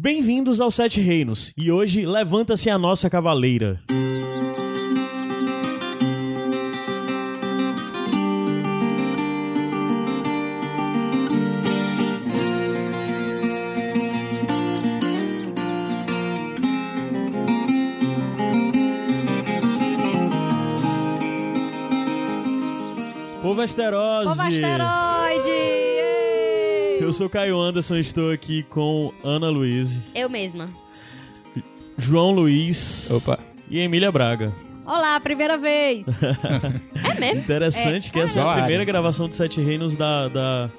Bem-vindos aos Sete Reinos, e hoje levanta-se a nossa cavaleira. Povo Asterose! Povo asteroide! Sou Caio Anderson e estou aqui com Ana Luiz, Eu mesma. João Luiz Opa. e Emília Braga. Olá, primeira vez! É mesmo? Interessante que essa é a primeira gravação de Sete Reinos da, da,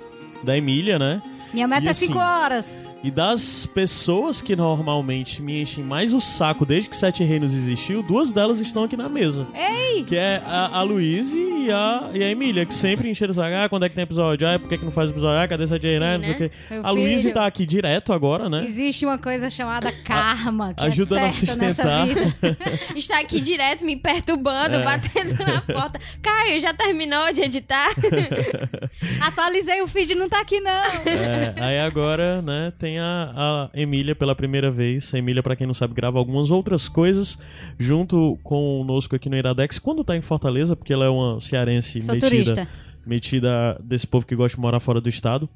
da Emília, né? Minha meta E é assim, 5 horas. E das pessoas que normalmente me enchem mais o saco desde que Sete Reinos existiu, duas delas estão aqui na mesa. Ei! Que é a, a Luiz e a, e a Emília, que sempre encheram o saco. Ah, quando é que tem episódio? Ah, por que, que não faz episódio? Ah, cadê Sete Reinos? Sim, Não sei o né? quê. Meu A Luiz filho. tá aqui direto agora, né? Existe uma coisa chamada karma, que Ajudando a é nessa sustentar. vida. Está aqui direto me perturbando, É. batendo na porta. Caio, já terminou de editar? Atualizei o feed, não tá aqui não. É, aí agora, né, tem a, a Emília pela primeira vez. A Emília, pra quem não sabe, grava algumas outras coisas junto conosco aqui no Iradex, quando tá em Fortaleza, porque ela é uma cearense Sou metida, turista. metida desse povo que gosta de morar fora do estado.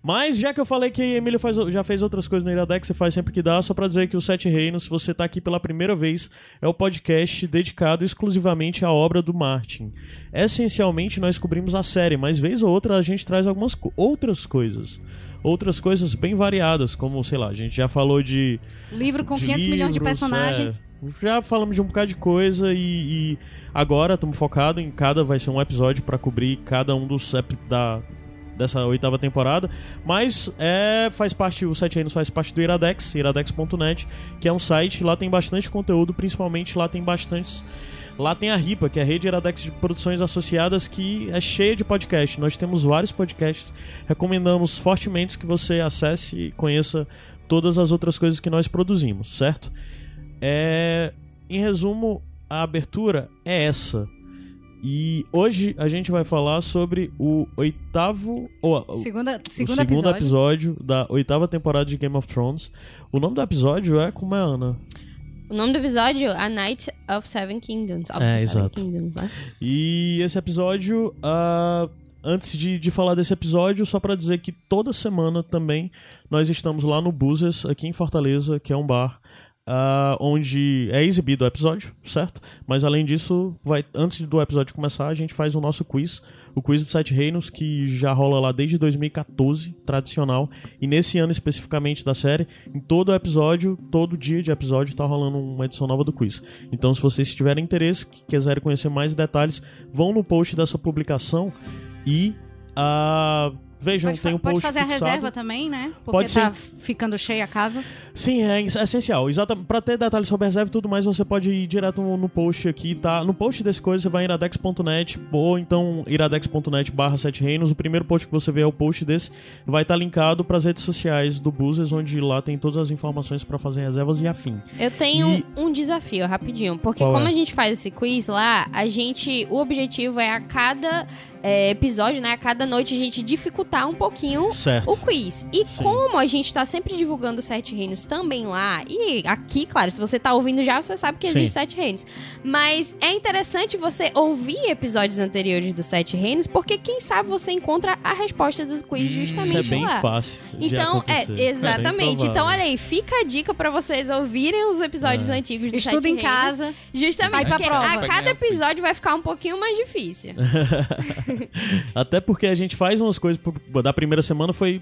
Mas já que eu falei que a Emília faz- já fez outras coisas no Iradex, você faz sempre que dá, só pra dizer que o Sete Reinos, se você tá aqui pela primeira vez, é o podcast dedicado exclusivamente à obra do Martin. Essencialmente, nós cobrimos a série, mas vez ou outra a gente traz algumas outras coisas. Outras coisas bem variadas, como, sei lá, a gente já falou de Livro com de 500 milhões de livros, personagens. é. Já falamos de um bocado de coisa e, e agora estamos focados em cada. Vai ser um episódio para cobrir cada um dos da dessa oitava temporada, mas é faz parte o Sete Reinos faz parte do Iradex, iradex.net, que é um site lá tem bastante conteúdo, principalmente lá tem bastantes Lá tem a RIPA, que é a Rede Iradex de Produções Associadas, que é cheia de podcasts. Nós temos vários podcasts. Recomendamos fortemente que você acesse e conheça todas as outras coisas que nós produzimos, certo? É, em resumo, a abertura é essa. E hoje a gente vai falar sobre o oitavo. Ou, o- Segunda, o segundo segundo episódio. episódio da oitava temporada de Game of Thrones. O nome do episódio é como é, Ana? O nome do episódio, A Night of Seven Kingdoms. Of É, Seven exato. Kingdoms, né? E esse episódio, ah, antes de, de falar desse episódio, só pra dizer que toda semana também nós estamos lá no Buzzers, aqui em Fortaleza, que é um bar. Ah, onde é exibido o episódio, certo? Mas além disso, vai, antes do episódio começar, a gente faz o nosso quiz, o quiz dos Sete Reinos, que já rola lá desde 2014, tradicional. E nesse ano especificamente da série, em todo episódio, todo dia de episódio, tá rolando uma edição nova do quiz. Então, se vocês tiverem interesse, quiserem conhecer mais detalhes, vão no post dessa publicação e ah, vejam, Pode, tem um fa- pode post fazer a reserva também, né? Porque Pode tá ficando cheia a casa. Sim, é es- essencial. Exatamente. Pra ter detalhes sobre a reserva e tudo mais, você pode ir direto no, no post aqui, tá? No post desse coisa, você vai em iradex.net ou então iradex.net barra sete reinos. O primeiro post que você vê é o post desse. Vai estar linkado pras redes sociais do Buzzers, onde lá tem todas as informações pra fazer reservas e afim. Eu tenho E- um desafio, rapidinho. Porque Qual como é? a gente faz esse quiz lá, a gente. O objetivo é a cada é, episódio, né? A cada noite a gente dificultar um pouquinho Certo. o quiz. E Sim. como a gente tá sempre divulgando Sete Reinos também lá, e aqui, claro, se você tá ouvindo já, você sabe que Sim. existe Sete Reinos. Mas é interessante você ouvir episódios anteriores do Sete Reinos, porque quem sabe você encontra a resposta do quiz Isso justamente é bem lá. fácil. Então, é, bem exatamente. provável. então, olha aí, fica a dica pra vocês ouvirem os episódios É. antigos do Estuda Sete em Reinos. casa. Justamente porque prova. a cada episódio vai ficar um pouquinho mais difícil. Até porque a gente faz umas coisas. Da primeira semana foi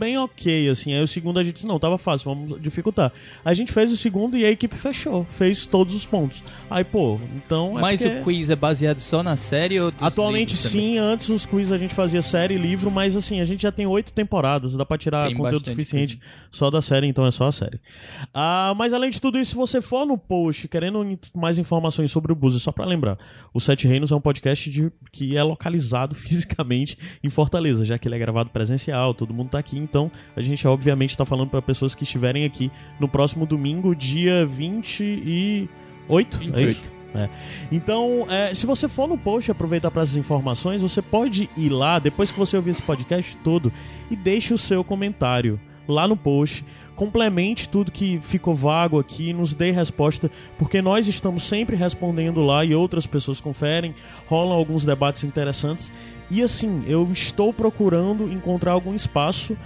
bem ok, assim. Aí o segundo a gente disse, não, tava fácil, vamos dificultar. A gente fez o segundo e a equipe fechou, fez todos os pontos. Aí, pô, então. é Mas porque- o quiz é baseado só na série ou Atualmente sim, antes os quiz a gente fazia série e livro, mas assim, a gente já tem oito temporadas, dá pra tirar Tem conteúdo suficiente só da série, então é só a série. Ah, mas além de tudo isso, se você for no post querendo mais informações sobre o Buzzer, só pra lembrar, o Sete Reinos é um podcast de- que é localizado fisicamente em Fortaleza, já que ele é gravado presencial, todo mundo tá aqui, então a gente obviamente tá falando pra pessoas que estiverem aqui no próximo domingo, dia 28, é isso? 28. É. Então, é, se você for no post e aproveitar para essas informações, você pode ir lá, depois que você ouvir esse podcast todo, e deixe o seu comentário. lá no post. Complemente tudo que ficou vago aqui, nos dê resposta, porque nós estamos sempre respondendo lá e outras pessoas conferem, rolam alguns debates interessantes. E assim, eu estou procurando encontrar algum espaço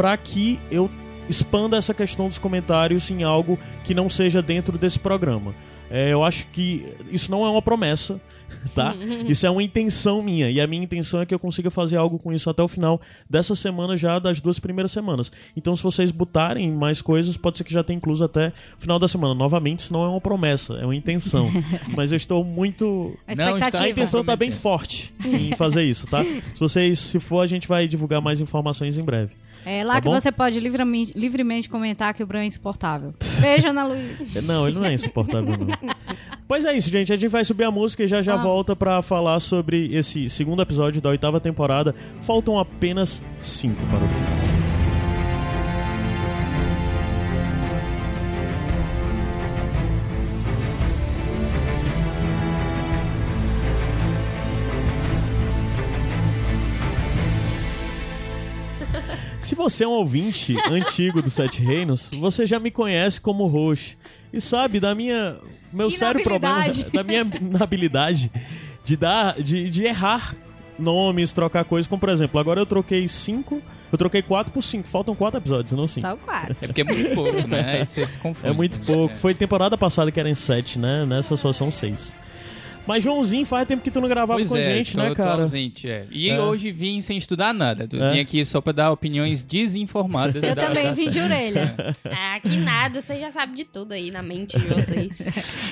para que eu expanda essa questão dos comentários em algo que não seja dentro desse programa. É, eu acho que isso não é uma promessa, tá? Isso é uma intenção minha. E a minha intenção é que eu consiga fazer algo com isso até o final dessa semana, já das duas primeiras semanas. Então, se vocês botarem mais coisas, pode ser que já tenha incluso até o final da semana. Novamente, isso não é uma promessa, é uma intenção. Mas eu estou muito. A Não, expectativa. A intenção tá bem Prometendo. forte em fazer isso, tá? Se vocês, se for, a gente vai divulgar mais informações em breve. É lá Tá que bom? você pode livremente, livremente comentar que o Bran é insuportável. Beijo, Ana Luísa. Não, ele não é insuportável, não. Pois é isso, gente. A gente vai subir a música e já já Nossa. volta pra falar sobre esse segundo episódio da oitava temporada. Faltam apenas cinco para o fim. Você é um ouvinte antigo do Sete Reinos, você já me conhece como Roche. E sabe da minha. Meu sério problema. Da minha inabilidade de dar. De, de errar nomes, trocar coisas. Como por exemplo, agora eu troquei cinco. Eu troquei quatro por cinco. Faltam quatro episódios, não cinco. Só o quarto. É porque é muito pouco, né? Aí você se confunde. É muito pouco. Foi temporada passada que eram sete, né? Nessa só são seis. Mas Joãozinho, faz tempo que tu não gravava Pois com a é, gente, tô, né, tô cara? ausente, é. E É. hoje vim sem estudar nada. Eu É. Vim aqui só pra dar opiniões desinformadas. Eu da- também da vim de série. orelha. Ah, que nada, você já sabe de tudo aí na mente de vocês.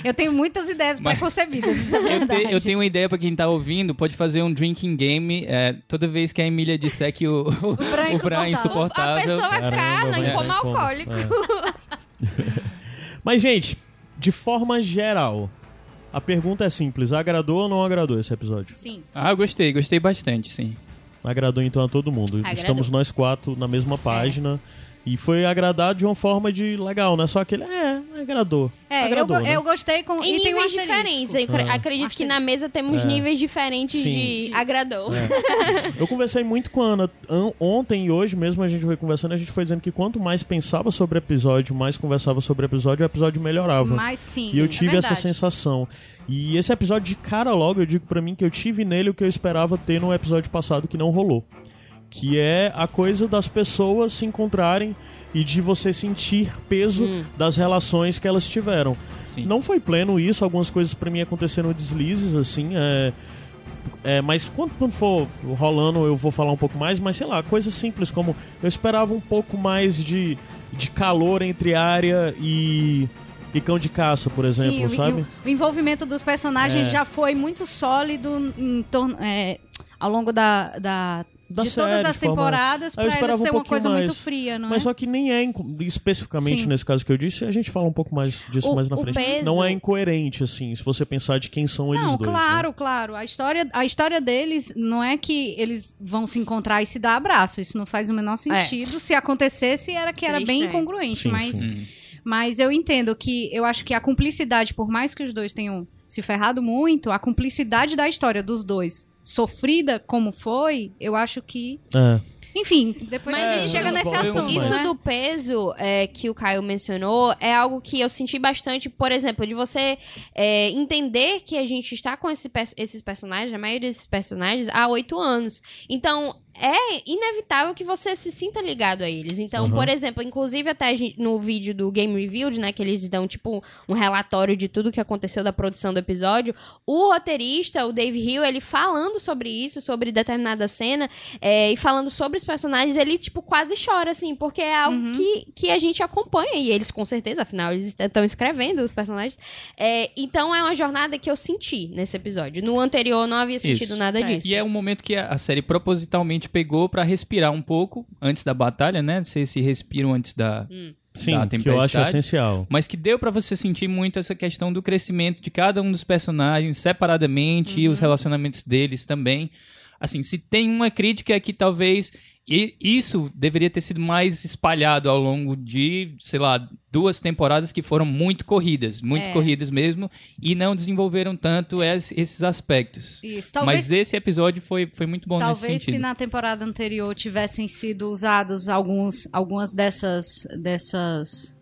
Eu tenho muitas ideias Mas- preconcebidas, é Eu, te- eu tenho uma ideia pra quem tá ouvindo, pode fazer um drinking game é, toda vez que a Emília disser que o, o, Bran é o Bran é a insuportável. pessoa vai ficar Caramba, né, vai como, alcoólico. Mas, gente, de forma geral, a pergunta é simples: agradou ou não agradou esse episódio? Sim. Ah, gostei, gostei bastante, sim. Agradou então a todo mundo. Agradou. Estamos nós quatro na mesma página. E foi agradado de uma forma de legal, não é só aquele. É, agradou. É, agradou, eu, go- né? eu gostei com. Em e tem um níveis asterisco. diferentes. É. acredito que na Asterisco. mesa temos É. níveis diferentes Sim. de agradou. Eu conversei muito com a Ana an- ontem e hoje mesmo a gente foi conversando, a gente foi dizendo que quanto mais pensava sobre o episódio, mais conversava sobre o episódio, o episódio melhorava. Mas sim. E eu é tive essa verdade. sensação. E esse episódio de cara logo, eu digo pra mim que eu tive nele o que eu esperava ter no episódio passado que não rolou. Que é a coisa das pessoas se encontrarem e de você sentir peso das relações que elas tiveram. Sim. Não foi pleno isso, algumas coisas pra mim aconteceram deslizes, assim, é... É, mas quando, quando for rolando eu vou falar um pouco mais, mas sei lá, coisas simples como eu esperava um pouco mais de, de calor entre área e, e cão de caça, por exemplo, Sim, o- sabe? o, o envolvimento dos personagens É. já foi muito sólido em torno, é, ao longo da, da, Da de série, todas as forma- temporadas, pra esperava ela um ser uma pouquinho coisa mais. muito fria, não Mas é? só que nem é inco- especificamente Sim. nesse caso que eu disse, a gente fala um pouco mais disso O- mais na o frente. peso- Não é incoerente, assim, se você pensar de quem são eles Não, dois. né? claro, claro. A história, a história deles não é que eles vão se encontrar e se dar abraço. Isso não faz o menor sentido. Se acontecesse, era que era bem incongruente. Sim, mas, sim. Mas eu entendo que eu acho que a cumplicidade, por mais que os dois tenham se ferrado muito, a cumplicidade da história dos dois, sofrida como foi, eu acho que. É. Enfim, depois Mas a gente isso- chega nesse um- assunto. Isso né? do peso é, que o Caio mencionou é algo que eu senti bastante, por exemplo, de você é, entender que a gente está com esse esses personagens, a maioria desses personagens, há oito anos. Então, é inevitável que você se sinta ligado a eles. Então, Aham. por exemplo, inclusive até gente- no vídeo do Game Reviewed, né, que eles dão, tipo, um relatório de tudo que aconteceu da produção do episódio, o roteirista, o Dave Hill, ele falando sobre isso, sobre determinada cena, é, e falando sobre os personagens, ele, tipo, quase chora, assim, porque é algo Uhum. que, que a gente acompanha, e eles, com certeza, afinal, eles estão escrevendo os personagens. É, então, é uma jornada que eu senti nesse episódio. No anterior, eu não havia sentido Isso. nada Certo. disso. E é um momento que a série propositalmente pegou pra respirar um pouco antes da batalha, né? Vocês se respiram antes da, Sim, da que eu acho tempestade. essencial. Mas que deu pra você sentir muito essa questão do crescimento de cada um dos personagens separadamente e os relacionamentos deles também. Assim, se tem uma crítica é que talvez E isso deveria ter sido mais espalhado ao longo de, sei lá, duas temporadas que foram muito corridas, muito É. corridas mesmo, e não desenvolveram tanto es- esses aspectos. Isso, talvez Mas esse episódio foi, foi muito bom Talvez nesse se sentido. na temporada anterior tivessem sido usados alguns, algumas dessas, dessas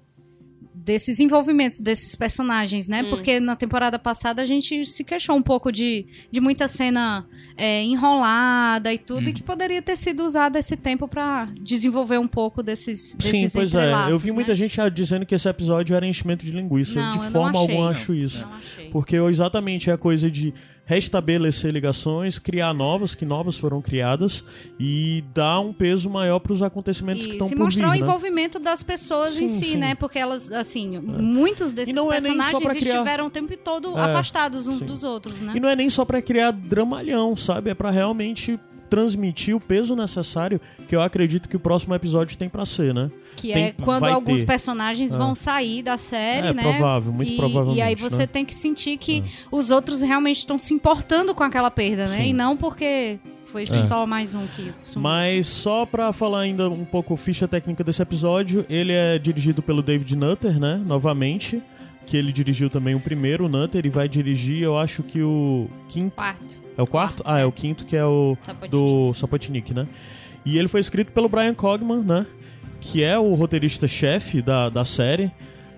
desses envolvimentos desses personagens, né? Porque na temporada passada a gente se queixou um pouco de, de muita cena é, enrolada e tudo, e que poderia ter sido usado esse tempo pra desenvolver um pouco desses, desses Sim, pois é. Eu vi muita né? gente ah, dizendo que esse episódio era enchimento de linguiça. Não, de não forma achei. alguma acho isso. Não achei. Porque eu exatamente é a coisa de restabelecer ligações, criar novas, que novas foram criadas, e dar um peso maior para os acontecimentos que E estão se por mostrar vir, o né? envolvimento das pessoas em Sim, si, sim. né? Porque elas, assim, muitos desses é personagens pra criar- estiveram o tempo todo É, afastados uns sim. dos outros, né? E não é nem só pra criar dramalhão, sabe? É pra realmente transmitir o peso necessário que eu acredito que o próximo episódio tem pra ser, né? Que Tem- é quando alguns ter. personagens É. vão sair da série, É né? provável, muito e, provavelmente, E aí você né? tem que sentir que os outros realmente estão se importando com aquela perda, né? Sim. E não porque foi só mais um que sumiu. Mas só pra falar ainda um pouco ficha técnica desse episódio, ele é dirigido pelo David Nutter, né? Novamente. Que ele dirigiu também o primeiro, o Nutter, e vai dirigir, eu acho que o quinto. Quarto. É o quarto? Ah, é o quinto, que é o Sapotnik. do Sapotnik, né? E ele foi escrito pelo Brian Cogman, né? Que é o roteirista-chefe da, da série.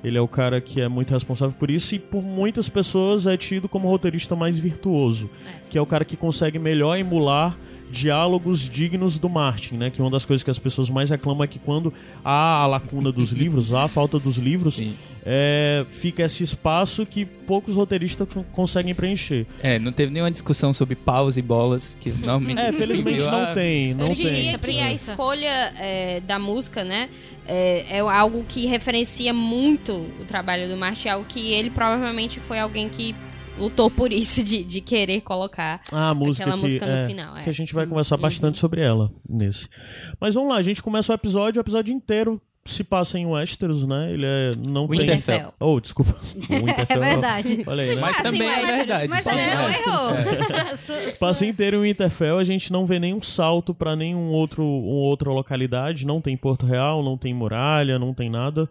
Ele é o cara que é muito responsável por isso e por muitas pessoas é tido como o roteirista mais virtuoso. Que é o cara que consegue melhor emular diálogos dignos do Martin, né? Que uma das coisas que as pessoas mais reclamam é que quando há a lacuna dos livros, há a falta dos livros, Sim. É, fica esse espaço que poucos roteiristas con- conseguem preencher. É, não teve nenhuma discussão sobre paus e bolas, que normalmente... É, felizmente não tem, não Eu tem. diria que a escolha é, da música, né, é, é algo que referencia muito o trabalho do Martin, algo que ele provavelmente foi alguém que lutou por isso, de, de querer colocar. Ah, a música Aquela que, música no é, final, é. que a gente vai conversar Uhum. bastante sobre ela nesse. Mas vamos lá, a gente começa o episódio, o episódio inteiro se passa em Westeros, né? Ele é não Winterfell. tem Oh, desculpa. O É Winterfell. verdade. Olha aí, né? Mas também é verdade. Mas passa é, não errou. Passa inteiro em Winterfell, a gente não vê nenhum salto pra nenhum outro um outra localidade, não tem Porto Real, não tem muralha, não tem nada.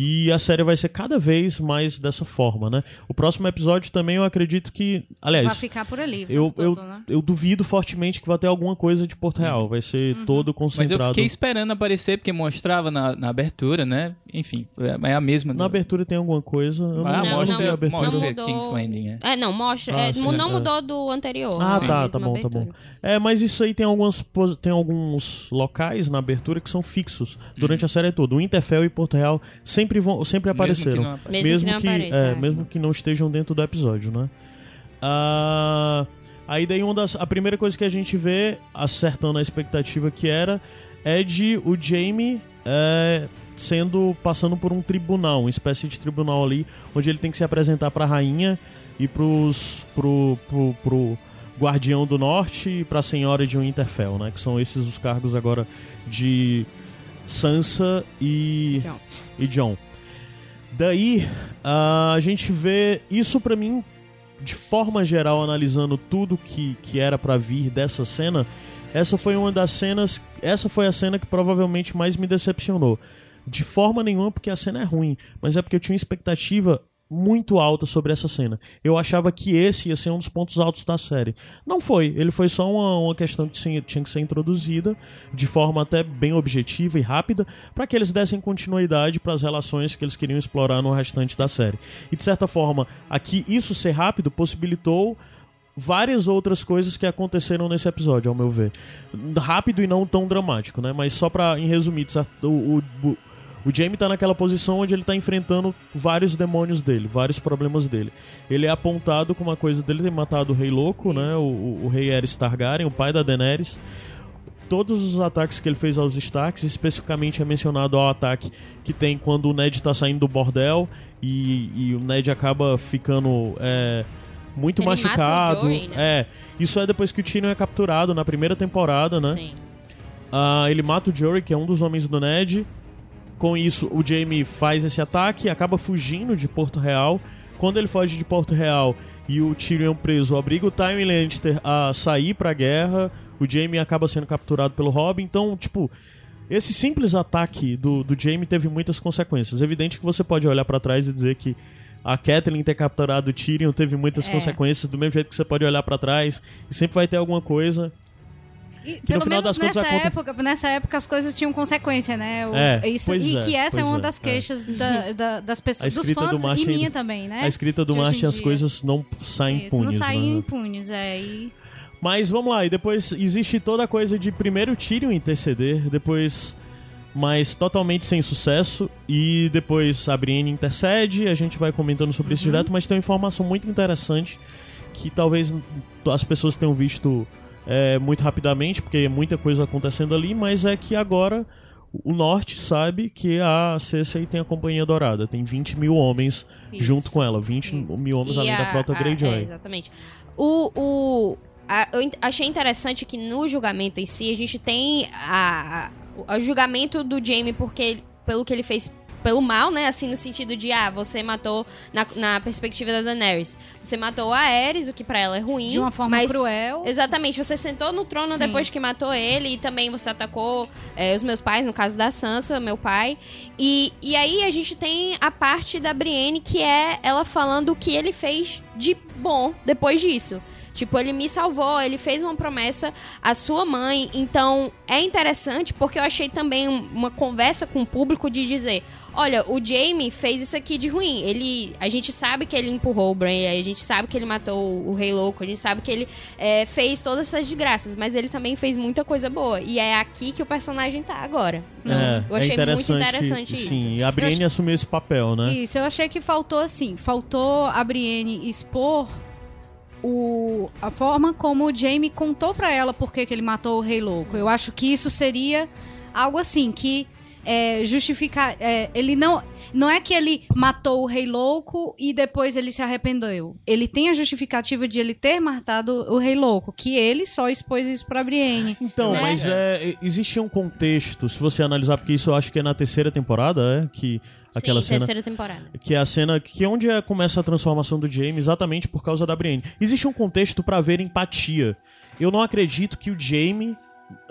E a série vai ser cada vez mais dessa forma, né? O próximo episódio também eu acredito que, aliás, Vai ficar por ali. eu, tempo eu, todo, né? eu duvido fortemente que vai ter alguma coisa de Porto Real. Vai ser todo Mas eu concentrado. fiquei esperando aparecer, porque mostrava na, na abertura, né? Enfim, é é a mesma. Na do- abertura tem alguma coisa. Eu Ah, não, mostra não, a abertura. mostra mudou. King's Landing, é. É, não, mostra. Ah, é, sim, não é. mudou do anterior. Ah, Sim. tá, Mesma tá bom, tá bom. É, mas isso aí tem algumas tem alguns locais na abertura que são fixos durante a série toda. O Interfell e Porto Real sempre vão sempre Mesmo que apareceram. apareça. Mesmo que não que, apareça, é, é. mesmo que não estejam dentro do episódio, né? Ah, aí daí uma das a primeira coisa que a gente vê acertando a expectativa que era é de o Jamie é, sendo passando por um tribunal, uma espécie de tribunal ali, onde ele tem que se apresentar pra rainha e pros pro, pro, pro Guardião do Norte e pra Senhora de Winterfell, né? Que são esses os cargos agora de Sansa e Jon. e John. Daí a gente vê isso pra mim de forma geral analisando tudo que, que era pra vir dessa cena. Essa foi uma das cenas, essa foi a cena que provavelmente mais me decepcionou. De forma nenhuma porque a cena é ruim, mas é porque eu tinha uma expectativa muito alta sobre essa cena. Eu achava que esse ia ser um dos pontos altos da série. Não foi, ele foi só uma, uma questão que tinha que ser introduzida de forma até bem objetiva e rápida para que eles dessem continuidade para as relações que eles queriam explorar no restante da série. E de certa forma, aqui isso ser rápido possibilitou várias outras coisas que aconteceram nesse episódio, ao meu ver. Rápido e não tão dramático, né? Mas só pra, em resumido, certo? o, o, o Jamie tá naquela posição onde ele tá enfrentando vários demônios dele, vários problemas dele. Ele é apontado com uma coisa dele ter matado o Rei Louco, né? O, o, o Rei Aerys Targaryen, o pai da Daenerys. Todos os ataques que ele fez aos Starks, especificamente é mencionado ao ataque que tem quando o Ned tá saindo do bordel e, e o Ned acaba ficando é, muito Ele machucado. Jory, né? É, isso é depois que o Tyrion é capturado na primeira temporada, né? Sim. Ah, ele mata o Jory, que é um dos homens do Ned. Com isso, o Jaime faz esse ataque, acaba fugindo de Porto Real. Quando ele foge de Porto Real e o Tyrion preso obriga o Tywin Lannister a sair pra guerra. o Jaime acaba sendo capturado pelo Robin. Então, tipo, esse simples ataque do, do Jaime teve muitas consequências. É evidente que você pode olhar pra trás e dizer que a Catelyn ter capturado o Tyrion teve muitas É. consequências, do mesmo jeito que você pode olhar pra trás e sempre vai ter alguma coisa. E, no pelo final menos das contas nessa conta- época, nessa época as coisas tinham consequência, né? O- É, isso, pois e é, que essa é uma é, das é. queixas da- da- das pessoas, dos escrita do fãs Martin- e minha também, né? A escrita do Martin, as coisas não saem Isso, não impunes. saem né? impunes, é. E... Mas vamos lá, e depois existe toda a coisa de primeiro Tyrion interceder, depois mas totalmente sem sucesso, e depois a Brienne intercede, a gente vai comentando sobre Uhum. isso direto, mas tem uma informação muito interessante que talvez as pessoas tenham visto é, muito rapidamente, porque é muita coisa acontecendo ali, mas é que agora o Norte sabe que a Cersei tem a Companhia Dourada, tem 20 mil homens Isso. junto com ela, 20 Isso. mil homens E além da a- frota a- É, Greyjoy. exatamente. O, o, a- eu achei interessante que no julgamento em si, a gente tem a, o julgamento do Jaime porque pelo que ele fez pelo mal, né? Assim, no sentido de, ah, você matou, na, na perspectiva da Daenerys, você matou a Aerys, o que pra ela é ruim. De uma forma mas- cruel. Exatamente, você sentou no trono Sim. depois que matou ele e também você atacou é, os meus pais, no caso da Sansa, meu pai. E, e aí a gente tem a parte da Brienne que é ela falando o que ele fez de bom depois disso. Tipo, ele me salvou, ele fez uma promessa à sua mãe. Então, é interessante porque eu achei também um- uma conversa com o público de dizer: olha, o Jaime fez isso aqui de ruim. Ele, a gente sabe que ele empurrou o Bran, a gente sabe que ele matou o Rei Louco, a gente sabe que ele é, fez todas essas desgraças, mas ele também fez muita coisa boa. E é aqui que o personagem tá agora. É, eu achei é interessante, muito interessante isso. Sim, e a Brienne assumiu esse papel, né? Isso, eu achei que faltou assim, faltou a Brienne expor o, a forma como o Jaime contou pra ela por que que ele matou o Rei Louco. Eu acho que isso seria algo assim, que é, justificar. é, ele não. Não é que ele matou o Rei Louco e depois ele se arrependeu. Ele tem a justificativa de ele ter matado o Rei Louco, que ele só expôs isso pra Brienne. Então, Né? mas é, existe um contexto, se você analisar, porque isso eu acho que é na terceira temporada, é? Que aquela Sim, cena. terceira temporada. Que é a cena que é onde é- começa a transformação do Jaime exatamente por causa da Brienne. Existe um contexto pra ver empatia. Eu não acredito que o Jaime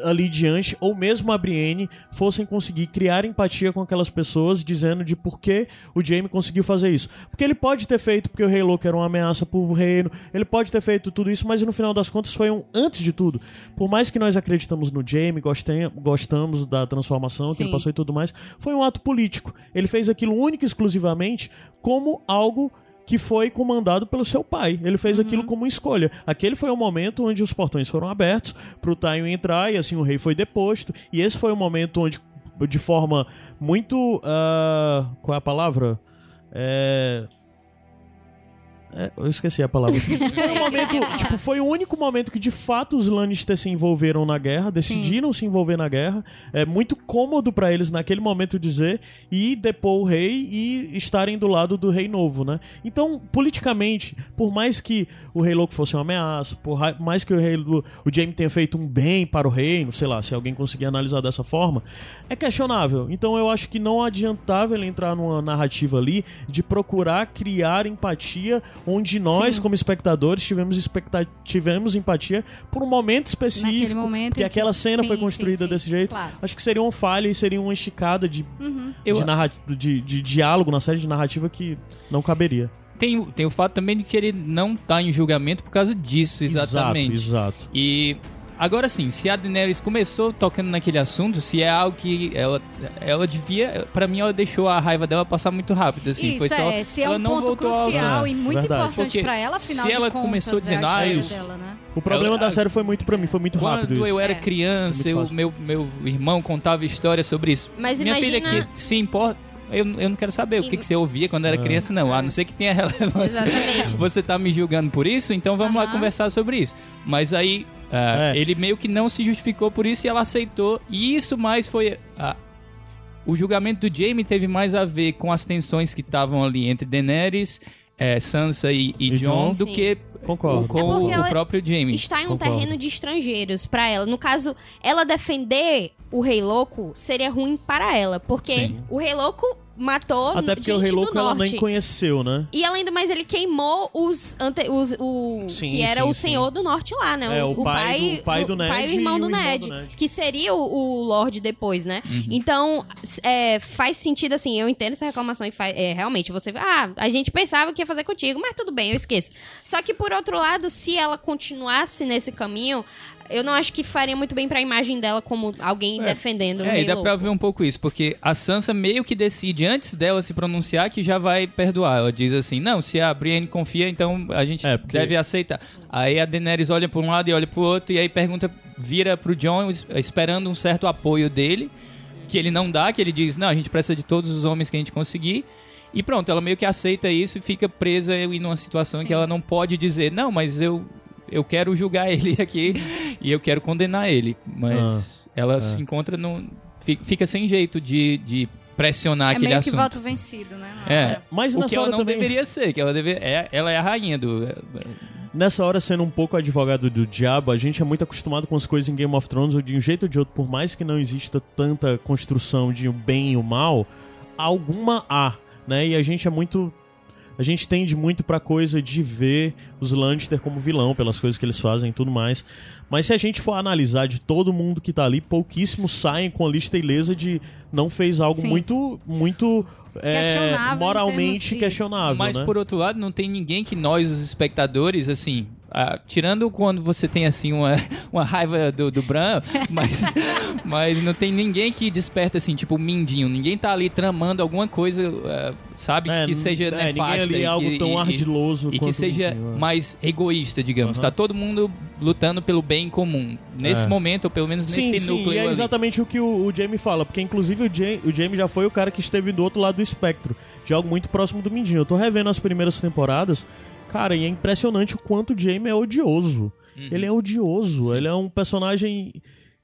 ali diante, ou mesmo a Brienne, fossem conseguir criar empatia com aquelas pessoas, dizendo de por que o Jaime conseguiu fazer isso. Porque ele pode ter feito porque o Rei Louco era uma ameaça pro reino, ele pode ter feito tudo isso, mas no final das contas foi um antes de tudo. Por mais que nós acreditamos no Jaime, gostem, gostamos da transformação que ele Sim. passou e tudo mais, foi um ato político. Ele fez aquilo único e exclusivamente como algo que foi comandado pelo seu pai. Ele fez aquilo como escolha. Aquele foi o momento onde os portões foram abertos pro Tywin entrar e assim o rei foi deposto. E esse foi o momento onde, de forma muito... ah, qual é a palavra? É... É, eu esqueci a palavra. foi um momento, tipo, foi o único momento que de fato os Lannister se envolveram na guerra, decidiram se envolver na guerra. É muito cômodo pra eles naquele momento dizer e depor o rei e estarem do lado do rei novo, né? Então, politicamente, por mais que o rei louco fosse uma ameaça, por mais que o rei o Jaime tenha feito um bem para o reino, sei lá, se alguém conseguir analisar dessa forma, é questionável. Então, eu acho que não adiantava ele entrar numa narrativa ali de procurar criar empatia onde nós, Sim. como espectadores, tivemos, expecta tivemos empatia por um momento específico. Naquele momento que- aquela cena Sim, foi sim, construída sim, desse jeito. claro. Acho que seria uma falha e seria uma esticada de, Eu- de, narra- de, de diálogo na série de narrativa que não caberia. Tem, tem o fato também de que ele não tá em julgamento por causa disso, exatamente. Exato, exato. E agora sim, se a Daenerys começou tocando naquele assunto, se é algo que ela, ela devia, Pra mim ela deixou a raiva dela passar muito rápido, assim, Isso foi só é, se é ela um não ponto voltou a crucial usar. e muito Verdade. importante Porque pra ela, afinal se de ela contas, começou é a dizendo, ah, dela, né? O problema Ela- da série foi muito pra mim, foi muito rápido Quando isso. eu era É. criança, eu, meu, meu irmão contava histórias sobre isso. Mas Minha filha imagina- aqui, se importa, eu, eu não quero saber o que, E- que você ouvia quando era criança, não. A não ser que tenha relevância. Exatamente. Você tá me julgando por isso, então vamos lá conversar sobre isso. Mas aí, ah, É. ele meio que não se justificou por isso e ela aceitou. E isso mais foi. ah, o julgamento do Jaime teve mais a ver com as tensões que estavam ali entre Daenerys, eh, Sansa e, e E Jon, Jon. do Sim. que Concordo. com É o, próprio Jaime. está em um Concordo. terreno de estrangeiros pra ela. No caso, ela defender o Rei Louco seria ruim para ela. Porque Sim. o Rei Louco matou Até porque gente o Rei do Louco ela nem conheceu, né? E além do mais, ele queimou os, ante, os o Sim, que era sim, o sim. senhor do norte lá, né? É, Os- o pai do- o pai do Ned pai e o irmão e do, o irmão Ned, do Ned. que seria o, o Lorde depois, né? Então, s- é, faz sentido assim, eu entendo essa reclamação e faz, é, realmente você, ah, a gente pensava que ia fazer contigo, mas tudo bem, eu esqueço. Só que por outro lado, se ela continuasse nesse caminho, eu não acho que faria muito bem pra imagem dela como alguém É. defendendo o É, Rei e dá Louco. pra ver um pouco isso, porque a Sansa meio que decide antes dela se pronunciar que já vai perdoar. Ela diz assim: não, se a Brienne confia, então a gente É, porque- deve aceitar. Aí a Daenerys olha pra um lado e olha pro outro, e aí pergunta, vira pro Jon es- esperando um certo apoio dele, que ele não dá, que ele diz: não, a gente precisa de todos os homens que a gente conseguir. E pronto, ela meio que aceita isso e fica presa em uma situação que ela não pode dizer: não, mas eu. Eu quero julgar ele aqui e eu quero condenar ele. Mas Ah, ela se encontra no. fi- Fica sem jeito de, de pressionar É aquele meio que assunto. voto vencido, né? É, Mas o nessa que ela hora não também- deveria ser, que ela, deve, é, ela é a rainha do. Nessa hora, sendo um pouco advogado do diabo, a gente é muito acostumado com as coisas em Game of Thrones, ou de um jeito ou de outro, por mais que não exista tanta construção de o bem e o mal, alguma há, né? E a gente é muito. A gente tende muito pra coisa de ver os Lannister como vilão, pelas coisas que eles fazem e tudo mais. Mas se a gente for analisar de todo mundo que tá ali, pouquíssimos saem com a lista ilesa de não fez algo Sim. muito, muito é, moralmente questionável, Mas né? por outro lado, não tem ninguém que nós, os espectadores, assim. Ah, tirando quando você tem assim uma, uma raiva do, do Bran, mas, mas não tem ninguém que desperta assim, tipo, mindinho. Ninguém tá ali tramando alguma coisa, ah, sabe, É, que seja é, ninguém nefasta. ali é algo que- tão e- e- ardiloso E que seja assim, né? mais egoísta, digamos. Aham. Tá todo mundo lutando pelo bem comum. Nesse É. momento, ou pelo menos Sim, nesse sim, núcleo e é ali. exatamente o que o, o Jamie fala, porque inclusive o Jamie, o Jamie já foi o cara que esteve do outro lado do espectro, de algo muito próximo do Mindinho. Eu tô revendo as primeiras temporadas, cara, e é impressionante o quanto o Jamie é odioso. Uhum. Ele é odioso, ele é um personagem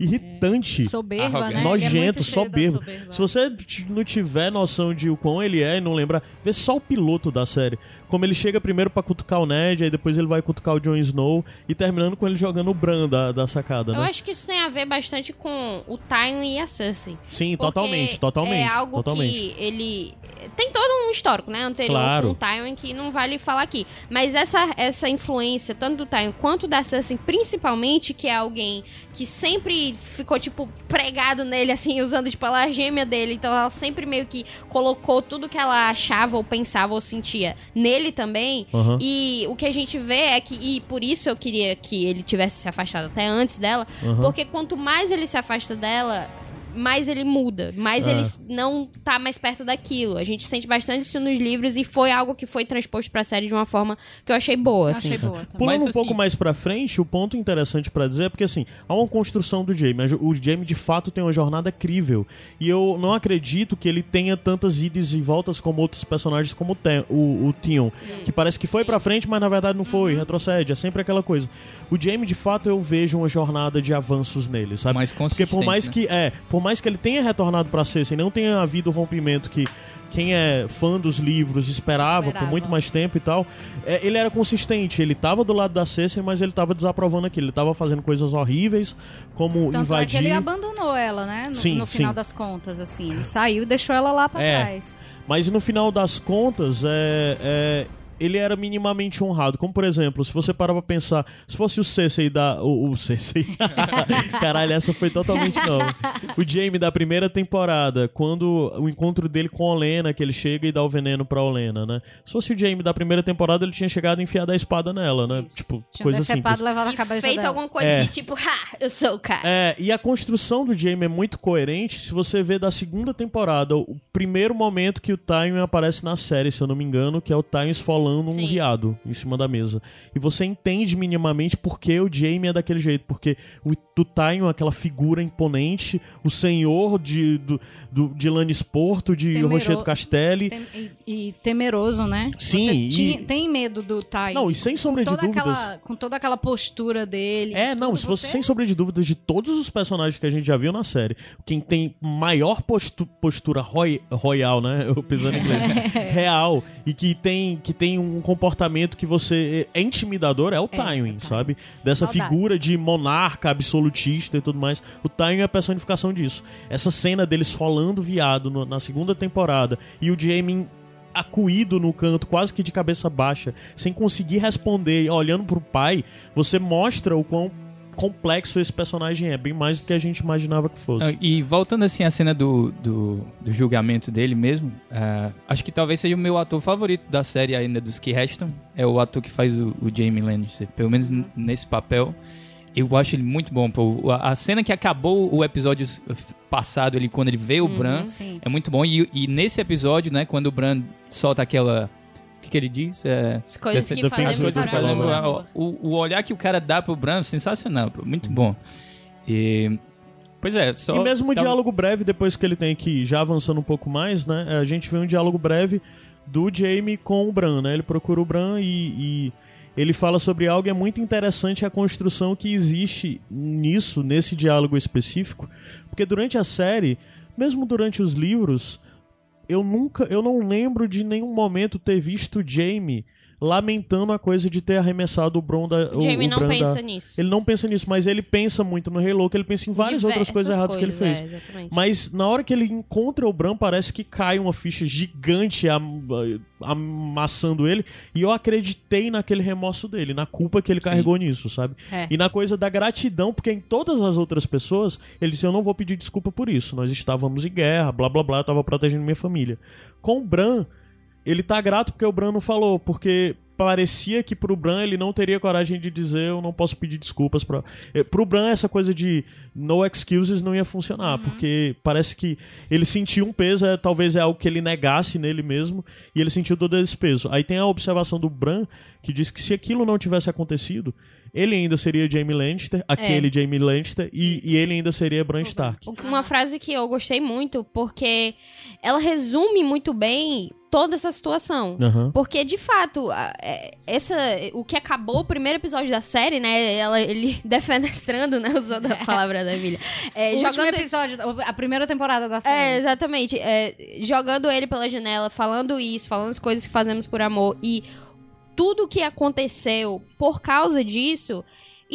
irritante. Soberba, Arrogante. né? É Nojento, cheio da soberbo. soberba. Se você não tiver noção de o quão ele é e não lembrar, vê só o piloto da série. Como ele chega primeiro pra cutucar o Ned, aí depois ele vai cutucar o Jon Snow e terminando com ele jogando o Bran da, da sacada, Eu né? acho que isso tem a ver bastante com o Tywin e a Cersei. Sim, Porque totalmente, totalmente. É algo totalmente. que ele tem todo um histórico, né, anterior Claro. com o Tywin que não vale falar aqui. Mas essa essa influência tanto do Tywin quanto da Cersei, principalmente que é alguém que sempre ficou tipo pregado nele assim, usando tipo ela é a gêmea dele, então ela sempre meio que colocou tudo que ela achava ou pensava ou sentia nele também. Aham. E o que a gente vê é que e por isso eu queria que ele tivesse se afastado até antes dela, Aham. porque quanto mais ele se afasta dela, mais ele muda, mais É. ele não tá mais perto daquilo. A gente sente bastante isso nos livros e foi algo que foi transposto pra série de uma forma que eu achei boa. assim. Achei boa. Pulando Mas, um assim- pouco mais pra frente, o ponto interessante pra dizer é porque assim, há uma construção do Jamie. O Jamie de fato tem uma jornada crível. E eu não acredito que ele tenha tantas idas e voltas como outros personagens, como o, o, Theon. Que parece que foi pra frente, mas na verdade não Uhum. foi, retrocede. É sempre aquela coisa. O Jamie, de fato, eu vejo uma jornada de avanços nele, sabe? Mais Porque por consistente, mais né? que é, por mais que ele tenha retornado pra Cersei, não tenha havido o rompimento que quem é fã dos livros esperava, Esperava. por muito mais tempo e tal, é, ele era consistente. Ele tava do lado da Cersei, mas ele tava desaprovando aquilo. Ele tava fazendo coisas horríveis, como Tanto é que invadir. ele abandonou ela, né? No, Sim, no final sim. das contas, assim. Ele saiu e deixou ela lá pra É. trás. Mas no final das contas, é, é, ele era minimamente honrado. Como, por exemplo, se você parar pra pensar, se fosse o Cersei da... O, o Cersei... Caralho, essa foi totalmente nova. O Jaime da primeira temporada, quando o encontro dele com a Olena, que ele chega e dá o veneno pra Olena, né? Se fosse o Jaime da primeira temporada, ele tinha chegado e enfiado a espada nela, né? Isso. Tipo, Tinha coisa decepado simples. levado a E cabeça feito dela. alguma coisa É. de tipo, ha, eu sou o cara. É, e a construção do Jaime é muito coerente se você vê da segunda temporada, o primeiro momento que o Tywin aparece na série, se eu não me engano, que é o Tywin esfolando um Sim. viado em cima da mesa. E você entende minimamente por que o Jaime é daquele jeito, porque o, o Tywin é aquela figura imponente, o senhor de, do, do, de Lannisporto, de Temero- Rochedo Castelli. Tem- e, e temeroso, né? Sim, e- tinha- tem medo do Tywin. Não, e sem sombra com de toda dúvidas. Aquela, com toda aquela postura dele. É, não, se você, sem sombra de dúvidas, de todos os personagens que a gente já viu na série, quem tem maior postu- postura roi- royal, né? Eu pisando em inglês. real, e que tem, que tem tem um comportamento que você é intimidador, é o É, Tywin, o Tywin. sabe? Dessa Saudades. figura de monarca absolutista e tudo mais. O Tywin é a personificação disso. Essa cena deles rolando viado no- na segunda temporada e o Jaime acuído no canto, quase que de cabeça baixa, sem conseguir responder, olhando pro pai, você mostra o quão complexo esse personagem é, bem mais do que a gente imaginava que fosse. Ah, E voltando assim à cena do, do, do julgamento dele mesmo, ah, acho que talvez seja o meu ator favorito da série ainda dos que restam. É o ator que faz o, o Jamie Lannister, pelo menos nesse papel. Eu acho ele muito bom. Pô. A cena que acabou o episódio passado, ele, quando ele vê o Bran, Sim. é muito bom. E, e nesse episódio, né, quando o Bran solta aquela. O que, ele diz? É, As coisas Defe- que fazemos as coisas o o, o olhar que o cara dá pro Bran, sensacional, pô, muito bom. E, pois é, só. E mesmo o dá um- diálogo breve, depois que ele tem que, já avançando um pouco mais, né? A gente vê um diálogo breve do Jamie com o Bran, né? Ele procura o Bran e, e ele fala sobre algo e é muito interessante a construção que existe nisso, nesse diálogo específico. Porque durante a série, mesmo durante os livros, eu nunca, eu não lembro de nenhum momento ter visto Jamie lamentando a coisa de ter arremessado o Bron da O Jamie o não Bran da- pensa nisso. Ele não pensa nisso, mas ele pensa muito no Rei Louco, ele pensa em várias outras coisas erradas que ele coisas, fez. é. Mas na hora que ele encontra o Bran, parece que cai uma ficha gigante am- amassando ele. E eu acreditei naquele remorso dele, na culpa que ele carregou nisso, sabe? É. E na coisa da gratidão, porque em todas as outras pessoas, ele disse: Eu não vou pedir desculpa por isso. Nós estávamos em guerra, blá blá blá, eu tava protegendo minha família. Com o Bran, ele tá grato porque o Bran não falou, porque parecia que pro Bran ele não teria coragem de dizer eu não posso pedir desculpas pra... Eh, Pro Bran essa coisa de no excuses não ia funcionar, porque parece que ele sentiu um peso, é, talvez é algo que ele negasse nele mesmo, e ele sentiu todo esse peso. Aí tem a observação do Bran, que diz que se aquilo não tivesse acontecido, ele ainda seria Jaime Lannister, aquele Jaime Lannister, e, e ele ainda seria Bran Stark. Uma frase que eu gostei muito, porque ela resume muito bem toda essa situação. Aham. Porque, de fato, é, essa, o que acabou o primeiro episódio da série, né? Ela, ele defenestrando, né? Usando a palavra da Emília. É, o último jogando episódio, a primeira temporada da série. É, exatamente. É, jogando ele pela janela, falando isso, falando as coisas que fazemos por amor e tudo que aconteceu por causa disso.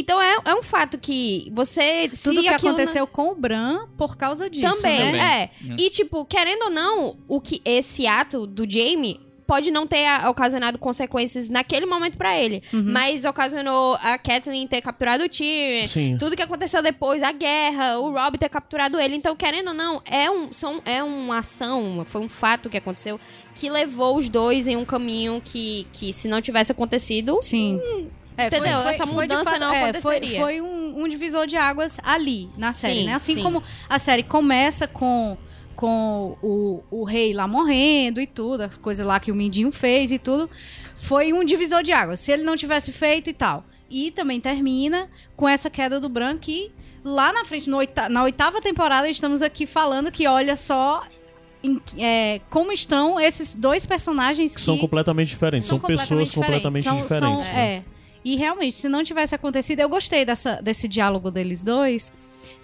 Então é, é um fato que você. Tudo se que não- aconteceu com o Bran por causa disso, Também, né? é. E, tipo, querendo ou não, o que esse ato do Jamie pode não ter ocasionado consequências naquele momento pra ele. Uhum. Mas ocasionou a Kathleen ter capturado o Tyrion. Sim. Tudo que aconteceu depois, a guerra, o Rob ter capturado ele. Então, querendo ou não, é, um, são, é uma ação, foi um fato que aconteceu que levou os dois em um caminho que, que se não tivesse acontecido, Sim. É, Entendeu? Essa de mudança não é, foi- aconteceria. Foi, um, um divisor de águas ali, na série, Sim, né? Assim sim. como a série começa com, com o, o rei lá morrendo e tudo, as coisas lá que o Mindinho fez e tudo, foi um divisor de águas. Se ele não tivesse feito e tal. E também termina com essa queda do Bran que lá na frente, no oita- na oitava temporada, estamos aqui falando que olha só em- é, como estão esses dois personagens Que que são completamente diferentes, são, pessoas completamente São- diferentes. são- né? é. E realmente, se não tivesse acontecido, eu gostei dessa, desse diálogo deles dois.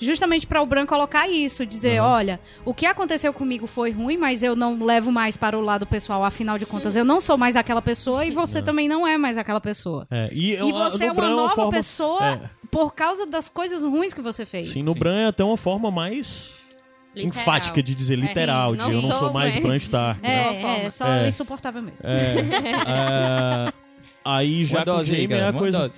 Justamente para o Bran colocar isso, dizer, Uhum. olha, o que aconteceu comigo foi ruim, mas eu não levo mais para o lado pessoal, afinal de contas, eu não sou mais aquela pessoa e você também não é mais aquela pessoa. É, E, E eu- você é uma Bran uma nova forma- pessoa é. por causa das coisas ruins que você fez. Sim, no Sim. Bran é até uma forma mais Literal. enfática de dizer literal, Sim, de não eu não sou sou, mais né? Bran Stark. né? É, forma. é só É. insuportável mesmo. É, é, aí já com o Jaime é a coisa.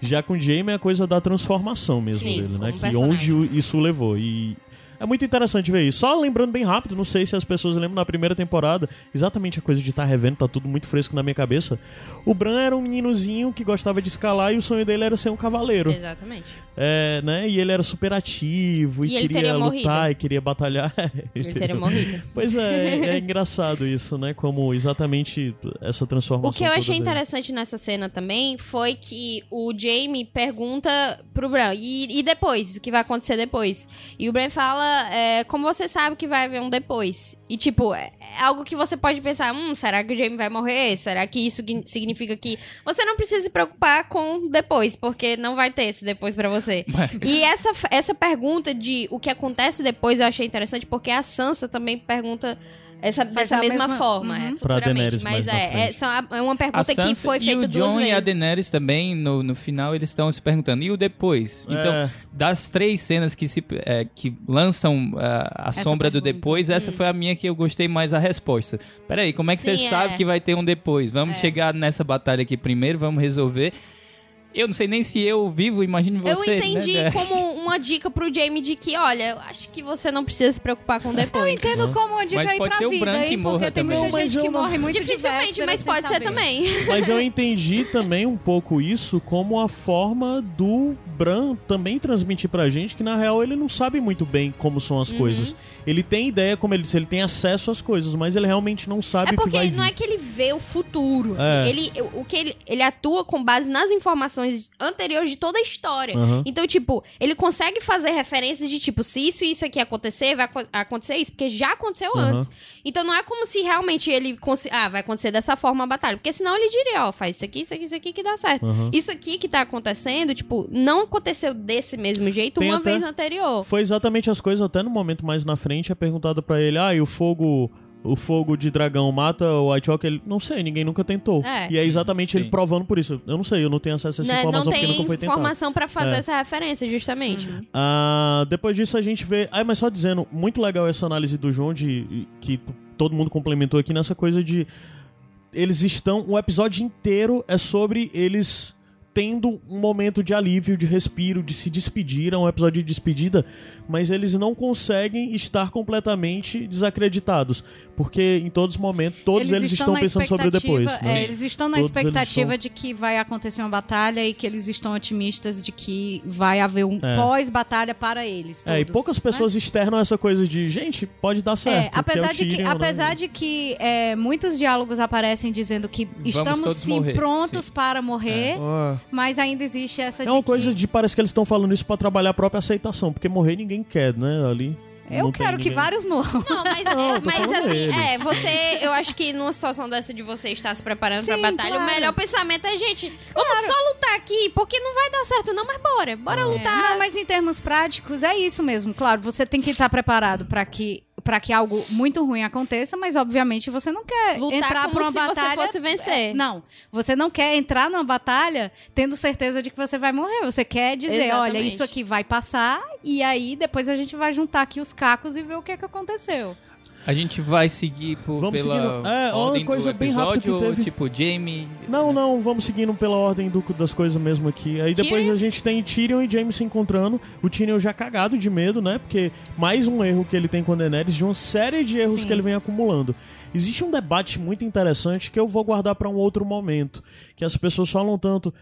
Já com o Jaime é a coisa da transformação mesmo Sim, dele, né? um Que personagem. onde o- isso levou. E é muito interessante ver isso. Só lembrando bem rápido, não sei se as pessoas lembram na primeira temporada, exatamente a coisa de estar revendo, tá tudo muito fresco na minha cabeça. O Bran era um meninozinho que gostava de escalar e o sonho dele era ser um cavaleiro. Exatamente. É, né? E ele era super ativo e, E queria lutar morrido. e queria batalhar. Ele teria morrido. Pois é, é engraçado isso, né? Como exatamente essa transformação. O que eu achei dele. interessante nessa cena também foi que o Jamie pergunta pro Bran, e, e depois? O que vai acontecer depois? E o Bran fala, é, como você sabe que vai haver um depois? E tipo, é é algo que você pode pensar, hum, será que o Jamie vai morrer? Será que isso significa que você não precisa se preocupar com depois, porque não vai ter esse depois pra você? E essa, essa pergunta de o que acontece depois eu achei interessante, porque a Sansa também pergunta Essa, dessa a mesma, mesma- forma, Uhum. é, Pra futuramente. Daenerys Mas é, essa é uma pergunta que foi feita o duas John vezes. e a Daenerys também, no, no final, eles estão se perguntando, e o depois? Então, É. das três cenas que, se, é, que lançam ah, a Essa sombra do pergunta. depois, essa foi a minha que eu gostei mais a resposta. Peraí, como é que Sim, você é. sabe que vai ter um depois? Vamos chegar nessa batalha aqui primeiro, vamos resolver. Eu não sei nem se eu vivo, imagine Eu você. entendi né? como uma dica pro Jamie de que, olha, eu acho que você não precisa se preocupar com depois. Eu entendo como uma dica Mas aí pode pra ser o vida Bran que aí, morra porque tem também. muita Não, gente que não- morre muito Dificilmente, mas pode ser saber. também. Mas eu entendi também um pouco isso como a forma do Bran também transmitir pra gente que na real ele não sabe muito bem como são Uhum. as coisas. Ele tem ideia, como ele disse, ele tem acesso às coisas, mas ele realmente não sabe É o que porque vai não vir. é que ele vê o futuro, assim. É. Ele, o que ele, ele atua com base nas informações anteriores de toda a história. Aham. Então, tipo, ele consegue fazer referências de tipo, se isso e isso aqui acontecer, vai aco- acontecer isso, porque já aconteceu Aham. antes. Então não é como se realmente ele ah, vai acontecer dessa forma a batalha, porque senão ele diria, ó, faz isso aqui, isso aqui, isso aqui que dá certo. Aham. Isso aqui que tá acontecendo, tipo, não aconteceu desse mesmo jeito uma vez anterior. Foi exatamente as coisas, até no momento mais na frente, é perguntado pra ele, ah, e o fogo. O fogo de dragão mata o White Walker? Ele, não sei, ninguém nunca tentou. É. E é exatamente ele Sim. provando por isso. Eu não sei, eu não tenho acesso a essa Né? Não informação porque tem nunca foi tentado. informação pra fazer É. essa referência, justamente. Ah, depois disso a gente vê. Ah, mas só dizendo, muito legal essa análise do João de que todo mundo complementou aqui nessa coisa de eles estão, o episódio inteiro é sobre eles tendo um momento de alívio, de respiro, de se despedir, é um episódio de despedida, mas eles não conseguem estar completamente desacreditados, porque em todos os momentos todos eles, estão, na pensando sobre o depois. né? é, eles estão na Todos eles expectativa estão- de que vai acontecer uma batalha e que eles estão otimistas de que vai haver um É. pós-batalha para eles. É, e todos, poucas né? pessoas externam essa coisa de, gente, pode dar certo. É, que é apesar, de que, Tyrion, né? apesar de que é, muitos diálogos aparecem dizendo que estamos todos sim morrer, prontos sim. para morrer, Ah. Mas ainda existe essa É uma que coisa de parece que eles estão falando isso pra trabalhar a própria aceitação, porque morrer ninguém quer, né? Ali. eu não quero que vários morram. Não, mas, Não, é, mas assim, deles. é, você, eu acho que numa situação dessa de você estar se preparando Sim, pra batalha, claro. o melhor pensamento é, gente, vamos só lutar aqui, porque não vai dar certo não, mas bora, bora É, lutar. Não, mas em termos práticos é isso mesmo. Claro, você tem que estar preparado para que para que algo muito ruim aconteça, mas obviamente você não quer Lutar entrar pra uma se você batalha. fosse vencer. É, não, você não quer entrar numa batalha tendo certeza de que você vai morrer. Você quer dizer, olha, Exatamente. isso aqui vai passar e aí depois a gente vai juntar aqui os cacos e ver o que que aconteceu. A gente vai seguir por, Vamos pela seguindo. É, uma ordem coisa do bem rápida que teve. tipo, Jamie... Não, não, vamos seguindo pela ordem do- das coisas mesmo aqui. Aí depois Tyrion? a gente tem Tyrion e Jaime se encontrando. O Tyrion já cagado de medo, né? Porque mais um erro que ele tem com a Daenerys de uma série de erros Sim. que ele vem acumulando. Existe um debate muito interessante que eu vou guardar pra um outro momento. Que as pessoas falam tanto.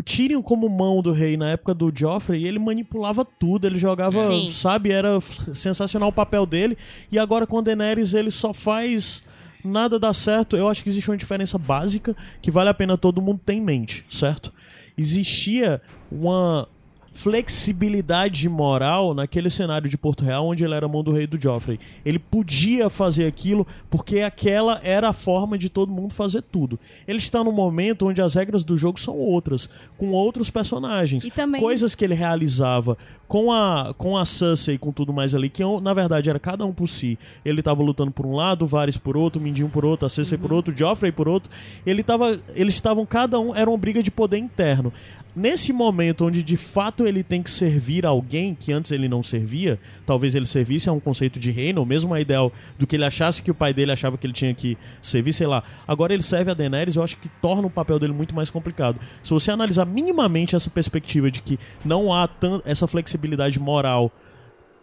O Tyrion, como mão do rei na época do Joffrey, ele manipulava tudo, ele jogava, Sim. sabe, era sensacional o papel dele. E agora com a Daenerys ele só faz nada dá certo. Eu acho que existe uma diferença básica que vale a pena todo mundo ter em mente, certo? Existia uma flexibilidade moral naquele cenário de Porto Real onde ele era mão do rei do Joffrey. Ele podia fazer aquilo porque aquela era a forma de todo mundo fazer tudo. Ele está num momento onde as regras do jogo são outras, com outros personagens, E também- coisas que ele realizava com a com a Cersei e com tudo mais ali, que na verdade era cada um por si. Ele tava lutando por um lado, Varys por outro, Mindinho por outro, a Cersei por outro, Joffrey por outro. Ele tava, eles estavam cada um era uma briga de poder interno. Nesse momento onde de fato ele tem que servir alguém que antes ele não servia, talvez ele servisse a um conceito de reino, ou mesmo a ideal do que ele achasse que o pai dele achava que ele tinha que servir, sei lá. Agora ele serve a Daenerys, eu acho que torna o papel dele muito mais complicado. Se você analisar minimamente essa perspectiva de que não há essa flexibilidade moral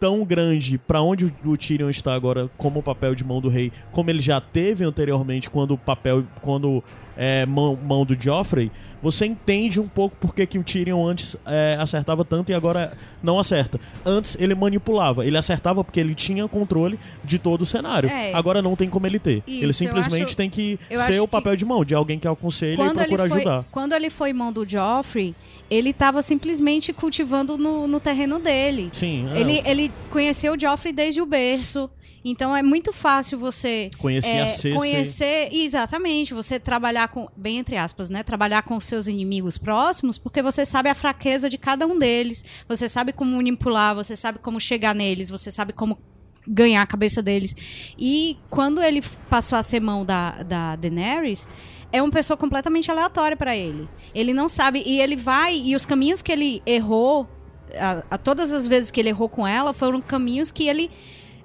tão grande pra onde o- Tyrion está agora como o papel de mão do rei, como ele já teve anteriormente quando o papel quando é mão, mão do Joffrey, você entende um pouco por que que o Tyrion antes é, acertava tanto e agora não acerta. Antes ele manipulava, ele acertava porque ele tinha controle de todo o cenário. É. Agora não tem como ele ter. Isso, ele simplesmente acho- tem que ser o papel de mão de alguém que aconselha e ele, procura foi, ajudar. quando ele foi mão do Joffrey, ele tava simplesmente cultivando no, no terreno dele. Sim, é, Ele, ele conheceu o Joffrey desde o berço. Então é muito fácil você conhecia é, a Cersei. conhecer exatamente, você trabalhar com, bem entre aspas, né, trabalhar com seus inimigos próximos, porque você sabe a fraqueza de cada um deles, você sabe como manipular, você sabe como chegar neles, você sabe como ganhar a cabeça deles. E quando ele passou a ser mão da, da Daenerys, é uma pessoa completamente aleatória para ele. Ele não sabe, e ele vai, e os caminhos que ele errou, a, a todas as vezes que ele errou com ela, foram caminhos que ele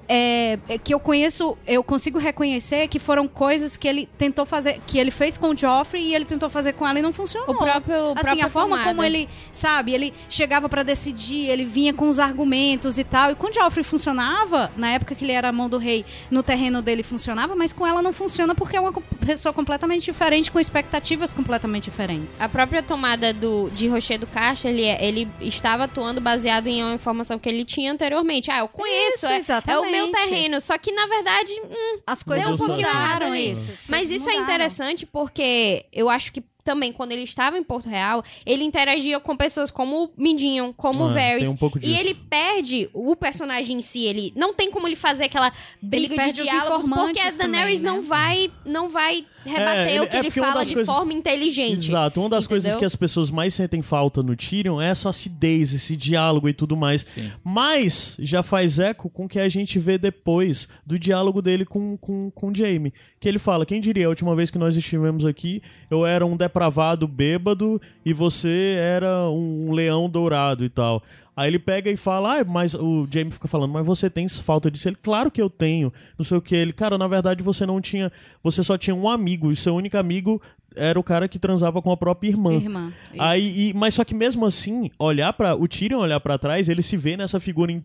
é, é, que eu conheço, eu consigo reconhecer que foram coisas que ele tentou fazer, que ele fez com o Joffrey e ele tentou fazer com ela e não funcionou. O próprio, assim, próprio a forma tomada. como ele, sabe, ele chegava pra decidir, ele vinha com os argumentos e tal. E com o Joffrey funcionava, na época que ele era a mão do rei, no terreno dele funcionava, mas com ela não funciona porque é uma pessoa completamente diferente, com expectativas completamente diferentes. A própria tomada do, de Rocher do Caixa, ele, ele estava atuando baseado em uma informação que ele tinha anteriormente. Ah, eu conheço, Isso, é, é o exatamente. Meu terreno. Só que, na verdade, hum, As coisas um pouquinho mudaram isso. Mas isso é mudaram. interessante porque eu acho que também, quando ele estava em Porto Real, ele interagia com pessoas como o Mindinho, como o É, Varys. um pouco E ele perde o personagem em si. Ele não tem como ele fazer aquela briga de os diálogos, porque a informantes Daenerys também, né? não vai, não vai rebater ele- o que é ele fala de coisas- forma inteligente. Exato, uma das coisas Entendeu? que as pessoas mais sentem falta no Tyrion é essa acidez, esse diálogo e tudo mais. Sim. Mas já faz eco com o que a gente vê depois do diálogo dele com, com, com o Jaime. Que ele fala: Quem diria, a última vez que nós estivemos aqui, eu era um depravado bêbado e você era um leão dourado e tal. Aí ele pega e fala, ah, mas o Jamie fica falando, mas você tem falta disso? Ele, claro que eu tenho. Não sei o que. Ele, cara, na verdade você não tinha. Você só tinha um amigo, e seu único amigo era o cara que transava com a própria irmã. Irmã. Aí, e- mas só que mesmo assim, olhar para o Tyrion olhar pra trás, ele se vê nessa figura em-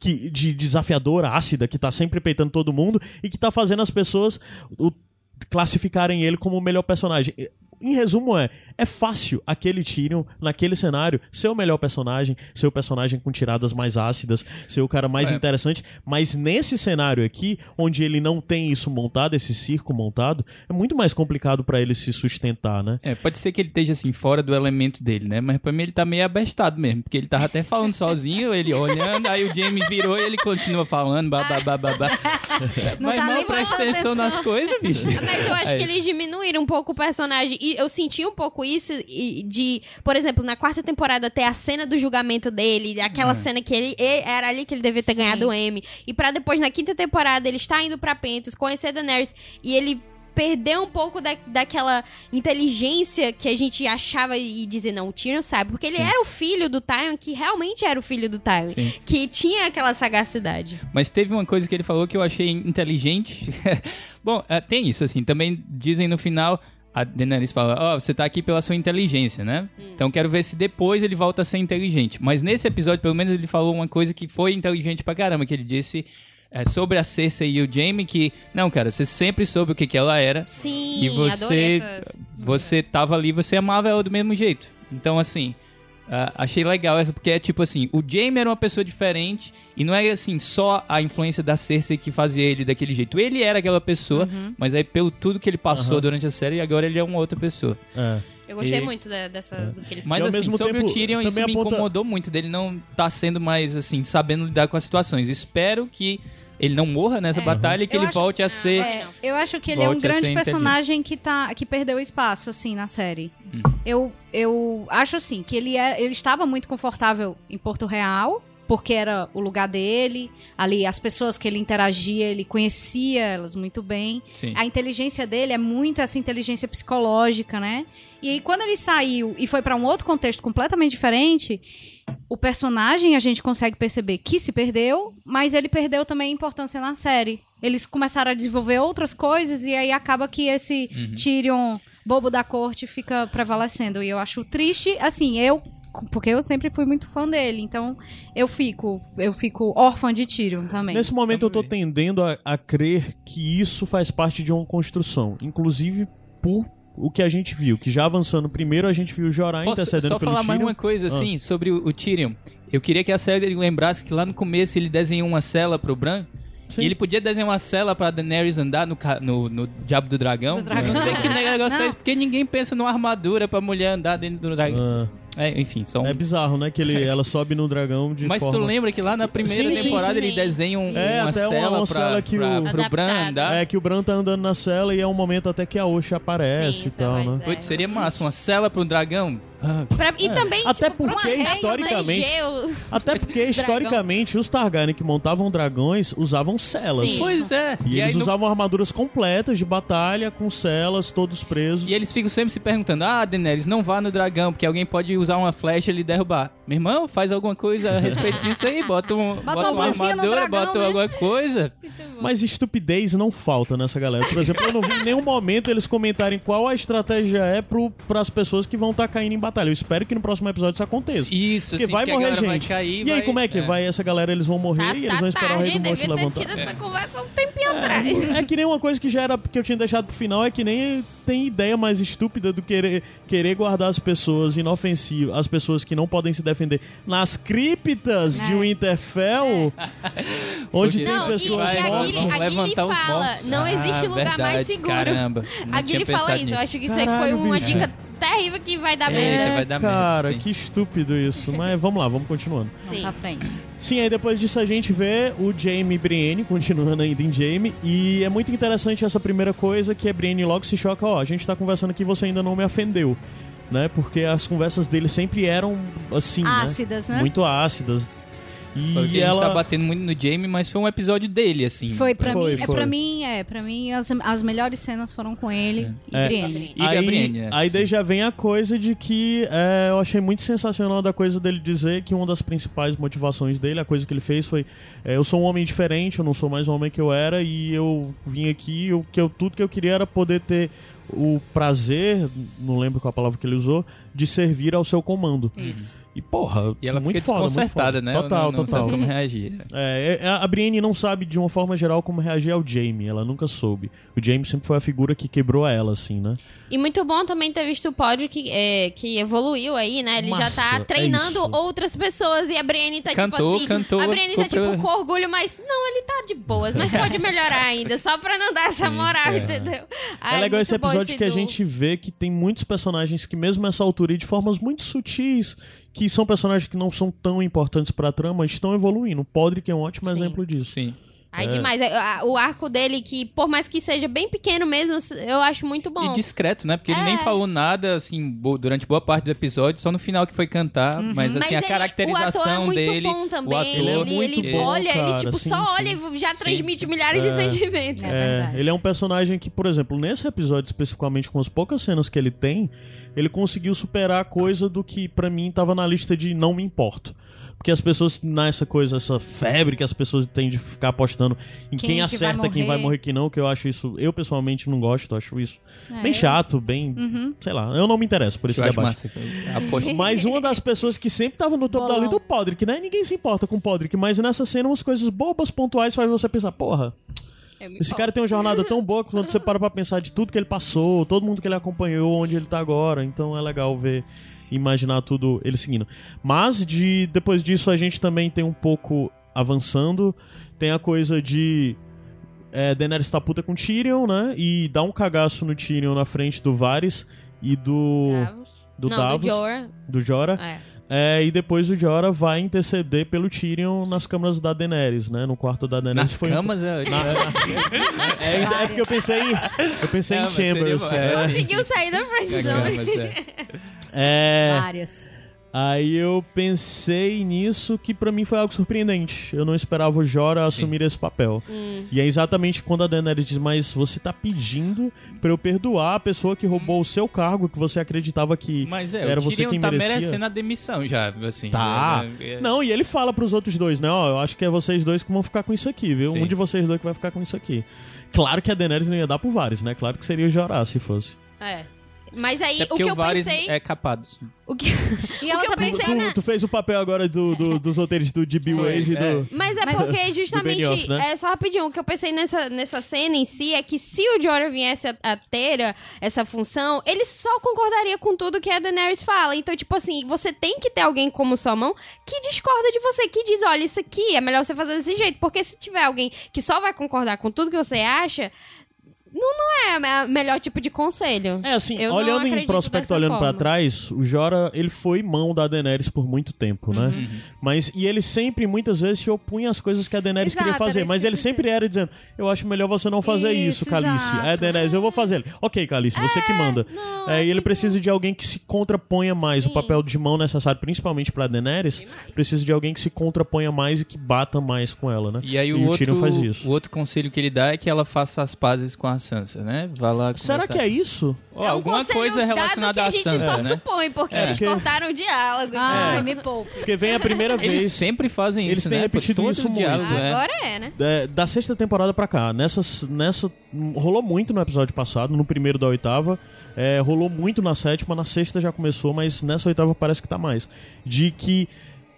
que, de desafiadora, ácida, que tá sempre peitando todo mundo e que tá fazendo as pessoas o- classificarem ele como o melhor personagem. Em resumo é, é fácil aquele Tyrion, naquele cenário, ser o melhor personagem, ser o personagem com tiradas mais ácidas, ser o cara mais É. interessante, mas nesse cenário aqui, onde ele não tem isso montado, esse circo montado, é muito mais complicado pra ele se sustentar, né? É, pode ser que ele esteja assim, fora do elemento dele, né? Mas pra mim ele tá meio abestado mesmo, porque ele tava até falando sozinho, ele olhando, aí o Jamie virou e ele continua falando, babá, babá. Não Mas tá não presta atenção nas coisas, bicho. Mas eu acho Aí. que eles diminuíram um pouco o personagem. E eu senti um pouco isso e- de, por exemplo, na quarta temporada ter a cena do julgamento dele, aquela cena que ele, era ali que ele devia ter Sim. ganhado o Emmy. E pra depois, na quinta temporada, ele está indo pra Pentos, conhecer Daenerys e ele perdeu um pouco da, daquela inteligência que a gente achava e dizer, não, o Tyrion sabe. Porque ele Sim. era o filho do Tywin, que realmente era o filho do Tywin. Sim. Que tinha aquela sagacidade. Mas teve uma coisa que ele falou que eu achei inteligente. Bom, é, tem isso, assim. Também dizem no final. A Daenerys fala, ó, você tá aqui pela sua inteligência, né? Então quero ver se depois ele volta a ser inteligente. Mas nesse episódio, pelo menos, ele falou uma coisa que foi inteligente pra caramba, que ele disse é, sobre a Cersei e o Jaime que, não, cara, você sempre soube o que, que ela era. Sim, E você, essas... você tava ali, você amava ela do mesmo jeito. Então, assim, ah, achei legal essa, porque é tipo assim, o Jaime era uma pessoa diferente, e não é assim, só a influência da Cersei que fazia ele daquele jeito. Ele era aquela pessoa, Uhum. mas aí pelo tudo que ele passou Aham. durante a série, agora ele é uma outra pessoa. É. Eu gostei E- muito da- dessa, do que ele Mas E ao assim, mesmo sobre tempo, o Tyrion, isso também me aponta- incomodou muito, dele não tá sendo mais, assim, sabendo lidar com as situações. Espero que ele não morra nessa É. batalha e que Eu ele acho- volte a ser... É. Eu acho que ele é um grande personagem que, tá, que perdeu espaço, assim, na série. Hum. Eu, eu acho, assim, que ele, é, ele estava muito confortável em Porto Real, porque era o lugar dele. Ali, as pessoas que ele interagia, ele conhecia elas muito bem. Sim. A inteligência dele é muito essa inteligência psicológica, né? E aí, quando ele saiu e foi pra um outro contexto completamente diferente, o personagem a gente consegue perceber que se perdeu, mas ele perdeu também a importância na série. Eles começaram a desenvolver outras coisas e aí acaba que esse Uhum. Tyrion bobo da corte fica prevalecendo. E eu acho triste, assim, eu porque eu sempre fui muito fã dele, então eu fico, eu fico órfã de Tyrion também. Nesse momento eu tô tendendo a, a crer que isso faz parte de uma construção. Inclusive por o que a gente viu. Que já avançando primeiro, a gente viu o Jorah Posso intercedendo só pelo falar mais uma coisa, Ah. assim, sobre o, o Tyrion? Eu queria que a série lembrasse que lá no começo ele desenhou uma cela pro Bran. Sim. E ele podia desenhar uma cela pra Daenerys andar no, no, no Diabo do Dragão. Do dragão. Não sei que negócio é Não. esse, porque ninguém pensa numa armadura pra mulher andar dentro do dragão. Ah. É, enfim, são. É bizarro, né? Que ele, ela sobe no dragão de Mas forma... tu lembra que lá na primeira Sim, sim, temporada sim. ele desenha um, É, uma até uma- cela uma pra, cela que pra, o- pro Bran andar. É que o Bran tá andando na cela e é um momento até que a Osha aparece Sim, e tal, né? vai- Putz, seria massa, uma cela pro dragão. Ah, Pra- e também, Até tipo, pra porque, uma historicamente- Egeu. Até porque, historicamente, os Targaryen que montavam dragões usavam celas. Sim. Pois é. E, aí eles no- usavam armaduras completas de batalha, com celas, todos presos. E eles ficam sempre se perguntando: Ah, Daenerys, não vá no dragão, porque alguém pode usar uma flecha e lhe derrubar. Meu irmão, faz alguma coisa a respeito disso aí, bota, um, bota uma uma armadura, dragão, bota né? alguma coisa. Mas estupidez não falta nessa galera. Por exemplo, eu não vi em nenhum momento eles comentarem qual a estratégia é pro, pras pessoas que vão estar caindo em batalha. Eu espero que no próximo episódio isso aconteça. Isso, Porque assim, vai que a morrer galera vai gente. cair, e aí, vai- como é que vai essa galera? Eles vão morrer Tá, e eles tá vão esperar o tarde, rei do monte levantar. tido essa conversa um tempinho atrás. É que nem uma coisa que já era que eu tinha deixado pro final, é que nem tem ideia mais estúpida do que querer, querer guardar as pessoas inofensivas, as pessoas que não podem se defender nas criptas de É. Winterfell, onde Porque tem Não, e, pessoas e mortas. Vão a os fala, mortos. não Ah, existe lugar verdade, mais seguro. Caramba, A tinha fala isso, eu nisso. acho que isso aí foi uma bicho. dica terrível que vai dar É, merda. vai dar merda, Cara, sim. que estúpido isso. Mas vamos lá, vamos continuando. Sim. Pra frente. Sim, aí depois disso a gente vê o Jaime e Brienne, continuando ainda em Jaime, e é muito interessante essa primeira coisa que a Brienne logo se choca, ó, a gente tá conversando aqui e você ainda não me ofendeu, né? Porque as conversas dele sempre eram assim, Ácidas, né? Muito ácidas. E Foi que a ela gente tá batendo muito no Jamie, mas foi um episódio dele, assim. Foi pra Foi, mim, é foi. pra mim, é, pra mim as, as melhores cenas foram com ele e É. Brienne. E aí, né? aí daí já vem a coisa de que é, eu achei muito sensacional da coisa dele dizer que uma das principais motivações dele, a coisa que ele fez foi é, eu sou um homem diferente, eu não sou mais o homem que eu era e eu vim aqui, eu, que eu, tudo que eu queria era poder ter o prazer, não lembro qual a palavra que ele usou, de servir ao seu comando. Isso. E porra, E ela muito fica foda, muito desconcertada, foda. né? Total, Ela não, não total. sabe como reagir. É, é, a Brienne não sabe de uma forma geral como reagir ao Jaime, ela nunca soube. O Jaime sempre foi a figura que quebrou ela, assim, né? E muito bom também ter visto o pódio que, é, que evoluiu aí, né? Ele Massa, já é tá treinando isso. outras pessoas e a Brienne tá Cantou, tipo assim. cantou, a Brienne tá tipo com orgulho, mas não, ele tá de boas, mas pode melhorar ainda, só pra não dar essa Sim, moral, é. entendeu? É Ai, legal muito esse episódio que a duo. gente vê que tem muitos personagens que, mesmo nessa altura e de formas muito sutis, que são personagens que não são tão importantes pra trama, estão evoluindo. O Podrick é um ótimo Sim. exemplo disso. Sim. Ai, É. demais. É, O arco dele, que por mais que seja bem pequeno mesmo, eu acho muito bom. E discreto, né? Porque ele É. nem falou nada, assim, durante boa parte do episódio, só no final que foi cantar. Mas, assim, Mas a ele- caracterização o ator é muito dele. bom também. O ator, Ele é ele, muito ele bom, olha, cara, ele tipo sim, só sim. olha e já Sim. transmite milhares de É. sentimentos. É É, ele é um personagem que, por exemplo, nesse episódio especificamente, com as poucas cenas que ele tem, ele conseguiu superar a coisa do que pra mim tava na lista de não me importo. Porque as pessoas, nessa coisa, essa febre que as pessoas têm de ficar apostando em quem, Quem que vai acerta, quem vai morrer. quem não, que eu acho isso, eu pessoalmente não gosto, acho isso É, bem eu- chato, bem, Uhum. sei lá, eu não me interesso por esse Eu debate. massa. Mas uma das pessoas que sempre tava no topo da Bolão. lista é o Podrick, né? Ninguém se importa com o Podrick, mas nessa cena umas coisas bobas, pontuais, faz você pensar, porra, esse cara tem uma jornada tão boa que quando você para pra pensar de tudo que ele passou, todo mundo que ele acompanhou, onde ele tá agora, então é legal ver, imaginar tudo ele seguindo. Mas de depois disso a gente também tem um pouco avançando, tem a coisa de é, Daenerys tá puta com Tyrion, né? E dá um cagaço no Tyrion na frente do Varys e do Davos. do Não, Davos, do Jorah. do Jorah. É. É, e depois o Jorah vai interceder pelo Tyrion nas câmaras da Daenerys, né? No quarto da Daenerys. Nas Foi- camas, é, É, é porque eu pensei, eu pensei em Chambers. é. é. Conseguiu sair da é, friendzone. é. É, Várias. Aí eu pensei nisso que pra mim foi algo surpreendente. Eu não esperava o Jorah assumir esse papel. Hum. E é exatamente quando a Daenerys diz, mas você tá pedindo pra eu perdoar a pessoa que roubou o seu cargo, que você acreditava que Mas é, era o você quem tá merecia. merecendo a demissão já, assim. Tá. É, é- Não, e ele fala pros outros dois, né? Ó, eu acho que é vocês dois que vão ficar com isso aqui, viu? Sim. Um de vocês dois que vai ficar com isso aqui. Claro que a Daenerys não ia dar pro Varys, né? Claro que seria o Jorah se fosse. É. Mas aí, É o porque que o eu pensei... é capado. O que... E o ela que eu tá pensei tu, na... tu fez o papel agora do, do- dos roteiros do D.B. Weiss e é. do... Mas é porque justamente, Benioff, né? é só rapidinho, o que eu pensei nessa, nessa cena em si é que se o Jorah viesse a, a ter essa função, ele só concordaria com tudo que a Daenerys fala. Então, tipo assim, você tem que ter alguém como sua mão que discorda de você, que diz, olha, isso aqui é melhor você fazer desse jeito. Porque se tiver alguém que só vai concordar com tudo que você acha, é o melhor tipo de conselho. É assim, Eu não olhando em prospecto, olhando pra forma. trás, o Jora, ele foi mão da Daenerys por muito tempo, né? Uhum. Mas, e ele sempre, muitas vezes, se opunha às coisas que a Daenerys Exato, queria fazer. Mas que ele sempre era dizendo, eu acho melhor você não fazer isso, Isso, Calice. É, Daenerys, eu vou fazer. Ele, ok, Calice, você que manda. não, É, é e ele precisa de alguém que se contraponha mais. O Sim. papel de mão necessário, principalmente pra Daenerys, precisa de alguém que se contraponha mais e que bata mais com ela, né? E aí o, o outro, isso. o outro conselho que ele dá é que ela faça as pazes com a Sansa, né? Vá lá Será conversar. que é isso? Ó, é um alguma coisa relacionada que a à gente Sansa, só né? supõe, porque É, eles porque- cortaram o diálogo. Ai, É. me poupe. Porque vem a primeira Eles vez... sempre fazem isso, Eles têm né? Repetido todo isso diálogo, muito. é. Agora é, né? É, da sexta temporada pra cá, nessa, nessa. Rolou muito no episódio passado, no primeiro da oitava. é, rolou muito na sétima, na sexta já começou, mas nessa oitava parece que tá mais. De que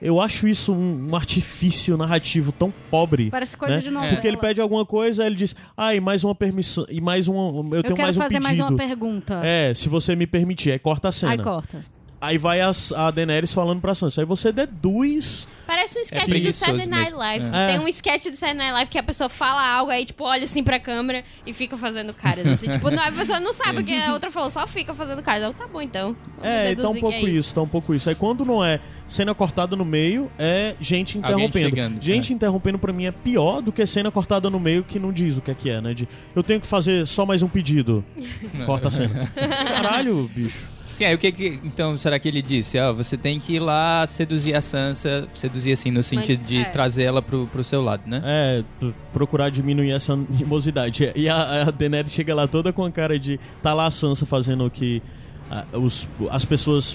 eu acho isso um, um artifício narrativo tão pobre. Parece coisa né? de novela. Porque ele pede alguma coisa, ele diz, ah, e mais uma permissão. E mais uma. Eu, Eu tenho quero mais um fazer pedido. mais uma pergunta. É, se você me permitir, aí corta a cena. Aí corta. Aí vai as- a Daenerys falando pra Sansa. Aí você deduz. Parece um sketch do preguiçoso Saturday Night. Live. É. Tem um sketch do Saturday Night Live que a pessoa fala algo, aí, tipo, olha assim pra câmera e fica fazendo caras, assim. tipo, não, a pessoa não sabe o que a outra falou, só fica fazendo caras. Eu, tá bom, então. Vamos É, tá um pouco é isso, tá um pouco isso. Aí quando não é cena cortada no meio, é gente interrompendo. chegando, gente interrompendo pra mim é pior do que cena cortada no meio que não diz o que é que é, né? De eu tenho que fazer só mais um pedido. Corta a cena. Caralho, bicho. Sim, aí o que que... Então, será que ele disse? Ó, você tem que ir lá seduzir a Sansa, seduzir assim, no sentido de é. trazer ela pro, pro seu lado, né? É, procurar diminuir essa animosidade. E a, a Daenerys chega lá toda com a cara de. Tá lá a Sansa fazendo o que ah, os, as pessoas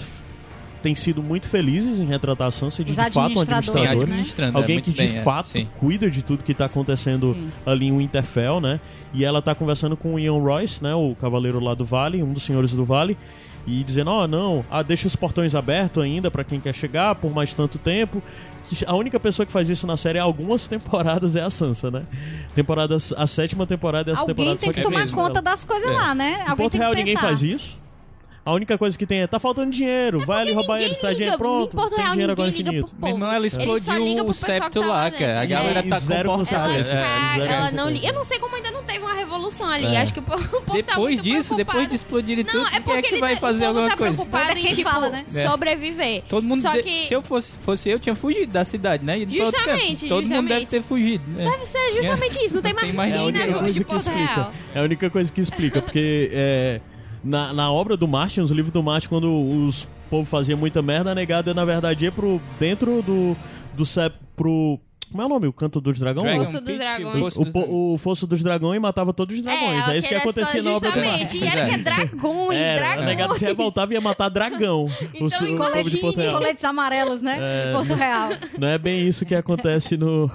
têm sido muito felizes em retratar a Sansa de, de fato um administrador. né? é, Alguém que de bem, é, fato sim. cuida de tudo que tá acontecendo Sim. ali em Winterfell, né? E ela tá conversando com o Ian Royce, né? O cavaleiro lá do Vale, um dos senhores do Vale. E dizendo, ó, não, ah, deixa os portões abertos ainda pra quem quer chegar por mais tanto tempo. Que a única pessoa que faz isso na série há algumas temporadas é a Sansa, né? Temporadas, a sétima temporada e essa Alguém temporada tem que é tomar mesmo conta ela. das coisas É. lá, né? Em Alguém Porto tem Real que ninguém faz isso. A única coisa que tem é, tá faltando dinheiro, vai ali roubar eles, tá dinheiro pronto, tem Real dinheiro agora ninguém liga infinito. Meu irmão, ela explodiu pro o septo tá lá cara. A É, galera e tá zero comportada. Ela. É, zero ela não liga. Eu não sei como ainda não teve uma revolução ali. É. Acho que o povo tá Depois disso, depois de explodir tudo, Não, é quem porque é que ele vai tá- fazer o povo alguma tá coisa? preocupado é em, quem tipo, fala, né? É. sobreviver. Todo mundo. Só de- que Se eu fosse, fosse eu, tinha fugido da cidade, né? Justamente, Todo mundo deve ter fugido. né? deve ser justamente isso. Não tem mais É ninguém nas ruas de Porto explica. Real. É a única coisa que explica, porque é, na, na obra do Martin, os livros do Martin, quando os povo fazia muita merda, a negada, na verdade, ia pro, dentro do, do CEP pro... Como é o nome? O Canto dos Dragões? Dragon Fosso dos Dragões. O, Dragões. o Fosso dos Dragões e matava todos os dragões. É, isso que acontecia na obra do Martin. Justamente. E era que é dragões, Era, a negada se dragões. revoltava e ia matar dragão. Então, o, su- o imagine. povo de Porto Real. Coletes amarelos, né? É. Porto Real. Não é bem isso que acontece no,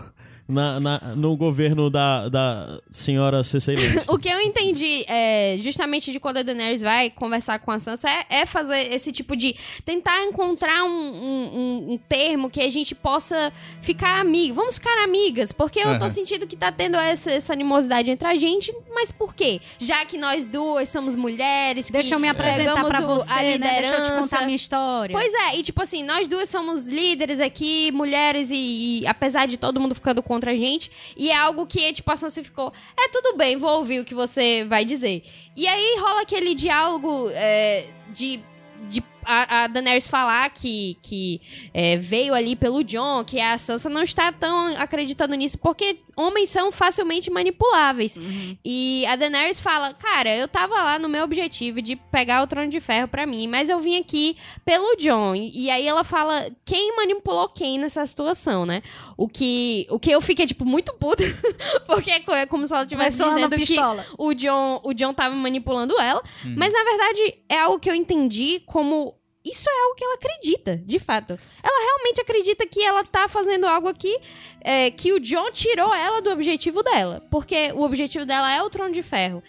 na, na- no governo da, da senhora Cersei Lannister. O que eu entendi, é, justamente de quando a Daenerys vai conversar com a Sansa, é, é fazer esse tipo de... Tentar encontrar um, um- um- termo que a gente possa ficar amigo. Vamos ficar amigas, porque eu tô Aham. sentindo que tá tendo essa, essa animosidade entre a gente, mas por quê? Já que nós duas somos mulheres, que Deixa eu me apresentar pra o- você, a né? Deixa eu te liderança. contar a minha história. Pois é, e tipo assim, nós duas somos líderes aqui, mulheres, e, e apesar de todo mundo ficando contra a gente, e é algo que, tipo, a Sansa ficou, é tudo bem, vou ouvir o que você vai dizer. E aí rola aquele diálogo é, de. de a, a Daenerys falar que, que é, veio ali pelo John, que a Sansa não está tão acreditando nisso, porque homens são facilmente manipuláveis. E a Daenerys fala, cara, eu tava lá no meu objetivo de pegar o trono de ferro pra mim, mas eu vim aqui pelo John. E, aí ela fala quem manipulou quem nessa situação, né? O que, o que eu fiquei, tipo, muito puta, porque é é como se ela estivesse dizendo que o John, o John tava manipulando ela. Mas na verdade é algo que eu entendi como. Isso é algo que ela acredita, de fato. Ela realmente acredita que ela tá fazendo algo aqui é, que o John tirou ela do objetivo dela. Porque o objetivo dela é o trono de ferro.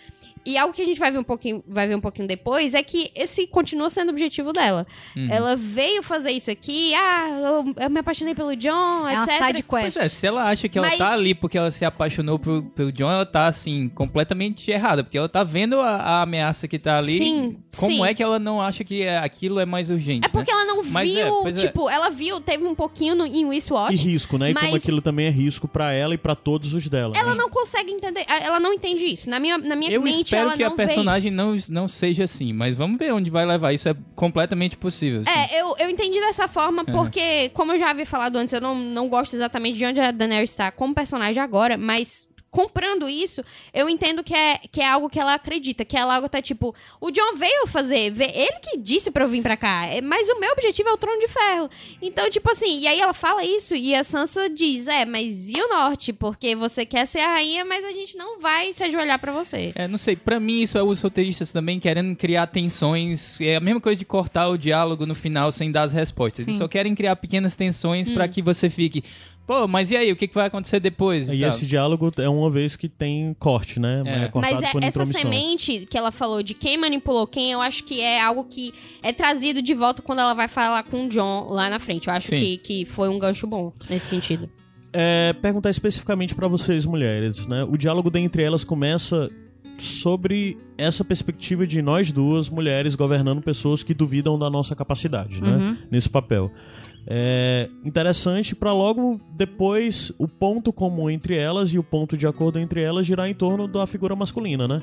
E algo que a gente vai ver um pouquinho, vai ver um pouquinho depois é que esse continua sendo o objetivo dela. Uhum. Ela veio fazer isso aqui, ah, eu, eu me apaixonei pelo John, É uma etc. side Pois quest. é, se ela acha que ela Mas- tá ali porque ela se apaixonou pro- pelo John, ela tá, assim, completamente errada. Porque ela tá vendo a, a ameaça que tá ali. Sim, Como sim. é que ela não acha que é- aquilo é mais urgente, É porque né? ela não Mas é, viu, é. tipo, ela viu, teve um pouquinho no, em E Wishwatch. risco, né? E como Mas- aquilo também é risco pra ela e pra todos os dela. Ela né? não consegue entender, ela não entende isso. Na minha, na minha Eu mente, espero que a personagem não, não seja assim, mas vamos ver onde vai levar. Isso é completamente possível. assim. É, eu, eu entendi dessa forma porque, como eu já havia falado antes, eu não, não gosto exatamente de onde a Daenerys está como personagem agora, mas comprando isso, eu entendo que é, que é algo que ela acredita, que ela algo tá tipo, o John veio fazer, ele que disse pra eu vir pra cá, é, mas o meu objetivo é o Trono de Ferro. Então, tipo assim, e aí ela fala isso e a Sansa diz, é, mas e o Norte? Porque você quer ser a rainha, mas a gente não vai se ajoelhar pra você. É, não sei, pra mim isso é os roteiristas também querendo criar tensões. É a mesma coisa de cortar o diálogo no final sem dar as respostas. Eles Sim. só querem criar pequenas tensões pra que você fique, pô, mas e aí, o que, que vai acontecer depois? E tal. esse diálogo é uma vez que tem corte, né? É. É Mas é- essa semente que ela falou de quem manipulou quem, eu acho que é algo que é trazido de volta quando ela vai falar com o John lá na frente. Eu acho Sim. que, que foi um gancho bom nesse sentido. É, perguntar especificamente pra vocês, mulheres, né? O diálogo dentre elas começa sobre essa perspectiva de nós duas, mulheres, governando pessoas que duvidam da nossa capacidade, né? Nesse papel. É interessante pra logo depois o ponto comum entre elas e o ponto de acordo entre elas girar em torno da figura masculina, né?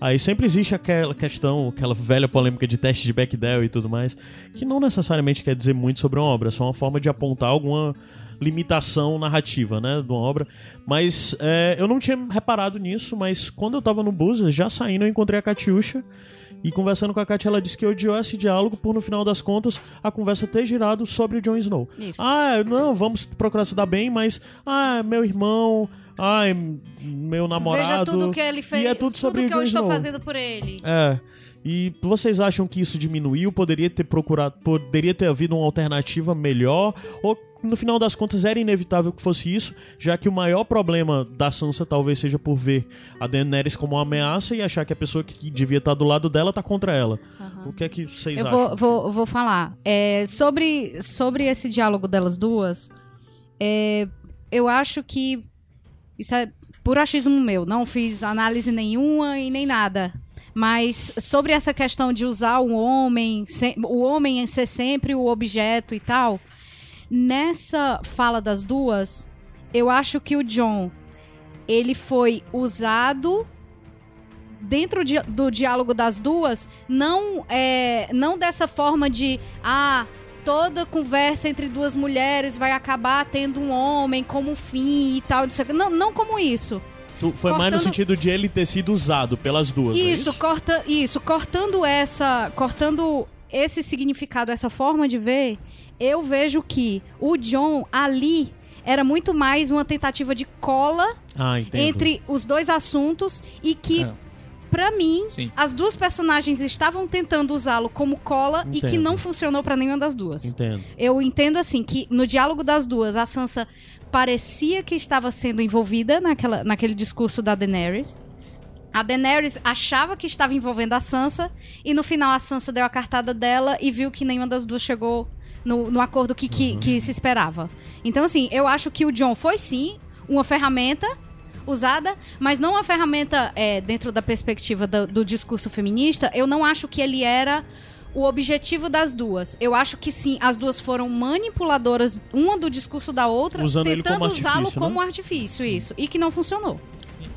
Aí sempre existe aquela questão, aquela velha polêmica de teste de Bechdel e tudo mais, que não necessariamente quer dizer muito sobre uma obra, é só uma forma de apontar alguma limitação narrativa, né, de uma obra. Mas é, eu não tinha reparado nisso, mas quando eu tava no bus, já saindo, eu encontrei a Katiusha e conversando com a Katia, ela disse que odiou esse diálogo por, no final das contas, a conversa ter girado sobre o Jon Snow. Isso. Ah, não, vamos procurar se dar bem, mas, ah, meu irmão, ai, meu namorado... Veja tudo que ele fez. E é tudo sobre o que eu Jon estou Snow. fazendo por ele. É. E vocês acham que isso diminuiu? Poderia ter procurado, poderia ter havido uma alternativa melhor? Ou no final das contas era inevitável que fosse isso, já que o maior problema da Sansa talvez seja por ver a Daenerys como uma ameaça e achar que a pessoa que devia estar do lado dela tá contra ela. O que é que vocês Eu acham? vou, vou, vou falar. É, sobre, sobre esse diálogo delas duas, é, eu acho que. Isso é por achismo meu. Não fiz análise nenhuma e nem nada. Mas sobre essa questão de usar o homem, o homem ser sempre o objeto e tal, nessa fala das duas, eu acho que o John ele foi usado dentro de- do diálogo das duas, não é, não dessa forma de ah, toda conversa entre duas mulheres vai acabar tendo um homem como fim e tal, não, não como isso. Tu- foi mais no cortando- sentido de ele ter sido usado pelas duas. é Isso, corta, isso, cortando essa, cortando esse significado, essa forma de ver, eu vejo que o John ali era muito mais uma tentativa de cola Ah, entendo. entre os dois assuntos e que É. pra mim Sim. as duas personagens estavam tentando usá-lo como cola e que Entendo. não funcionou pra nenhuma das duas. Entendo. Eu entendo assim que no diálogo das duas a Sansa parecia que estava sendo envolvida naquela, naquele discurso da Daenerys. A Daenerys achava que estava envolvendo a Sansa e no final a Sansa deu a cartada dela e viu que nenhuma das duas chegou no, no acordo que, que, que se esperava. Então assim, eu acho que o John foi sim uma ferramenta usada, mas não uma ferramenta é, dentro da perspectiva do, do discurso feminista. Eu não acho que ele era o objetivo das duas. Eu acho que sim, as duas foram manipuladoras, uma do discurso da outra, Usando tentando usá-lo artifício, como né? artifício, isso. E que não funcionou.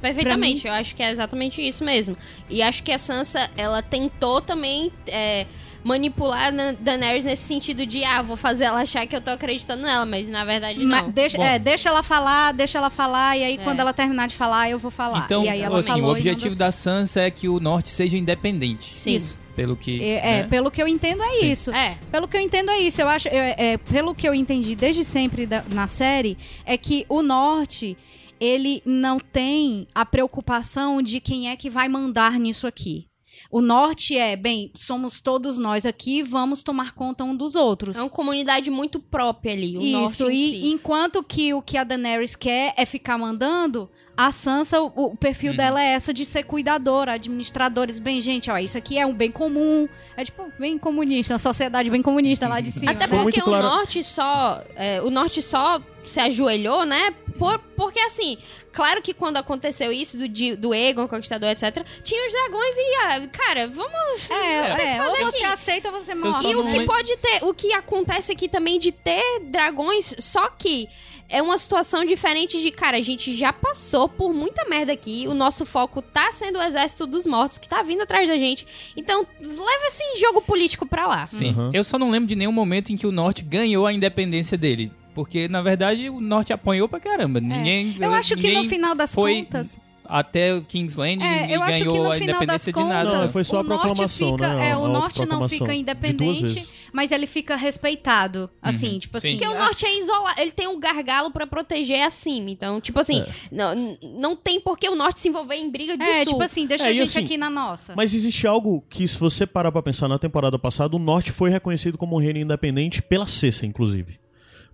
Perfeitamente, eu acho que é exatamente isso mesmo. E acho que a Sansa, ela tentou também é, manipular Daenerys nesse sentido de, ah, vou fazer ela achar que eu tô acreditando nela, mas na verdade Mas não. deixa, Bom. é, deixa ela falar, deixa ela falar, e aí quando ela terminar de falar, eu vou falar. Então, e aí ela assim, falou o objetivo da Sansa é que o norte seja independente. Sim. Isso. Pelo que. É, é, né? pelo que eu entendo é Sim. isso. É, Pelo que eu entendo é isso. Eu acho, é, é, pelo que eu entendi desde sempre da- na série, é que o norte ele não tem a preocupação de quem é que vai mandar nisso aqui. O norte é, bem, somos todos nós aqui, vamos tomar conta um dos outros. é uma comunidade muito própria ali, o Isso, norte em e si. enquanto que o que a Daenerys quer é ficar mandando, A Sansa, o, o perfil dela é essa de ser cuidadora, administradores. Bem, gente, ó, isso aqui é um bem comum. É tipo, bem comunista, uma sociedade bem comunista lá de cima. Até porque muito claro- o norte só. é, o norte só se ajoelhou, né? Por- porque assim, claro que quando aconteceu isso do, do Egon, Conquistador, etc., tinha os dragões e, ah, cara, vamos. É, é, ou você aqui. aceita ou você morre. E o que pode ter, o que acontece aqui também de ter dragões, só que é uma situação diferente de, cara, a gente já passou por muita merda aqui, o nosso foco tá sendo o exército dos mortos que tá vindo atrás da gente. Então, leva esse jogo político pra lá. Sim. Uhum. Eu só não lembro de nenhum momento em que o Norte ganhou a independência dele. Porque, na verdade, o Norte apanhou pra caramba. Ninguém. É. Eu acho que no ninguém final das foi contas. Até o King's Landing É, ninguém eu acho que ganhou no a independência de nada. Não, foi só a o norte proclamação, fica, né? é, A- o a norte não fica De independente, mas ele fica respeitado, assim, tipo Sim. assim. Porque o a- norte é isolado, ele tem um gargalo pra proteger acima. Então, tipo assim, É. não, não tem por que o norte se envolver em briga do É, sul. tipo assim, deixa É, a gente assim, aqui na nossa. Mas existe algo que, se você parar pra pensar na temporada passada, o Norte foi reconhecido como um reino independente pela Cersei, inclusive.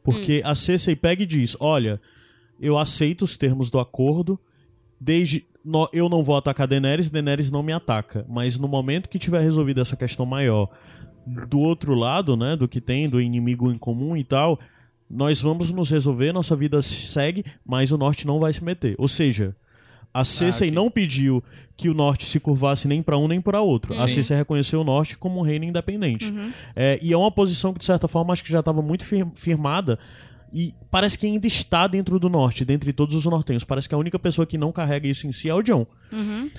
Porque a Cersei pega e diz: Olha, eu aceito os termos do acordo, desde. no- eu não vou atacar Daenerys, Daenerys não me ataca. Mas no momento que tiver resolvido essa questão maior, do outro lado, né, do que tem, do inimigo em comum e tal, nós vamos nos resolver, nossa vida segue, mas o Norte não vai se meter. Ou seja, a Cersei ok. não pediu que o Norte se curvasse nem pra um nem pra outro. A Sim. Cersei reconheceu o Norte como um reino independente. É, e é uma posição que, de certa forma, acho que já estava muito fir- firmada. E parece que ainda está dentro do Norte, dentre todos os nortenhos. Parece que a única pessoa que não carrega isso em si é o John.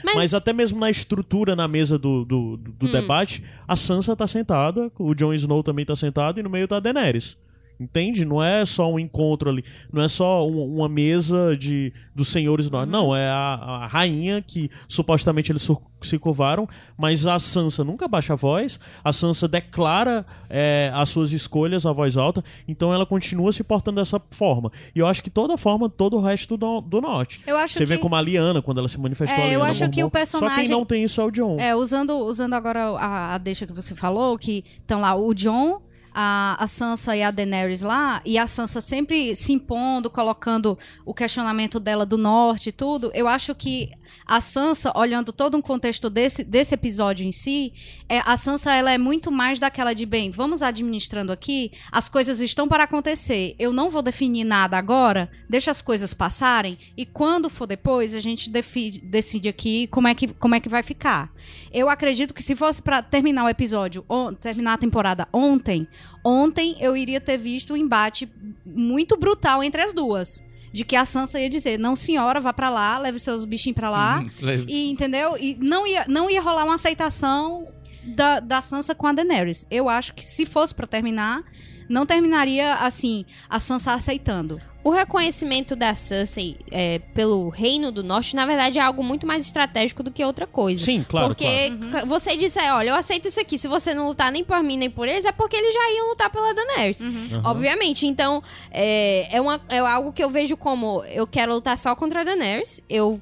Mas, Mas, até mesmo na estrutura, na mesa do, do, do- do debate, a Sansa tá sentada, o Jon Snow também tá sentado e no meio tá a Daenerys. Entende? Não é só um encontro ali, não é só um- uma mesa de dos senhores do norte. Não, é a, a rainha que supostamente eles se curvaram, mas a Sansa nunca baixa a voz, a Sansa declara é, as suas escolhas à voz alta, então ela continua se portando dessa forma. E eu acho que toda forma, todo o resto do, do norte. Eu acho Você vê que- como a Liana, quando ela se manifestou, É, a eu acho que o Mormont. Só quem personagem- não tem isso é o John. É, usando, usando agora a, a deixa que você falou, que estão lá o John, a, a Sansa e a Daenerys lá, e a Sansa sempre se impondo, colocando o questionamento dela do norte e tudo, eu acho que a Sansa, olhando todo um contexto desse, desse episódio em si, é, a Sansa ela é muito mais daquela de, bem, vamos administrando aqui, as coisas estão para acontecer, eu não vou definir nada agora, deixa as coisas passarem, e quando for depois, a gente decide aqui como é, que, como é que vai ficar. Eu acredito que se fosse para terminar o episódio, on- terminar a temporada ontem, ontem eu iria ter visto um embate muito brutal entre as duas. De que a Sansa ia dizer, não senhora, vá pra lá, leve seus bichinhos pra lá. Uhum. E, entendeu? E não ia, não ia rolar uma aceitação da, da Sansa com a Daenerys. Eu acho que se fosse pra terminar, não terminaria assim, a Sansa aceitando. O reconhecimento da Cersei é, pelo Reino do Norte, na verdade, é algo muito mais estratégico do que outra coisa. Sim, claro, Porque Uhum. ca- você disse, é, olha, eu aceito isso aqui. Se você não lutar nem por mim nem por eles, é porque eles já iam lutar pela Daenerys. Uhum. Obviamente. Então, é, é, uma, é algo que eu vejo como eu quero lutar só contra a Daenerys. Eu.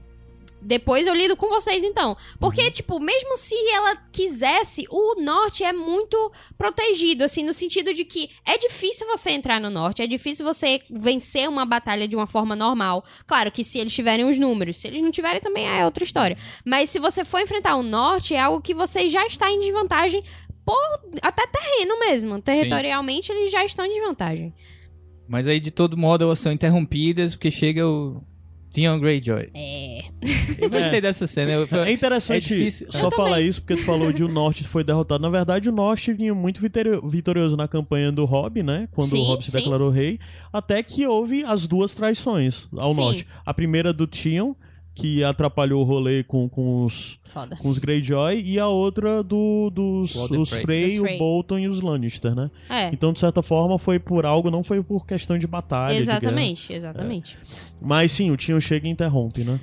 Depois eu lido com vocês, então. Porque, Uhum. tipo, mesmo se ela quisesse, o norte é muito protegido, assim, no sentido de que é difícil você entrar no norte, é difícil você vencer uma batalha de uma forma normal. Claro que se eles tiverem os números, se eles não tiverem também é outra história. Mas se você for enfrentar o norte, é algo que você já está em desvantagem por até terreno mesmo. Territorialmente, eles já estão em desvantagem. Mas aí, de todo modo, elas são interrompidas porque chega o Theon Greyjoy. É. Eu gostei dessa cena. Eu, É interessante É difícil. só Eu falar também. isso, porque tu falou de o Norte foi derrotado. Na verdade, o Norte vinha muito vitorio- vitorioso na campanha do Robb, né? Quando Sim, o Robb se sim. declarou rei. Até que houve as duas traições ao Sim. Norte. A primeira do Tion, que atrapalhou o rolê com, com os, Foda. com os Greyjoy. E a outra do, dos os Frey. Frey, o. Bolton e os Lannister, né? É. Então, de certa forma, foi por algo, não foi por questão de batalha. de guerra. Exatamente, exatamente. Mas sim, o Tion chega e interrompe, né?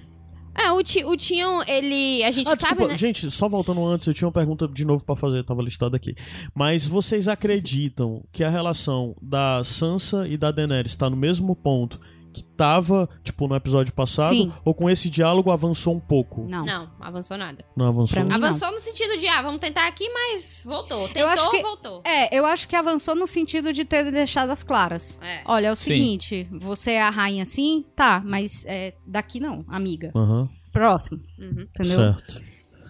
É, o, Ti- o Tion, ele. A gente Ah, sabe, desculpa, né? gente, só voltando antes, eu tinha uma pergunta de novo pra fazer, tava listado aqui. Mas vocês acreditam que a relação da Sansa e da Daenerys está no mesmo ponto que tava, tipo, no episódio passado? Sim. Ou com esse diálogo avançou um pouco? Não. Não, avançou nada. Não avançou? Mim- não. Avançou no sentido de, ah, vamos tentar aqui, mas voltou. Tentou, acho que- voltou. É, eu acho que avançou no sentido de ter deixado as claras. É. Olha, é o Sim. seguinte, você é a rainha sim? Tá, mas é, daqui não, amiga. Aham, Próximo, Uhum. entendeu? certo.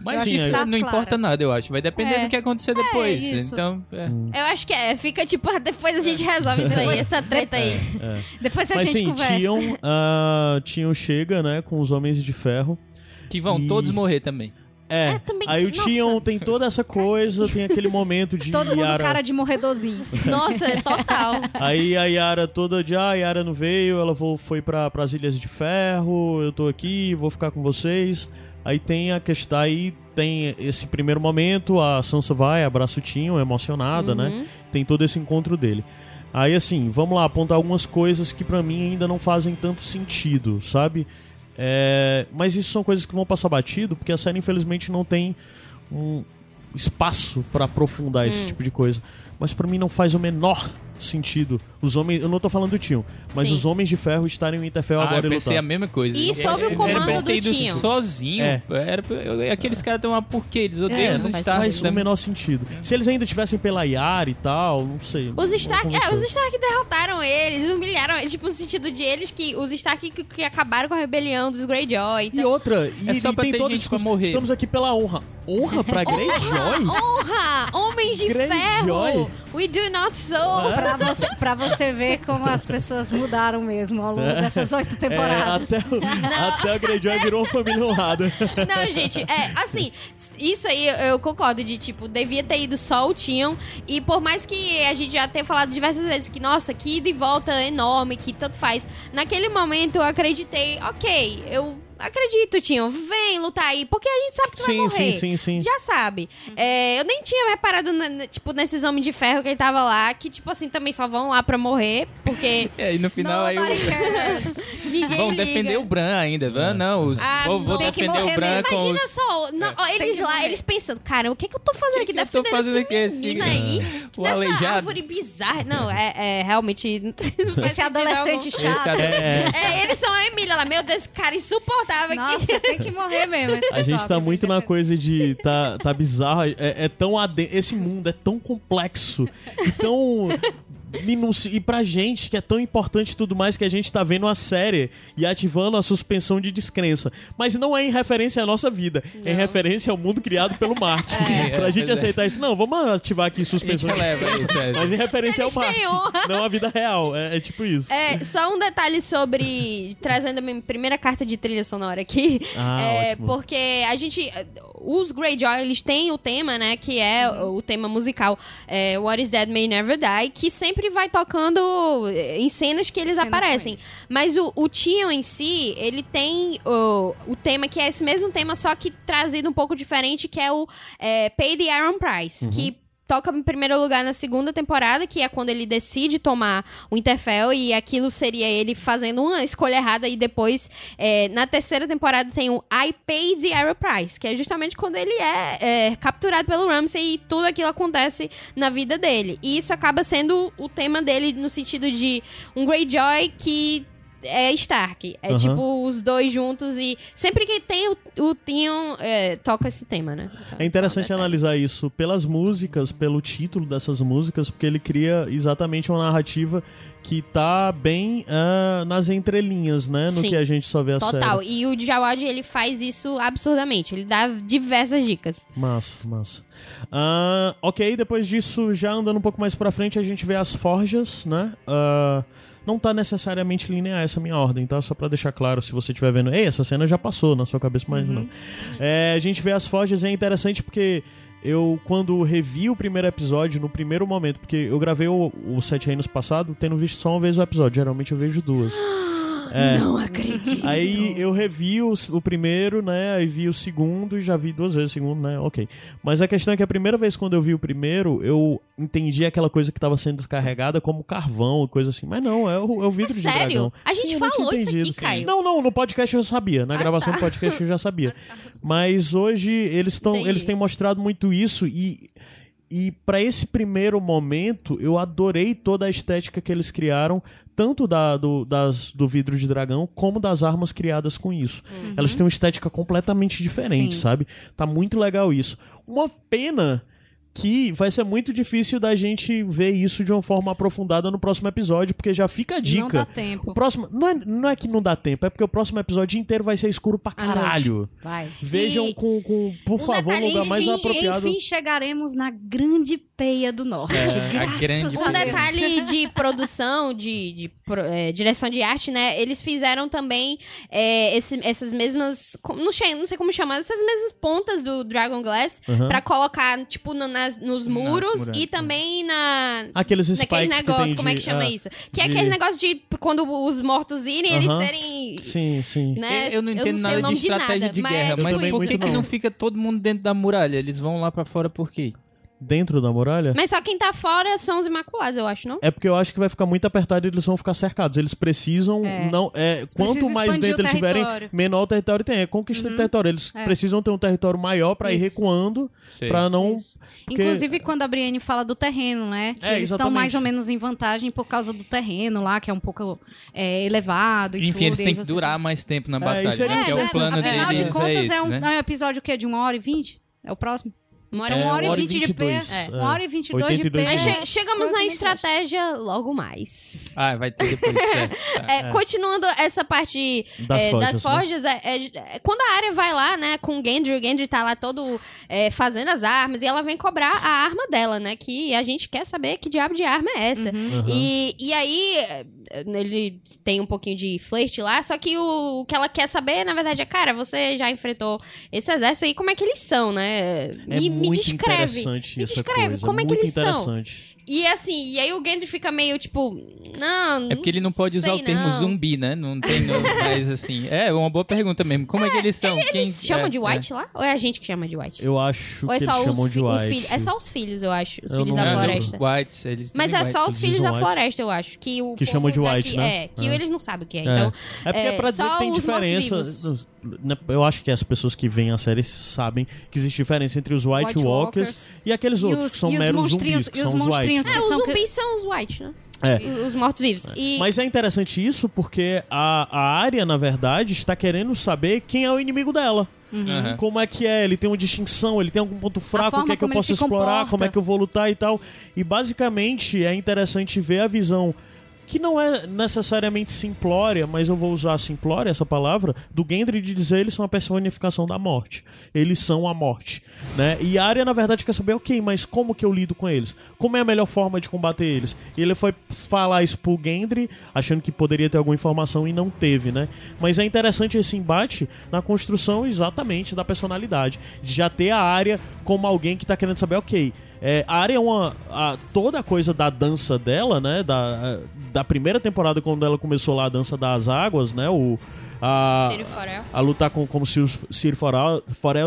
Mas das não importa claras. nada, eu acho. Vai depender É. do que acontecer depois. isso. Então, é. Eu acho que é, fica tipo, ah, depois a gente resolve isso aí, essa treta aí. É. Depois a Mas gente sim, conversa. tinham, ah, tinham Chega, né, com os Homens de Ferro. que vão E- todos morrer também. É, É, também- aí o. Tião tem toda essa coisa, tem aquele momento de Todo mundo Yara... cara de morredorzinho. Nossa, é total. Aí a Yara toda de, ah, a Yara não veio, ela foi para as Ilhas de Ferro, eu tô aqui, vou ficar com vocês. Aí tem a questão, aí tem esse primeiro momento, a Sansa vai, abraça o Tinho, emocionada, né? Uhum. Tem todo esse encontro dele. Aí assim, vamos lá, apontar algumas coisas que pra mim ainda não fazem tanto sentido, sabe? É, mas isso são coisas que vão passar batido, porque a série infelizmente não tem um espaço pra aprofundar esse tipo de coisa. Mas pra mim não faz o menor sentido os homens, eu não tô falando do Tio, mas Sim. os homens de ferro estarem no Interfell Ah, agora eu e pensei lutar. a mesma coisa. E sob o comando do Tinho. sozinho. É. Era, eu- aqueles caras estão lá por quê? Eles odeiam É, os Stark. faz o também. menor sentido. Se eles ainda tivessem pela Yara e tal, não sei. Os Stark, é, os Stark derrotaram eles, humilharam, eles, tipo, no sentido de eles que os Stark que, que acabaram com a rebelião dos Greyjoy. E Então, outra, e, É só e tem discussão. pra morrer. Estamos aqui pela honra. Honra pra Greyjoy? honra! Homens de Greyjoy. ferro! We do not so! Pra você, pra você ver como as pessoas mudaram mesmo ao longo dessas oito É, temporadas. até, o- até a Greyjoy virou uma família honrada. Não, gente, é assim, isso aí eu- concordo de tipo, devia ter ido só o Tion. E por mais que a gente já tenha falado diversas vezes que, nossa, que ida e volta enorme, que tanto faz. Naquele momento eu acreditei, ok, eu acredito, Tion, vem lutar aí, porque a gente sabe que tu vai Sim, morrer. sim, sim, sim. Já sabe. É, eu nem tinha reparado, na- na- tipo, nesses homens de ferro que ele tava lá, que, tipo assim, também só vão lá pra morrer, porque É, e no final aí o- cares. ninguém vão liga. defender o Bran ainda. Van, não, os, Ah, vou, vou tem que defender morrer o Bran mesmo. com Imagina os... só, não, ó, Tem eles lá, morrer. eles pensando, cara, o que que eu tô fazendo aqui eu tô defendendo fazendo esse aqui, menino aí? o nessa aleijado? árvore bizarra. Não, é, é realmente... Não faz Esse adolescente algum. chato. Esse É, É, eles são a Emília lá, meu Deus, esse cara insuportável aqui. Nossa, tem que morrer mesmo. a gente tá muito na coisa de. Tá, tá bizarro. É, é tão Esse mundo é tão complexo e tão. Minuci... E pra gente, que é tão importante e tudo mais, que a gente tá vendo a série e ativando a suspensão de descrença. Mas não é em referência à nossa vida, é em referência ao mundo criado pelo Marte. É, pra gente pois é. aceitar isso, não, vamos ativar aqui gente suspensão de descrença. isso, é. Mas em referência ao Marte, não à vida real. É, é tipo isso. É, só um detalhe sobre. trazendo a minha primeira carta de trilha sonora aqui. Ah, é, ótimo. porque a gente. Os Greyjoy, eles têm o tema, né? Que é o tema musical é, What is Dead May Never Die, que sempre vai tocando é, em cenas que eles Cena aparecem. Mas o, o Tion em si, ele tem o, o tema que é esse mesmo tema, só que trazido um pouco diferente, que é o é, Pay the Iron Price, que toca em primeiro lugar na segunda temporada, que é quando ele decide tomar o Interfell, e aquilo seria ele fazendo uma escolha errada, e depois, é, na terceira temporada, tem o I Paid the Iron Price, que é justamente quando ele é, é, capturado pelo Ramsay e tudo aquilo acontece na vida dele. E isso acaba sendo o tema dele no sentido de um Greyjoy que é Stark. É Aham. tipo os dois juntos e sempre que tem o, o Theon, é, toca esse tema, né? Então, É interessante um detalhe. analisar isso pelas músicas, pelo título dessas músicas, porque ele cria exatamente uma narrativa que tá bem ah, nas entrelinhas, né? No Sim. que a gente só vê a Total. série. E o Jawad, ele faz isso absurdamente. Ele dá diversas dicas. Massa, massa. Ah, ok, depois disso, já andando um pouco mais pra frente, a gente vê as forjas, né? Ah, não tá necessariamente linear essa minha ordem, tá? Só pra deixar claro, se você estiver vendo. Ei, essa cena já passou na sua cabeça, mas não. É, a gente vê as forjas e é interessante porque eu, quando revi o primeiro episódio, no primeiro momento, porque eu gravei o, o Sete Reinos passado, tendo visto só uma vez o episódio. Geralmente eu vejo duas. É. Não acredito. Aí eu revi o, o primeiro, né? Aí vi o segundo e já vi duas vezes o segundo, né? Ok. Mas a questão é que a primeira vez quando eu vi o primeiro, eu entendi aquela coisa que tava sendo descarregada como carvão e coisa assim. Mas não, é o, é o vidro de Sério? dragão. A gente Sim, falou isso aqui. Caio. Não, não, no podcast eu sabia. Na gravação do podcast eu já sabia. Mas hoje eles estão eles têm mostrado muito isso e e para esse primeiro momento, eu adorei toda a estética que eles criaram, tanto da, do, das, do vidro de dragão, como das armas criadas com isso. Elas têm uma estética completamente diferente, Sim. sabe? Tá muito legal isso. Uma pena que vai ser muito difícil da gente ver isso de uma forma aprofundada no próximo episódio, porque já fica a dica. Não dá tempo. O próximo. Não é, não é que não dá tempo, é porque o próximo episódio inteiro vai ser escuro pra noite. caralho. Vai. Vejam E com, com, por um favor, um detalhe, lugar mais enfim, apropriado. enfim, chegaremos na grande peia do norte. É, a grande Um detalhe de produção, de, de é, direção de arte, né? Eles fizeram também é, esse- essas mesmas. Não sei, não sei como chamar, essas mesmas pontas do Dragon Glass Aham. pra colocar, tipo, no- nas- nos muros e também na. Aqueles Naqueles negócios, tem como é que de- chama ah, isso? Que é de- aquele negócio de quando os mortos irem, eles Aham. serem. Sim, sim. Né? Eu não entendo sei nada o nome de estratégia nada, de mas guerra, é mas tipo também por que, que não. não fica todo mundo dentro da muralha? Eles vão lá pra fora por quê? Dentro da muralha? Mas só quem tá fora são os Imaculados, eu acho, não? É porque eu acho que vai ficar muito apertado e eles vão ficar cercados. Eles precisam. É. não é Quanto precisam mais dentro o eles tiverem, menor o território tem. É conquista de território. Eles É. precisam ter um território maior pra ir Isso. recuando, pra não. Isso. porque- Inclusive, quando a Brienne fala do terreno, né? Que É, eles estão mais ou menos em vantagem por causa do terreno lá, que é um pouco é, elevado e Enfim, tudo. eles têm que durar mais tempo na batalha, isso é né? que é isso, o é, plano Afinal deles, de contas, é é, esse, um, né? é um episódio que é de 1 hora e 20? É o próximo? Uma hora, É, uma hora uma hora e e vinte. 22. É, É. 1 hora e 22 de 82 pé. Mas che- chegamos na estratégia logo mais. Ah, vai ter depois, certo. Tá. É, Continuando essa parte Das é, forjas, das né? forjas, é- é- é- quando a área vai lá, né, com o Gendry, o Gendry tá lá todo é, fazendo as armas, e ela vem cobrar a arma dela, né, que a gente quer saber que diabo de arma é essa. Aham. E, e aí, é, ele tem um pouquinho de flerte lá, só que o, o que ela quer saber, na verdade, é, cara, você já enfrentou esse exército aí, como é que eles são, né? É me, me muito descreve. interessante Me essa descreve, coisa. como é que muito eles são? interessante. E assim, e aí o Gendry fica meio tipo, não, É porque ele não pode usar sei o termo não. zumbi, né? Não tem mais assim. É uma boa pergunta mesmo. Como é, que eles são? Quem Eles chamam é, de White lá? Ou é a gente que chama de White? Eu acho Ou é que só eles os, chamam de fi- os white. filhos? É só os filhos, eu acho. Os Eu filhos não da É, floresta. Whites, eles Mas é só os filhos da white. floresta, eu acho. Que, o Que povo chamam de daqui- white, né? É, que É. eles não sabem o que é. É. Então, É porque é pra dizer só que tem os diferença. Eu acho que as pessoas que veem a série sabem que existe diferença entre os White, White Walkers, Walkers. e aqueles E outros os- que são e os meros zumbis, que e os são os monstrinhos White. É, os zumbis são os White, né? É. Os mortos-vivos. E Mas é interessante isso porque a, a área, na verdade, está querendo saber quem é o inimigo dela. Aham. Como é que é? Ele tem uma distinção, ele tem algum ponto fraco, o que é que eu posso explorar, comporta. como é que eu vou lutar e tal. E basicamente é interessante ver a visão que não é necessariamente simplória, mas eu vou usar simplória essa palavra, do Gendry de dizer eles são a personificação da morte. Eles são a morte, né? E a área na verdade quer saber, OK, mas como que eu lido com eles? Como é a melhor forma de combater eles? E ele foi falar isso pro Gendry, achando que poderia ter alguma informação e não teve, né? Mas é interessante esse embate na construção exatamente da personalidade, de já ter a área como alguém que tá querendo saber, OK, é, a área é uma. a- toda a coisa da dança dela, né? Da, da primeira temporada, quando ela começou lá a dança das águas, né? O, a, a lutar com, como se o Ciro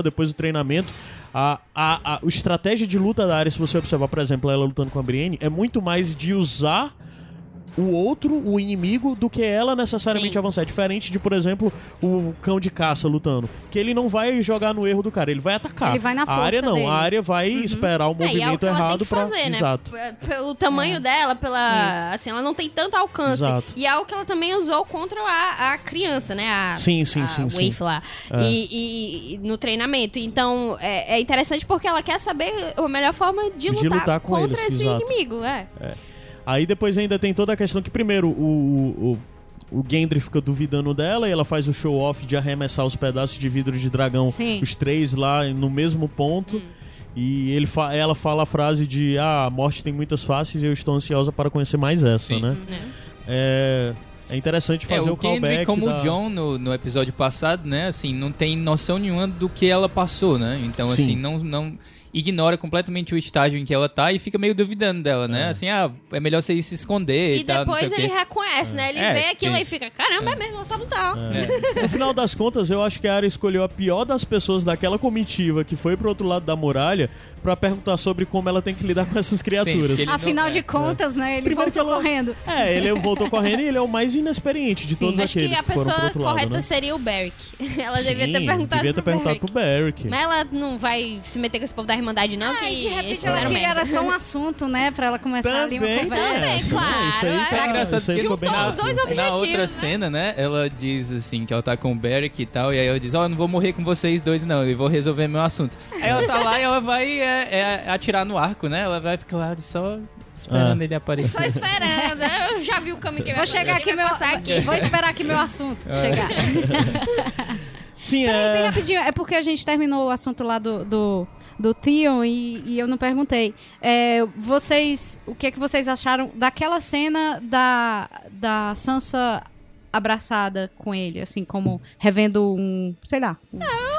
depois do treinamento. A, a, a, a estratégia de luta da área, se você observar, por exemplo, ela lutando com a Brienne, é muito mais de usar o outro, o inimigo, do que ela necessariamente Sim. avançar. É diferente de, por exemplo, o cão de caça lutando. Que ele não vai jogar no erro do cara, ele vai atacar. Ele vai na A força área não, dele. a área vai esperar o É, e é o movimento errado fazer, né? Exato. P- Pelo tamanho dela, pela. Assim, ela não tem tanto alcance. Exato. E é algo que ela também usou contra a, a criança, né? A, Sim, sim, a sim, sim. Waif lá. É. E, e- no treinamento. Então, é, é interessante porque ela quer saber a melhor forma de De lutar, lutar com contra eles, esse exato. inimigo. É. Aí depois ainda tem toda a questão que, primeiro, o, o, o Gendry fica duvidando dela e ela faz o show-off de arremessar os pedaços de vidro de dragão, Sim. os três lá no mesmo ponto. Hum. E ele fa ela fala a frase de Ah, a morte tem muitas faces e eu estou ansiosa para conhecer mais essa, Sim. né? É, é interessante É, fazer o o callback. Gendry, como da... o John no, no episódio passado, né? Assim, não tem noção nenhuma do que ela passou, né? Então, Sim. assim, não, não ignora completamente o estágio em que ela tá e fica meio duvidando dela, né? Assim, ah, é melhor você ir se esconder e, E tal, não sei depois o ele quê. reconhece, né? Ele É, vê aquilo e fica, caramba, é, mesmo, ela sabe lutar. É. No final das contas, eu acho que a Arya escolheu a pior das pessoas daquela comitiva que foi pro outro lado da muralha pra perguntar sobre como ela tem que lidar com essas criaturas. ele- Afinal não- de é, contas, né? Ele Primeiro voltou ela- correndo. É, ele voltou correndo e ele é o mais inexperiente de Sim. todos Acho aqueles que a que, foram pro pessoa outro lado, correta né? seria o Beric. Ela devia Sim, ter perguntado devia ter pro perguntado Beric. pro Beric. Mas ela não vai se meter com esse povo da Irmandade, não, que Ai, de repente ela queria merda. era só um assunto, né? Pra ela começar ali uma Também, conversa. Também, claro, né? Isso aí é. tá, É engraçado isso aí bem na- os dois Na objetivos, outra né? cena, né, ela diz assim que ela tá com o Beric e tal, e aí ela diz, ó, eu não vou morrer com vocês dois não, eu vou resolver meu assunto. Aí ela tá lá e ela vai é, é, atirar no arco, né, ela vai ficar lá só esperando Ah. ele aparecer. Só esperando. Eu já vi o caminho que ele Vou vai chegar aqui, vai meu. passar aqui. Vou esperar aqui meu assunto É. chegar. Sim, Bem é. rapidinho, é porque a gente terminou o assunto lá do, do, do Theon e, e eu não perguntei. É, vocês, o que é que vocês acharam daquela cena da, da Sansa abraçada com ele, assim, como revendo um, sei lá,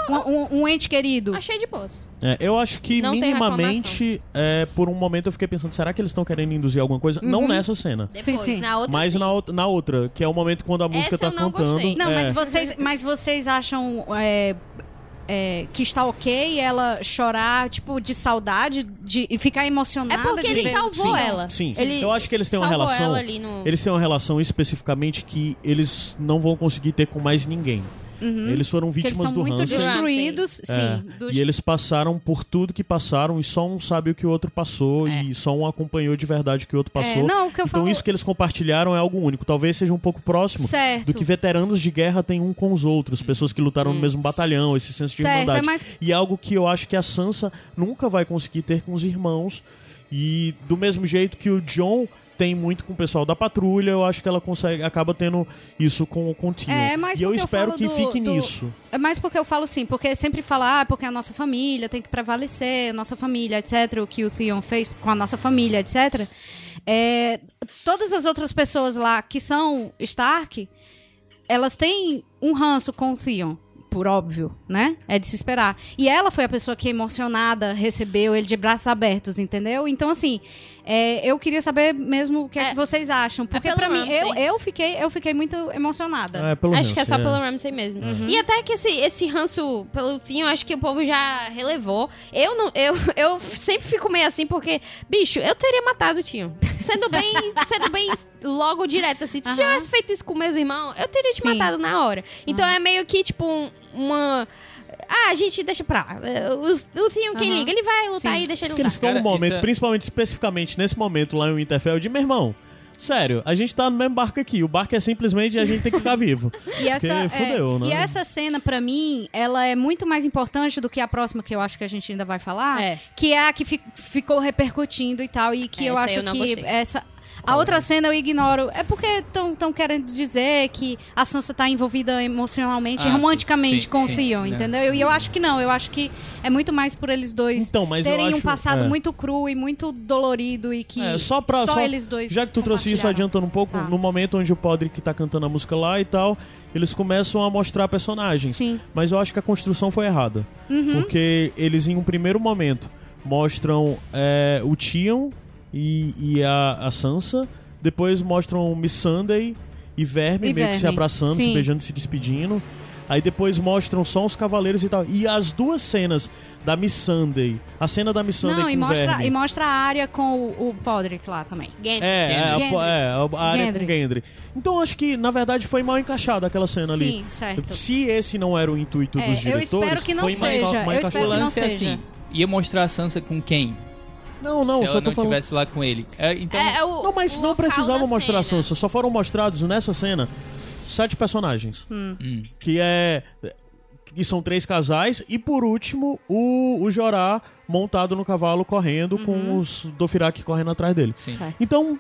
um, um- um ente querido? Achei de poço. É, eu acho que Não minimamente, é, por um momento eu fiquei pensando, será que eles estão querendo induzir alguma coisa? Não nessa cena. Depois, Sim, sim. na outra Mas sim. na, outra- na outra, que é o momento quando a música Essa tá eu não cantando. gostei. Não, é, mas vocês, mas vocês acham é, é, que está ok ela chorar, tipo, de saudade de, e ficar É emocionada? porque de ele ver- salvou sim, ela. Sim, Ele eu acho que eles têm uma relação. ela ali no... Eles têm uma relação especificamente que eles não vão conseguir ter com mais ninguém. Eles foram vítimas são do muito Hansen. destruídos, É, sim. dos- E eles passaram por tudo que passaram e só um sabe o que o outro passou e só um acompanhou de verdade o que o outro É, passou. não, o que eu então falo... isso que eles compartilharam é algo único. Talvez seja um pouco próximo Certo. do que veteranos de guerra têm um com os outros, pessoas que lutaram no mesmo batalhão, esse senso de Certo, é irmandade. mais- E é algo que eu acho que a Sansa nunca vai conseguir ter com os irmãos. E do mesmo jeito que o John tem muito com o pessoal da patrulha, eu acho que ela consegue acaba tendo isso com, o Tyrion. É, mas e eu eu espero falo que do- fique do- nisso. É mais porque eu falo assim, porque sempre falar, ah, porque a nossa família tem que prevalecer, a nossa família, etc. O que o Theon fez com a nossa família, etc. É, todas as outras pessoas lá que são Stark, elas têm um ranço com o Theon. Por óbvio, né? É de se esperar. E ela foi a pessoa que, emocionada, recebeu ele de braços abertos, entendeu? Então, assim, é, eu queria saber mesmo o que, é É- que vocês acham. Porque, pelo pra mim, eu, eu, fiquei, eu fiquei muito emocionada. É, pelo Acho que é só pelo Ramsay mesmo. Uhum. E até que esse, esse ranço pelo Theon, acho que o povo já relevou. Eu não, eu, eu sempre fico meio assim, porque, bicho, eu teria matado o Theon. Sendo bem, sendo bem logo direto, assim. Se Aham. tivesse feito isso com meus irmãos, eu teria te Sim. matado na hora. Então é meio que, tipo, um- uma... Ah, a gente deixa pra lá. O, o Theon, quem liga, ele vai lutar Sim. e deixa ele Porque lutar. eles estão no momento, é- principalmente, especificamente nesse momento lá em Winterfell, de meu irmão. Sério, a gente tá no mesmo barco aqui. O barco é simplesmente a gente tem que ficar vivo. E essa, Porque fudeu, é, né? e essa cena, pra mim, ela é muito mais importante do que a próxima, que eu acho que a gente ainda vai falar. É. Que é a que fi- ficou repercutindo e tal. E que eu Essa acho eu não que gostei. essa. A outra cena eu ignoro. É porque estão querendo dizer que a Sansa tá envolvida emocionalmente, Ah, romanticamente sim, com sim, o Theon, né. entendeu? E eu acho que não. Eu acho que é muito mais por eles dois Então, mas eu terem um acho- passado é. muito cru e muito dolorido e que É, só pra. só só- eles dois. Já que tu trouxe isso adiantando um pouco, Tá. no momento onde o Podrick tá cantando a música lá e tal, eles começam a mostrar personagens. Sim. Uhum. Mas eu acho que a construção foi errada. Porque eles, em um primeiro momento, mostram é, o Tion e, e a, a Sansa. Depois mostram Miss Sunday e Verme E meio que se Verme, abraçando, se sim. beijando, se despedindo. Aí depois mostram só os cavaleiros e tal. E as duas cenas da Miss Sunday. A cena da Miss Sunday Não, com e o mostra, Verme. e mostra a área com o, o Podrick lá também. Gendry. É, é, a, Gendry. é, a área Gendry. com Gendry. Então acho que, na verdade, foi mal encaixada aquela cena ali. Sim, certo. Se esse não era o intuito É, dos eu diretores, espero que não seja, mal eu espero que não lance é seja. assim, ia mostrar a Sansa com quem? Não, não, se só ela tô não falando. estivesse lá com ele. É, então, É, é o, Não, mas não local precisava da mostrar a cena. Sansa. Só foram mostrados nessa cena sete personagens. hum. Que é. Que são três casais. E por último, o, o Jorá montado no cavalo correndo Uhum. com os Dothraki correndo atrás dele. Sim. Certo. Então.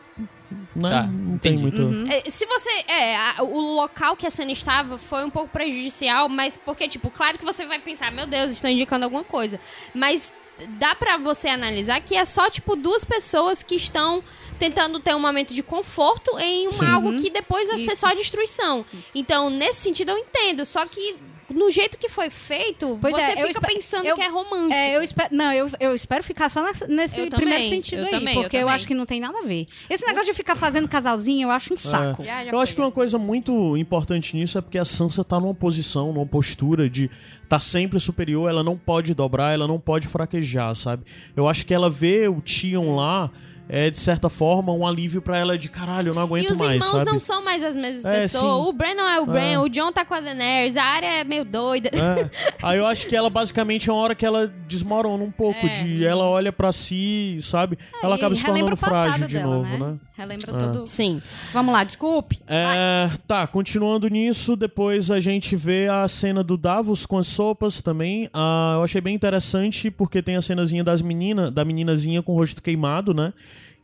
Né, Tá, não tem entendi. muito. É, Se você. É, a- o local que a cena estava foi um pouco prejudicial, mas porque, tipo, claro que você vai pensar, meu Deus, estão indicando alguma coisa. Mas dá pra você analisar que é só, tipo, duas pessoas que estão tentando ter um momento de conforto em um algo que depois vai ser Isso. só destruição. Então, nesse sentido, eu entendo. Só que. No jeito que foi feito, Pois você é, eu fica pensando eu- que é romântico. É, eu espero, não, eu, eu espero ficar só nessa- nesse Eu primeiro também, sentido eu aí, também, porque eu, acho que não tem nada a ver. Esse negócio de ficar fazendo casalzinho, eu acho um saco. Já, já Eu acho que uma coisa muito importante nisso é porque a Sansa tá numa posição, numa postura de tá sempre superior, ela não pode dobrar, ela não pode fraquejar, sabe? Eu acho que ela vê o Tion lá é, de certa forma, um alívio pra ela de caralho, eu não aguento E os mais, irmãos sabe? não são mais as mesmas É, pessoas. sim. O Bran não é o Bran, É. o John tá com a Daenerys, a área é meio doida. É. Aí eu acho que ela basicamente é uma hora que ela desmorona um pouco, É. de ela olha pra si, sabe? ela acaba se tornando frágil de dela, novo, né? Relembra É. tudo. Sim. Vamos lá, desculpe. É, tá, continuando nisso, depois a gente vê a cena do Davos com as sopas também. Ah, eu achei bem interessante porque tem a cenazinha das meninas, da meninazinha com o rosto queimado, né?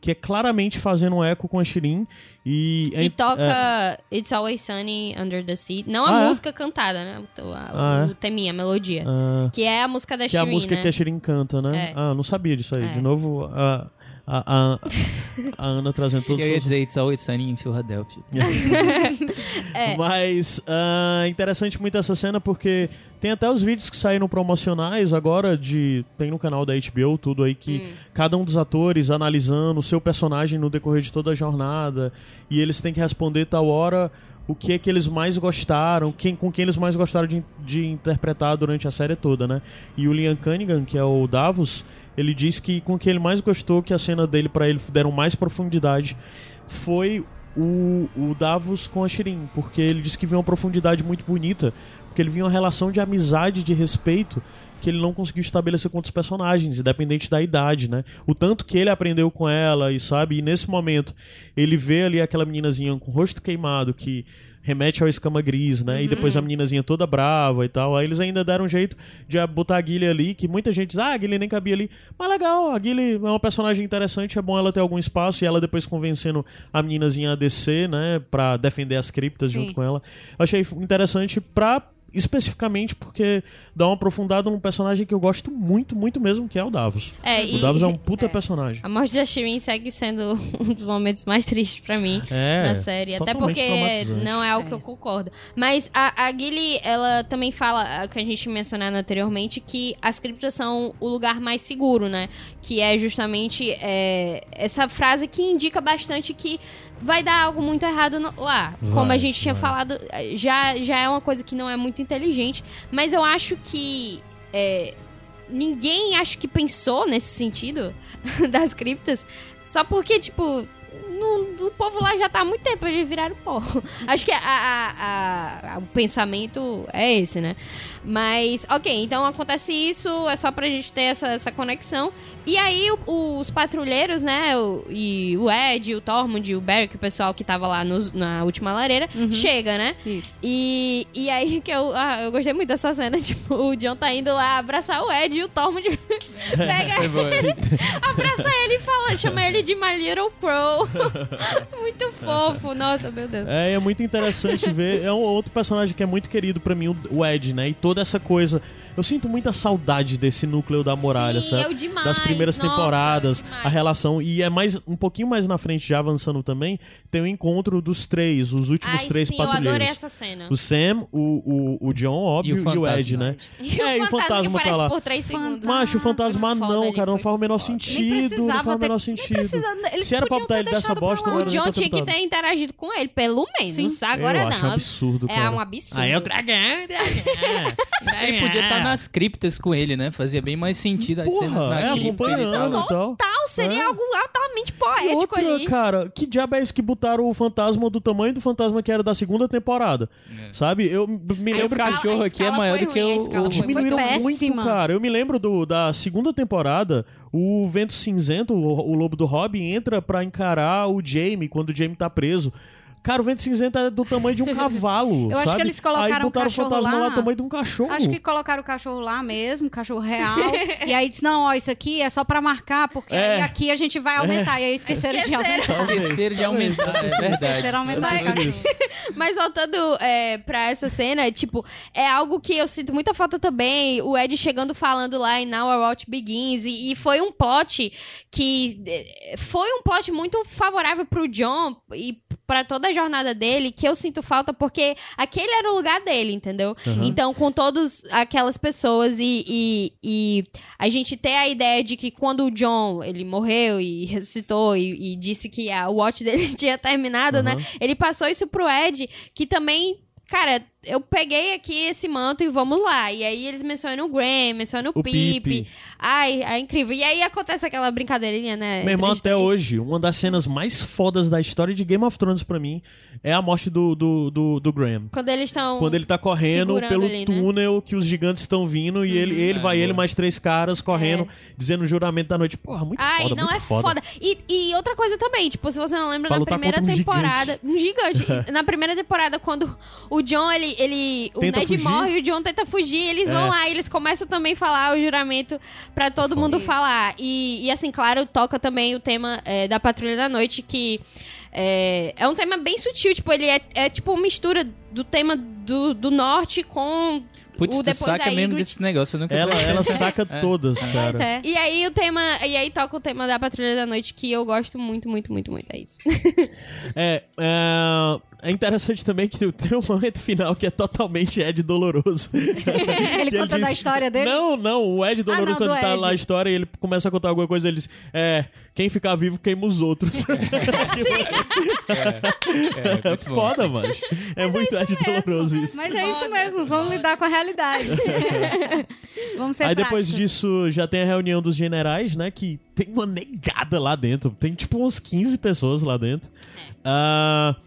Que é claramente fazendo um eco com a Shirin. E, é- E toca é, It's Always Sunny Under the Sea. Não a Ah, é? música cantada, né? O, a- Ah, é? o teminha, a melodia. ah, Que é a música da que é a Shirin, música né? que a Shirin canta, né? É. Ah, não sabia disso aí. É. De novo, a, a, a, a Ana trazendo todos Eu ia os dizer It's Always Sunny em Philadelphia. É. Mas ah, é interessante muito essa cena porque tem até os vídeos que saíram promocionais agora de tem no canal da HBO tudo aí que Hum. cada um dos atores analisando o seu personagem no decorrer de toda a jornada e eles têm que responder tal hora o que é que eles mais gostaram, quem, com quem eles mais gostaram de, de interpretar durante a série toda, né? E o Liam Cunningham, que é o Davos, ele diz que com quem ele mais gostou, que a cena dele pra ele deram mais profundidade, foi o, o Davos com a Shirin, porque ele disse que viu uma profundidade muito bonita, porque ele viu uma relação de amizade, de respeito, que ele não conseguiu estabelecer com outros personagens, independente da idade, né? O tanto que ele aprendeu com ela, e sabe, e nesse momento ele vê ali aquela meninazinha com o rosto queimado, que remete ao escama gris, né? E depois a meninazinha toda brava e tal. Aí eles ainda deram um jeito de botar a Guilherme ali, que muita gente diz, ah, a Guilherme nem cabia ali. Mas legal, a Guilherme é uma personagem interessante, é bom ela ter algum espaço e ela depois convencendo a meninazinha a descer, né? Pra defender as criptas Sim. junto com ela. Eu achei interessante pra especificamente porque dá uma aprofundada num personagem que eu gosto muito, muito mesmo, que é o Davos. É, o e- Davos é um puta é. personagem. A morte da Shirin segue sendo um dos momentos mais tristes pra mim É, na série. Até porque não é algo que eu concordo. Mas a, a Gilly, ela também fala, que a gente mencionou anteriormente, que as criptas são o lugar mais seguro, né? Que é justamente é, essa frase que indica bastante que vai dar algo muito errado no- lá. Vai, Como a gente tinha vai. falado, já, já é uma coisa que não é muito inteligente. Mas eu acho que. é, ninguém acho que pensou nesse sentido das criptas. Só porque, tipo, no- o povo lá já tá há muito tempo, eles viraram pó. Acho que a- a- a- a- o pensamento é esse, né? Mas, ok, então acontece isso, é só pra gente ter essa, essa conexão. E aí o- os patrulheiros, né? O, e o Ed, o Tormund, o Beric, o pessoal que tava lá nos- na última lareira, Uhum. chega, né? Isso. E, e aí que eu, ah, eu gostei muito dessa cena, tipo, o John tá indo lá abraçar o Ed e o Tormund pega boa. abraça ele e fala, chama ele de My Little Pro. muito fofo, nossa, meu Deus. É, é muito interessante ver. É um outro personagem que é muito querido pra mim, o- o Ed, né? E toda essa coisa. Eu sinto muita saudade desse núcleo da muralha, Sim, sabe? eu demais, das primeiras nossa, temporadas, demais. a relação. E é mais um pouquinho mais na frente, já avançando também, tem o encontro dos três, os últimos Ai, três sim, eu patrulheiros. adorei essa cena. O Sam, o, o, o John, óbvio, E e o o, Ed, fantasma. né? E é, e o fantasma que tá lá. por três segundos. Macho, o fantasma não, cara, não faz o menor sentido. Não faz o menor sentido. Se era pra botar ter ele dessa bosta, não O John ter tinha que ter interagido com ele, pelo menos. Agora eu acho não. um absurdo, É cara. um absurdo. Aí é o dragão, dragão. Ele podia estar nas criptas com ele, né? Fazia bem mais sentido as cenas Porra, na é, cripta. acompanhando e tal. Tal, seria É. algo altamente poético outra, ali. cara, que diabo é esse que botaram o fantasma do tamanho do fantasma que era da segunda temporada? É. Sabe? Eu me A lembro escala- que cachorro aqui é maior do que ruim, o- diminuíram muito, cara. Eu me lembro do, da segunda temporada, o Vento Cinzento, o, o Lobo do Robin, entra pra encarar o Jamie quando o Jamie tá preso. Cara, o Vento Cinzento é do tamanho de um cavalo. Eu acho sabe? que eles colocaram Aí o botaram o cachorro fantasma lá, lá. do tamanho de um cachorro. Acho que colocaram o cachorro lá mesmo, cachorro real. e aí disse: não, ó, isso aqui é só pra marcar, porque É. aqui a gente vai aumentar. E aí esqueceram, de Esqueceram. aumentar. Talvez. Esqueceram de aumentar, é verdade. Esqueceram aumentar o sido cachorro. isso. Mas voltando é, pra essa cena, tipo, é algo que eu sinto muita falta também. O Ed chegando falando lá em Now Our Watch Begins. E, e foi um plot que. eh, Foi um plot muito favorável pro John e pra toda a jornada dele, que eu sinto falta porque aquele era o lugar dele, entendeu? Uhum. Então, com todas aquelas pessoas e, e, e a gente ter a ideia de que quando o John ele morreu e ressuscitou e, e disse que a watch dele tinha terminado, né? Uhum. Ele passou isso pro Ed, que também, cara, eu peguei aqui esse manto e vamos lá. E aí eles mencionam o Graham, mencionam o, O Pip. Ai, é incrível. E aí acontece aquela brincadeirinha, né? Meu irmão, até hoje, uma das cenas mais fodas da história de Game of Thrones pra mim é a morte do, do, do, do Graham. Quando eles estão. Quando ele tá correndo pelo ali, né? túnel que os gigantes estão vindo e ele, ele É, vai, ele mais três caras correndo, dizendo o juramento da noite. Porra, muito Ai, foda, não muito é foda. foda. E, e outra coisa também, tipo, se você não lembra, Pra na lutar primeira contra um temporada. Um gigante. na primeira temporada, quando o John, ele. ele o Tenta Ned fugir. morre e o John tenta fugir, eles É. vão lá e eles começam também a falar o juramento pra todo mundo falar. E, e assim, claro, toca também o tema é, da Patrulha da Noite, que. É, é um tema bem sutil, tipo, ele é, é tipo uma mistura do tema do, do norte com Putz, o tu saca mesmo desse negócio, eu nunca Ela, ela saca É. todas, Pois cara. é. E aí o tema. E aí toca o tema da Patrulha da Noite, que eu gosto muito, muito, muito, muito. É isso. É, é, é interessante também que tem um momento final que é totalmente Ed doloroso. Ele conta da história dele? Não, não, o Ed doloroso não, quando do tá Ed. lá a história e ele começa a contar alguma coisa, ele diz, é, quem ficar vivo queima os outros. É, É muito bom. foda, mano. É muito Ed doloroso isso. Mas é isso mesmo, vamos lidar com a realidade. vamos ser Aí depois práticos. disso já tem a reunião dos generais, né? Que tem uma negada lá dentro. Tem tipo umas 15 pessoas lá dentro.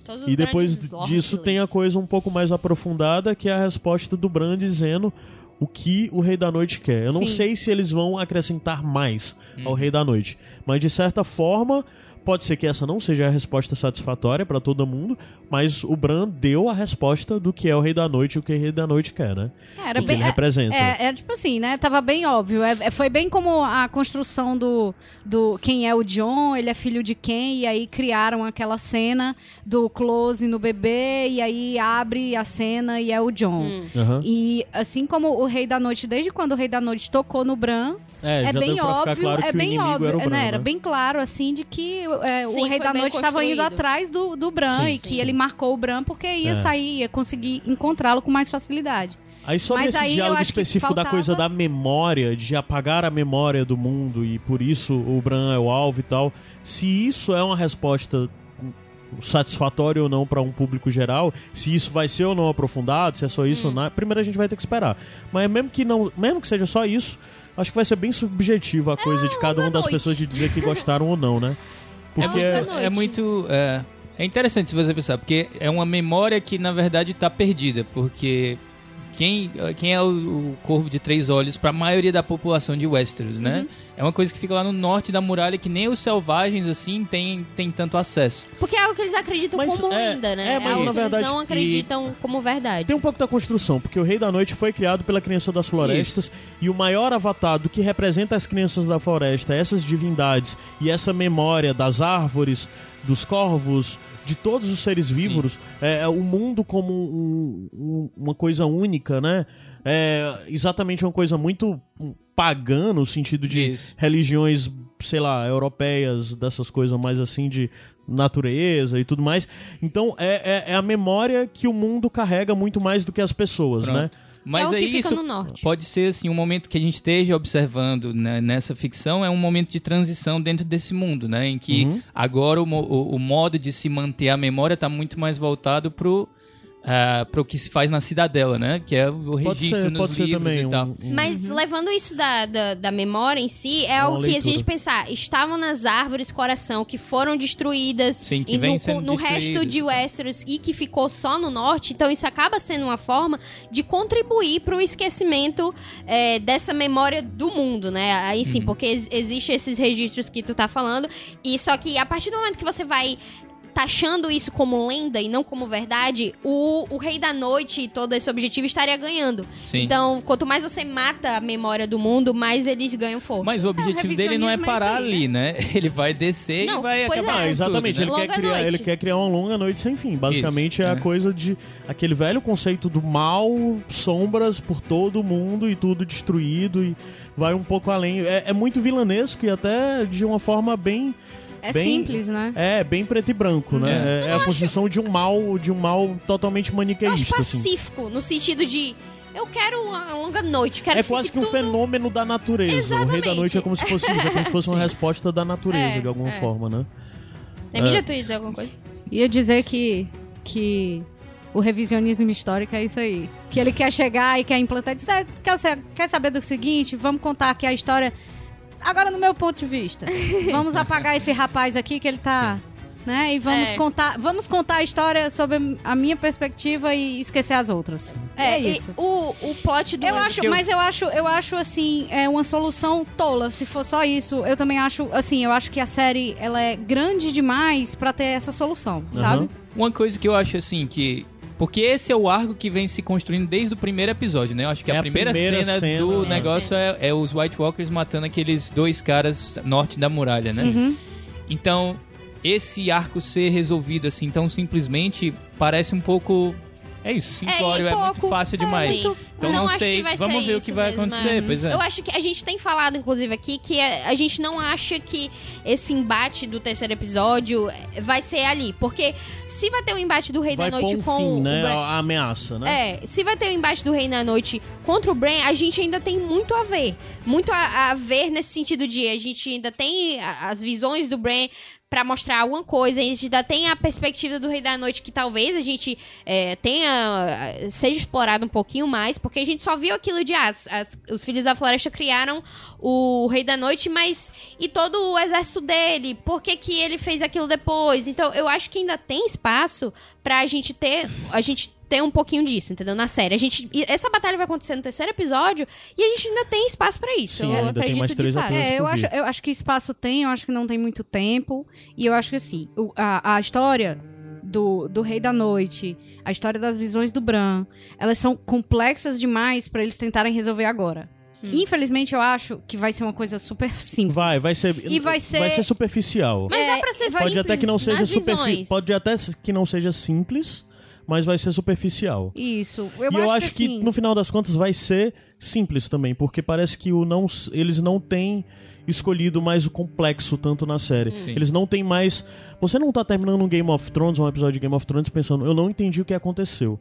Todos os e depois disso tem a coisa um pouco mais aprofundada, que é a resposta do Bran dizendo o que o Rei da Noite quer. Eu não Sim. sei se eles vão acrescentar mais ao Rei da Noite, mas de certa forma pode ser que essa não seja a resposta satisfatória pra todo mundo, mas o Bran deu a resposta do que é o Rei da Noite e o que o Rei da Noite quer, né? Era o que bem, ele representa. É, é tipo assim, né? Tava bem óbvio. É- é- foi bem como a construção do, do quem é o John, ele é filho de quem, e aí criaram aquela cena do close no bebê, e aí abre a cena e é o John. Hum. Aham. E assim como o Rei da Noite, desde quando o Rei da Noite tocou no Bran, É, é, já bem deu pra ficar óbvio, claro é bem óbvio, era o Bran, né? Era bem claro, assim, de que é, Sim, o Rei da Noite estava indo atrás do, do Bran Sim, e que sim. ele marcou o Bran porque ia É. sair, ia conseguir encontrá-lo com mais facilidade. Aí sobre Mas esse aí diálogo específico da faltava- coisa da memória, de apagar a memória do mundo e por isso o Bran é o alvo e tal, se isso é uma resposta satisfatória ou não pra um público geral, se isso vai ser ou não aprofundado, se é só Hum. isso ou não, primeiro a gente vai ter que esperar. Mas mesmo que não, mesmo que seja só isso, acho que vai ser bem subjetivo a coisa de cada uma das noite. pessoas de dizer que gostaram ou não, né? Porque É é, muita noite. é muito. É, é interessante se você pensar, porque é uma memória que na verdade tá perdida, porque quem, quem é o, o Corvo de Três Olhos para a maioria da população de Westeros, né? Uhum. É uma coisa que fica lá no norte da muralha que nem os selvagens assim têm tem tanto acesso. Porque é algo que eles acreditam Mas, como é, lenda, né? é, mas, algo na que verdade, eles não acreditam como verdade. Tem um pouco da construção, porque o Rei da Noite foi criado pela Criança das Florestas e o maior avatar do que representa as Crianças da Floresta, essas divindades e essa memória das árvores, dos corvos, de todos os seres vivos, é, é o mundo como um- um- uma coisa única, né? É exatamente uma coisa muito pagã no sentido de Isso. religiões, sei lá, europeias, dessas coisas mais assim de natureza e tudo mais. Então é, é, é a memória que o mundo carrega muito mais do que as pessoas, Pronto. né? Mas é o que aí fica isso no norte. pode ser assim um momento que a gente esteja observando né, nessa ficção é um momento de transição dentro desse mundo, né, em que Uhum. agora o, o, o modo de se manter a memória está muito mais voltado pro ah, pro que se faz na cidadela, né, que é o Pode registro ser, nos pode ser livros também e tal. um- um- Mas levando isso da, da, da memória em si, é uma que, a gente pensar, estavam nas árvores coração que foram destruídas Sim, que e no, sendo no resto de tal. Westeros e que ficou só no norte, então isso acaba sendo uma forma de contribuir para o esquecimento é, dessa memória do mundo, né? Aí Uhum. sim, porque ex existe esses registros que tu tá falando, e só que a partir do momento que você vai taxando isso como lenda e não como verdade, o, o Rei da Noite e todo esse objetivo estaria ganhando. Sim. Então, quanto mais você mata a memória do mundo, mais eles ganham força. Mas o objetivo dele não é é parar aí, ali, né? Ele vai descer Não, e vai pois acabar. é. Com exatamente, tudo, ele, né? quer Longa criar, ele quer criar uma longa noite sem fim. Basicamente Isso, é a é. coisa de aquele velho conceito do mal, sombras por todo o mundo e tudo destruído e vai um pouco além. É, é muito vilanesco e até de uma forma bem É Bem- simples, né? é bem preto e branco, né? É, é a construção de um mal, de um mal totalmente eu acho maniqueísta, assim. pacífico, no sentido de eu quero uma longa noite, quero É quase que um tudo... fenômeno da natureza. O Rei da Exatamente. Noite é como se fosse é como se fosse uma resposta da natureza, É, de alguma é. forma, né? Emília, tu ia dizer alguma coisa? Ia dizer que, que o revisionismo histórico é isso aí. Que ele quer chegar e quer implantar. Diz, "Ah, quer, quer saber do seguinte? Vamos contar aqui a história. Agora, no meu ponto de vista. Vamos apagar esse rapaz aqui que ele tá. Né? E vamos É. contar. Vamos contar a história sob a minha perspectiva e esquecer as outras. É, e isso. O, o plot do Eu acho, eu- mas eu acho, eu acho assim, é uma solução tola. Se for só isso, eu também acho, assim, eu acho que a série ela é grande demais pra ter essa solução, sabe? Uma coisa que eu acho assim que. Porque esse é o arco que vem se construindo desde o primeiro episódio, né? Eu acho que É a a primeira, primeira cena, cena, do né? negócio é, é os White Walkers matando aqueles dois caras norte da muralha, né? Uhum. Então, esse arco ser resolvido assim tão simplesmente parece um pouco. É isso, simplório, é, pouco, muito fácil demais. Sim. Então não, acho sei, vamos ver o que vai mesmo, acontecer, é. pois é. Eu acho que a gente tem falado, inclusive, aqui, que a a gente não acha que esse embate do terceiro episódio vai ser ali. Porque se vai ter o embate do Rei Vai da Noite um com fim, o né? Bran- A ameaça, né? É, se vai ter o embate do Rei da Noite contra o Bran, a gente ainda tem muito a ver. Muito a, a ver nesse sentido de a gente ainda tem as visões do Bran pra mostrar alguma coisa, a gente ainda tem a perspectiva do Rei da Noite que talvez a gente é, tenha seja explorado um pouquinho mais, porque a gente só viu aquilo de ah, as, as- os Filhos da Floresta criaram o Rei da Noite, mas e todo o exército dele, por que que ele fez aquilo depois? Então, eu acho que ainda tem espaço pra gente ter a gente ter um pouquinho disso, entendeu? Na série. A gente e essa batalha vai acontecer no terceiro episódio e a gente ainda tem espaço pra isso. Sim, eu ainda tem acredito mais de três fato. atores. É, eu acho, eu acho que espaço tem, eu acho que não tem muito tempo. E eu acho que assim, o- a, a história do, do Rei da Noite, a história das visões do Bran, elas são complexas demais pra eles tentarem resolver agora. Infelizmente, eu acho que vai ser uma coisa super simples. Vai, vai ser. E vai ser- Vai ser superficial. Mas É, dá pra ser Pode simples até que não seja superficial. Pode até que não seja simples, mas vai ser superficial. Isso. Eu e acho eu acho que, assim, no final das contas vai ser simples também, porque parece que o não, eles não têm escolhido mais o complexo tanto na série. Sim. Eles não têm mais. Você não tá terminando um Game of Thrones, um episódio de Game of Thrones, pensando, eu não entendi o que aconteceu.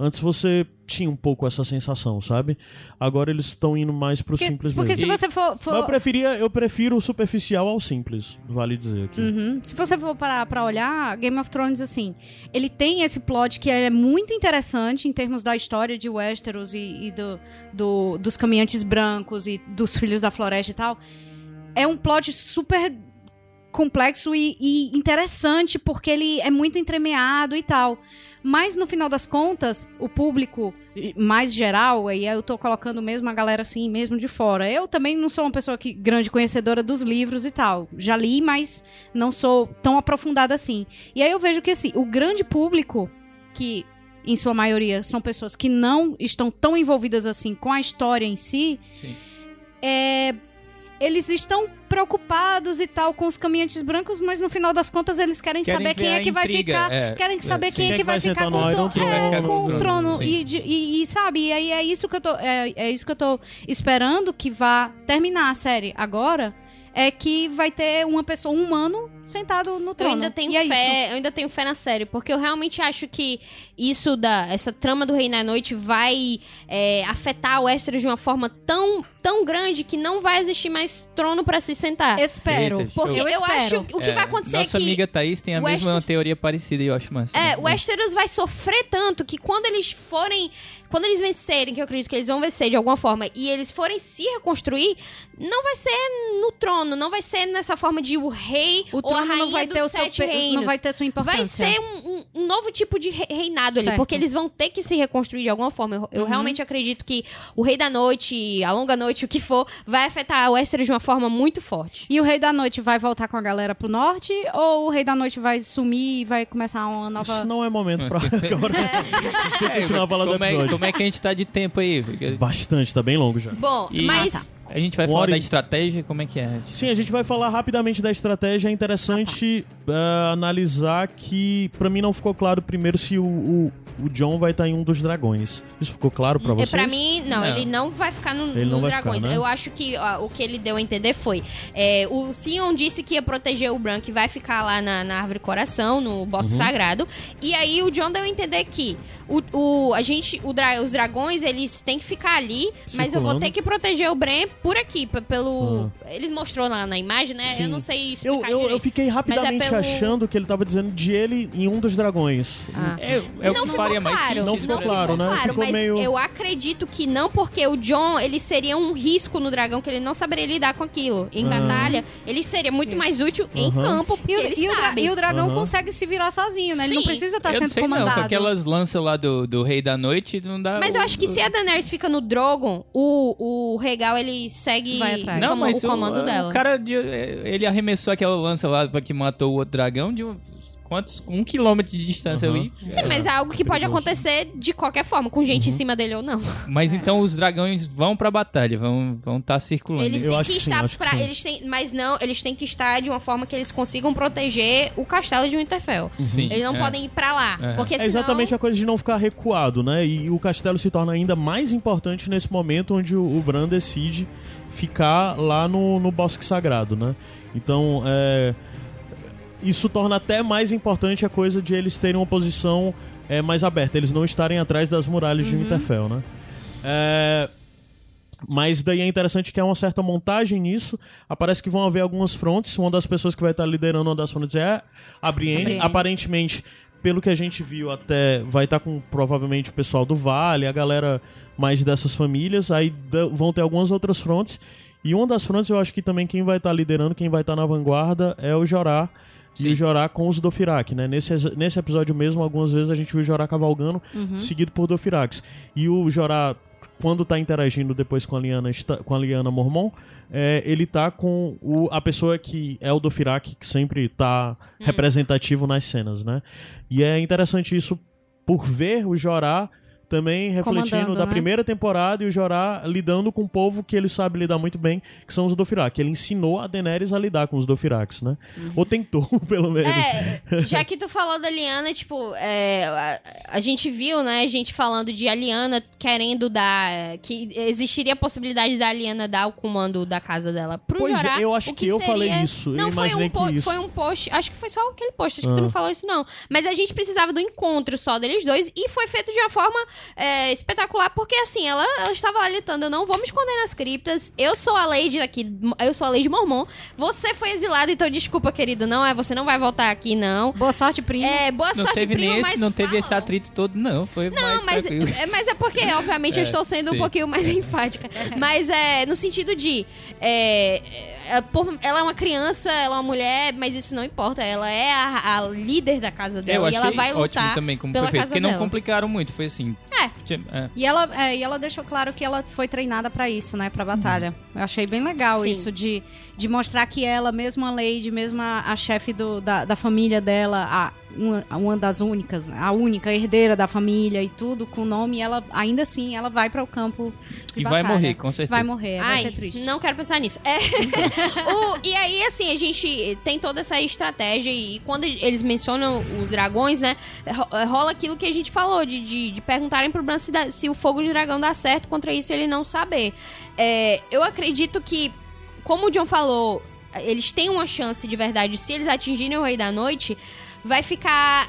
Antes você tinha um pouco essa sensação, sabe? Agora eles estão indo mais pro porque, simples porque mesmo. se você for... for- eu preferia, eu prefiro o superficial ao simples, vale dizer aqui. Uhum. Se você for parar pra olhar, Game of Thrones, assim, ele tem esse plot que é muito interessante em termos da história de Westeros e, e do, do- dos caminhantes brancos e dos filhos da floresta e tal. É um plot super complexo e, e interessante porque ele é muito entremeado e tal. Mas no final das contas, o público mais geral, aí eu tô colocando mesmo a galera assim, mesmo de fora. Eu também não sou uma pessoa que grande conhecedora dos livros e tal. Já li, mas não sou tão aprofundada assim. E aí eu vejo que assim, o grande público que em sua maioria são pessoas que não estão tão envolvidas assim com a história em si, Sim. é, eles estão preocupados e tal com os caminhantes brancos, mas no final das contas eles querem, Querem saber quem é que vai intriga, ficar, é, querem é, saber sim. quem é Quem que vai vai ficar sentar com, no o trono, é, com o trono trono, e, de- e- e, sabe, e aí é isso que eu tô é, é isso que eu tô esperando que vá terminar a série agora. É que vai ter uma pessoa, um humano, sentado no Eu trono. ainda tenho E é isso. fé, eu ainda tenho fé na série, porque eu realmente acho que isso da essa trama do Rei na Noite vai é, afetar o Westeros de uma forma tão tão grande que não vai existir mais trono pra se sentar. Espero. Eita, Porque eu, Eu acho espero. que o que É, vai acontecer Nossa é que amiga Thaís tem a o mesma Wester- teoria parecida eu acho massa. É, o Westeros vai sofrer tanto que quando eles forem. Quando eles vencerem, que eu acredito que eles vão vencer de alguma forma, e eles forem se reconstruir, não vai ser no trono, não vai ser nessa forma de o rei O ou a rainha não vai dos ter o seu sete pe- reinos. não vai ter sua importância. Vai ser um, um- novo tipo de re- reinado ali, Certo. porque eles vão ter que se reconstruir de alguma forma. Eu, eu Uhum. realmente acredito que o Rei da Noite, a Longa Noite, o que for, vai afetar o Westeros de uma forma muito forte. E o Rei da Noite vai voltar com a galera pro norte? Ou o Rei da Noite vai sumir e vai começar uma nova. Isso não é momento pra agora. A gente tem que continuar falando do como, é, episódio. como é que a gente tá de tempo aí? Porque- Bastante, tá bem longo já. Bom, E- mas. A gente vai falar da e- estratégia? Como é que é? Sim, a gente vai falar rapidamente da estratégia. É interessante eh, analisar que, pra mim, não ficou claro primeiro se o, o, o John vai estar em um dos dragões. Isso ficou claro pra É, vocês? pra mim, não, Não. ele não vai ficar no, Ele nos não vai dragões. ficar, né? Eu acho que ó, o que ele deu a entender foi: é, o Theon disse que ia proteger o Bran, que vai ficar lá na, na árvore coração, no bosque Uhum. sagrado. E aí o John deu a entender que o, o- a gente, o dra- os dragões, eles têm que ficar ali, mas eu vou Circulando. ter que proteger o Bran por aqui, pelo. Ah. Eles mostrou lá na imagem, né? Sim. Eu não sei Eu, explicar eu, eu direito. fiquei rapidamente pelo- achando que ele tava dizendo de ele em um dos dragões. Ah. É, é o não que ficou faria mais claro. sentido. Não ficou pra claro, ele. né? Claro, Ficou mas meio- eu acredito que não, porque o John, ele seria um risco no dragão, que ele não saberia lidar com aquilo. Em Ah. batalha, ele seria muito mais útil em Aham. campo, porque E o, ele e o e o dragão Aham. consegue se virar sozinho, né? Ele não precisa estar eu não sendo sei não, comandado. com aquelas lanças lá do, do Rei da Noite, não dá... Mas eu acho que se a Daenerys fica no Drogon, o, o Regal, ele segue Vai atrás. o Não, como- mas o comando o, dela. O cara, de- ele arremessou aquela lança lá que matou o outro dragão de um, quantos? Um quilômetro de distância Aham. ali. Sim, mas é algo que pode acontecer de qualquer forma, com gente em cima dele ou não. Mas então os dragões vão pra batalha, vão vão estar circulando. Eles Eu têm acho que que sim, estar acho que pra. sim. Eles têm, mas não, eles têm que estar de uma forma que eles consigam proteger o castelo de Winterfell. Sim, Eles não é. podem ir pra lá. É. Porque É senão. exatamente a coisa de não ficar recuado, né? E o castelo se torna ainda mais importante nesse momento onde o, o Bran decide ficar lá no, no Bosque Sagrado, né? Então, é, isso torna até mais importante a coisa de eles terem uma posição é, mais aberta, eles não estarem atrás das muralhas de Winterfell, né? É, mas daí é interessante que há uma certa montagem nisso. Aparece que vão haver algumas frontes. Uma das pessoas que vai estar liderando uma das frontes é a Brienne. A Brienne. Aparentemente, pelo que a gente viu, até vai estar com provavelmente o pessoal do Vale, a galera mais dessas famílias. Aí vão ter algumas outras frontes. E uma das frontes, eu acho que também quem vai estar liderando, quem vai estar na vanguarda é o Jorá. E o Jorá com os Dothraki, né? Nesse, nesse episódio mesmo, algumas vezes a gente viu o Jorá cavalgando, seguido por Dothraki. E o Jorá, quando tá interagindo depois com a Liana, com a Liana Mormon, é, ele tá com o, a pessoa que é o Dothraki, que sempre tá representativo nas cenas, né? E é interessante isso por ver o Jorá também refletindo da né? primeira temporada e o Jorá lidando com um povo que ele sabe lidar muito bem, que são os Dothraki. Ele ensinou a Daenerys a lidar com os Dothraki, né? Ou tentou, pelo menos. É, já que tu falou da Liana, tipo, é, a, a gente viu, né, gente falando de a Liana querendo dar. Que existiria a possibilidade da Liana dar o comando da casa dela pro Pois é, Jorah, eu acho o que eu falei isso, eu Não, foi imaginei um, que po- isso. foi um post. Acho que foi só aquele post, acho que tu Ah. não falou isso, não. Mas a gente precisava do encontro só deles dois e foi feito de uma forma é, espetacular, porque assim, ela, ela estava lá lutando. Eu não vou me esconder nas criptas. Eu sou a Lady aqui, eu sou a Lady Mormon. Você foi exilado, então desculpa, querido, não é? Você não vai voltar aqui, não. Boa sorte, primo. É, boa Não sorte, teve primo, nem esse, mas não teve esse atrito todo, não. Foi Não, mais mas é, mas é porque, obviamente, eu É, estou sendo um sim. pouquinho mais enfática. Mas é no sentido de. é, é, por- ela é uma criança, ela é uma mulher, mas isso não importa. Ela é a, a líder da casa Eu dela e ela vai ótimo lutar. também como pela foi feito, casa porque não dela. complicaram muito, foi assim. É. Tinha- é. E ela, é, e ela deixou claro que ela foi treinada pra isso, né? Pra batalha. Eu achei bem legal Sim. isso, de, de mostrar que ela, mesmo a Lady, mesmo a, a chefe do- da, da família dela, a, uma, uma das únicas, a única herdeira da família e tudo, com nome, ela ainda assim, ela vai para o campo de E vai batalha. morrer, com certeza. Vai morrer, vai Ai, ser triste. não quero pensar nisso. É. O- e aí, assim, a gente tem toda essa estratégia e quando eles mencionam os dragões, né, ro- rola aquilo que a gente falou, de, de, de perguntarem pro Bran se, dá- se o fogo de dragão dá certo contra isso e ele não saber. É, eu acredito que, como o John falou, eles têm uma chance de verdade, se eles atingirem o Rei da Noite, vai ficar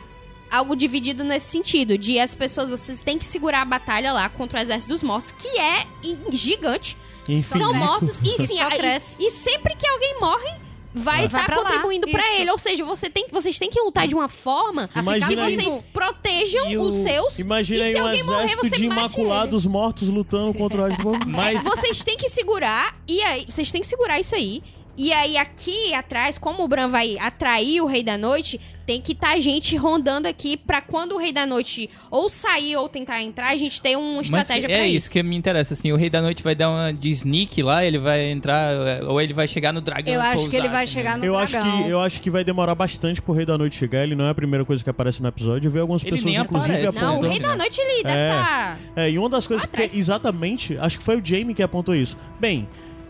algo dividido nesse sentido, de as pessoas, vocês têm que segurar a batalha lá contra o Exército dos Mortos, que é gigante. Infinito. São mortos e sim, Só a- cresce. e, e sempre que alguém morre, vai estar lá, contribuindo pra isso. ele. Ou seja, você tem, vocês têm que lutar de uma forma Imagina que aí- vocês protejam E o- os seus. Imagina e aí se um alguém morrer, exército você de imaculados mortos lutando contra o. Mas Vocês têm que segurar, e aí, vocês têm que segurar isso aí. E aí, aqui atrás, como o Bran vai atrair o Rei da Noite, tem que estar gente rondando aqui pra quando o Rei da Noite ou sair ou tentar entrar, a gente ter uma Mas estratégia é pra isso. isso. que me interessa, assim, o Rei da Noite vai dar uma de sneak lá, ele vai entrar, ou ele vai chegar no dragão Eu acho pousar, que ele vai assim, chegar né? no Eu acho, dragão. que, eu acho que vai demorar bastante pro Rei da Noite chegar. Ele não é a primeira coisa que aparece no episódio. Eu vi algumas Ele pessoas, nem inclusive, aparece. Não, o. Rei da Noite, ele deve É. estar... É, e uma das coisas que exatamente, acho que foi o Jamie que apontou isso. Bem,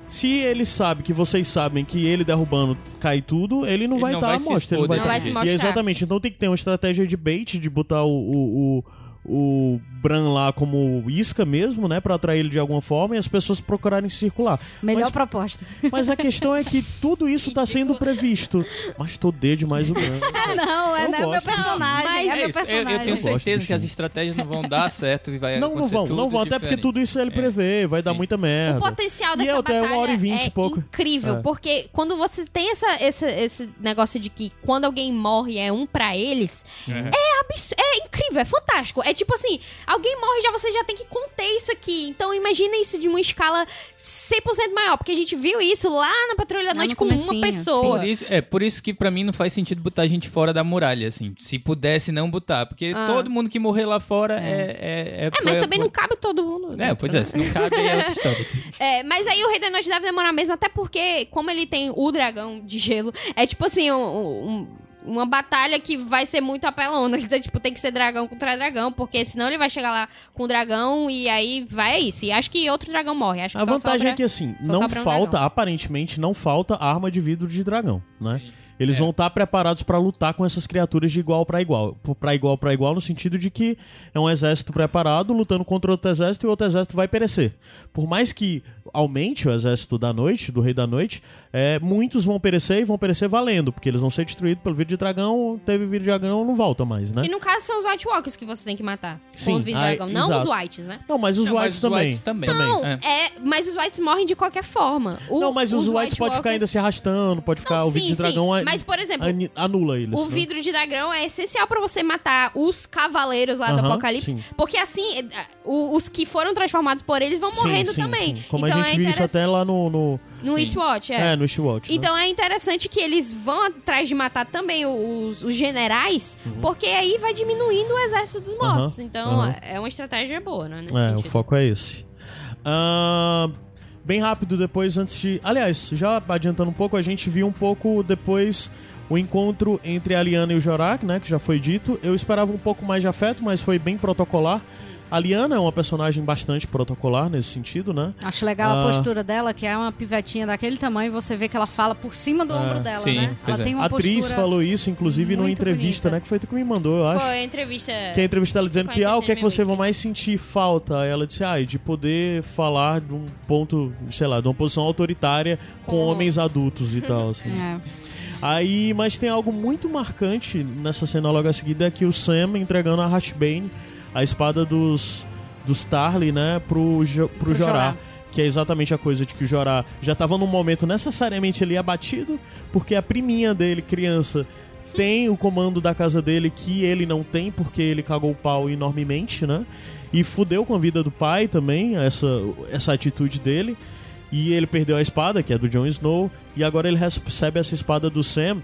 se ele sabe que vocês sabem que ele derrubando cai tudo, ele não Ele vai não estar vai à mostra. Ele expor vai Não tá- vai se E mostrar. exatamente, então tem que ter uma estratégia de bait, de botar o, o, o, o Bran lá como isca mesmo, né? Pra atrair ele de alguma forma e as pessoas procurarem circular. Melhor Mas- proposta. Mas a questão é que tudo isso tá sendo previsto. Mas tô D demais o Bran. não, é, não é meu personagem. Mas- é É meu isso, eu, personagem. eu tenho certeza que as estratégias não vão dar certo e vai Não, não vão, tudo não vão, até porque diferente. tudo isso ele É. prevê, vai dar muita O merda. potencial E dessa é até batalha uma hora e vinte é e pouco. incrível, É. porque quando você tem essa, esse, esse negócio de que quando alguém morre é um pra eles, É. é absurdo, é incrível, é fantástico. É tipo assim, alguém morre já você já tem que conter isso aqui. Então imagina isso de uma escala 100% maior, porque a gente viu isso lá na Patrulha da Noite no com uma pessoa. Por isso, é, por isso que pra mim não faz sentido botar gente fora da muralha, assim. Se pudesse não botar. Porque Ah. todo mundo que morrer lá fora é. É, É, mas também não cabe todo mundo. né? É, pois é, se não cabe aí é outra história. É, mas aí o Rei da Noite deve demorar mesmo, até porque, como ele tem o dragão de gelo, é tipo assim, um- um- uma batalha que vai ser muito apelona. Então, tipo, tem que ser dragão contra dragão, porque senão ele vai chegar lá com o dragão e aí vai é isso. E acho que outro dragão morre. Acho que A só vantagem sobra... é que assim, não um falta, dragão. aparentemente, não falta arma de vidro de dragão, né? Eles É. vão estar preparados pra lutar com essas criaturas de igual pra igual. Pra igual pra igual, no sentido de que é um exército preparado lutando contra outro exército e o outro exército vai perecer. Por mais que aumente o exército da noite, do Rei da Noite, é, muitos vão perecer e vão perecer valendo, porque eles vão ser destruídos pelo vidro de dragão, teve vidro de dragão, não volta mais, né? Que no caso são os White Walkers que você tem que matar. Sim, com os vidros aí- dragão. Não exato. os Whites, né? Não, mas os Não, mas Whites os também. Whites também. Não, É. é, mas os Whites morrem de qualquer forma. O- Não, mas os, Whites White pode ficar ainda Walkers- se arrastando, pode ficar Não, o vidro sim, de dragão sim. Mas, por exemplo, ani- anula eles. O né? vidro de dragão é essencial pra você matar os cavaleiros lá do Aham, Apocalipse. sim. Porque assim, o- os que foram transformados por eles vão morrendo sim, também. sim. Como então a gente é viu isso até lá no. No, No Eastwatch, é. é, no Eastwatch. né? Então é interessante que eles vão atrás de matar também os, os generais, Uhum. porque aí vai diminuindo o exército dos mortos. Aham, Então aham. é uma estratégia boa, né? É, o sentido. foco é esse. Ahn, bem rápido depois, antes de. Aliás, já adiantando um pouco, a gente viu um pouco depois o encontro entre a Liana e o Jorak, né? Que já foi dito. Eu esperava um pouco mais de afeto, mas foi bem protocolar. A Liana é uma personagem bastante protocolar nesse sentido, né? Acho legal Ah. a postura dela, que é uma pivetinha daquele tamanho e você vê que ela fala por cima do É, ombro dela, sim, né? Ela é. tem A uma atriz postura... falou isso, inclusive, numa entrevista, bonita. né? Que foi tu que me mandou, eu acho. Foi a entrevista. Que a entrevista ela dizendo que, ah, o que é que você vai mais sentir falta? Ela disse, ah, de poder falar de um ponto, sei lá, de uma posição autoritária com Com homens adultos e tal, assim. É. Aí, mas tem algo muito marcante nessa cena logo a seguir, é que o Sam entregando a Hatchbane, a espada dos, dos Tarly, né, pro, Jo- pro, Pro Jorah. Jorah. Que é exatamente a coisa de que o Jorah já tava num momento necessariamente ali abatido, porque a priminha dele, criança, tem o comando da casa dele que ele não tem, porque ele cagou o pau enormemente, né? E fudeu com a vida do pai também, essa, essa atitude dele. E ele perdeu a espada, que é do Jon Snow, e agora ele recebe essa espada do Sam.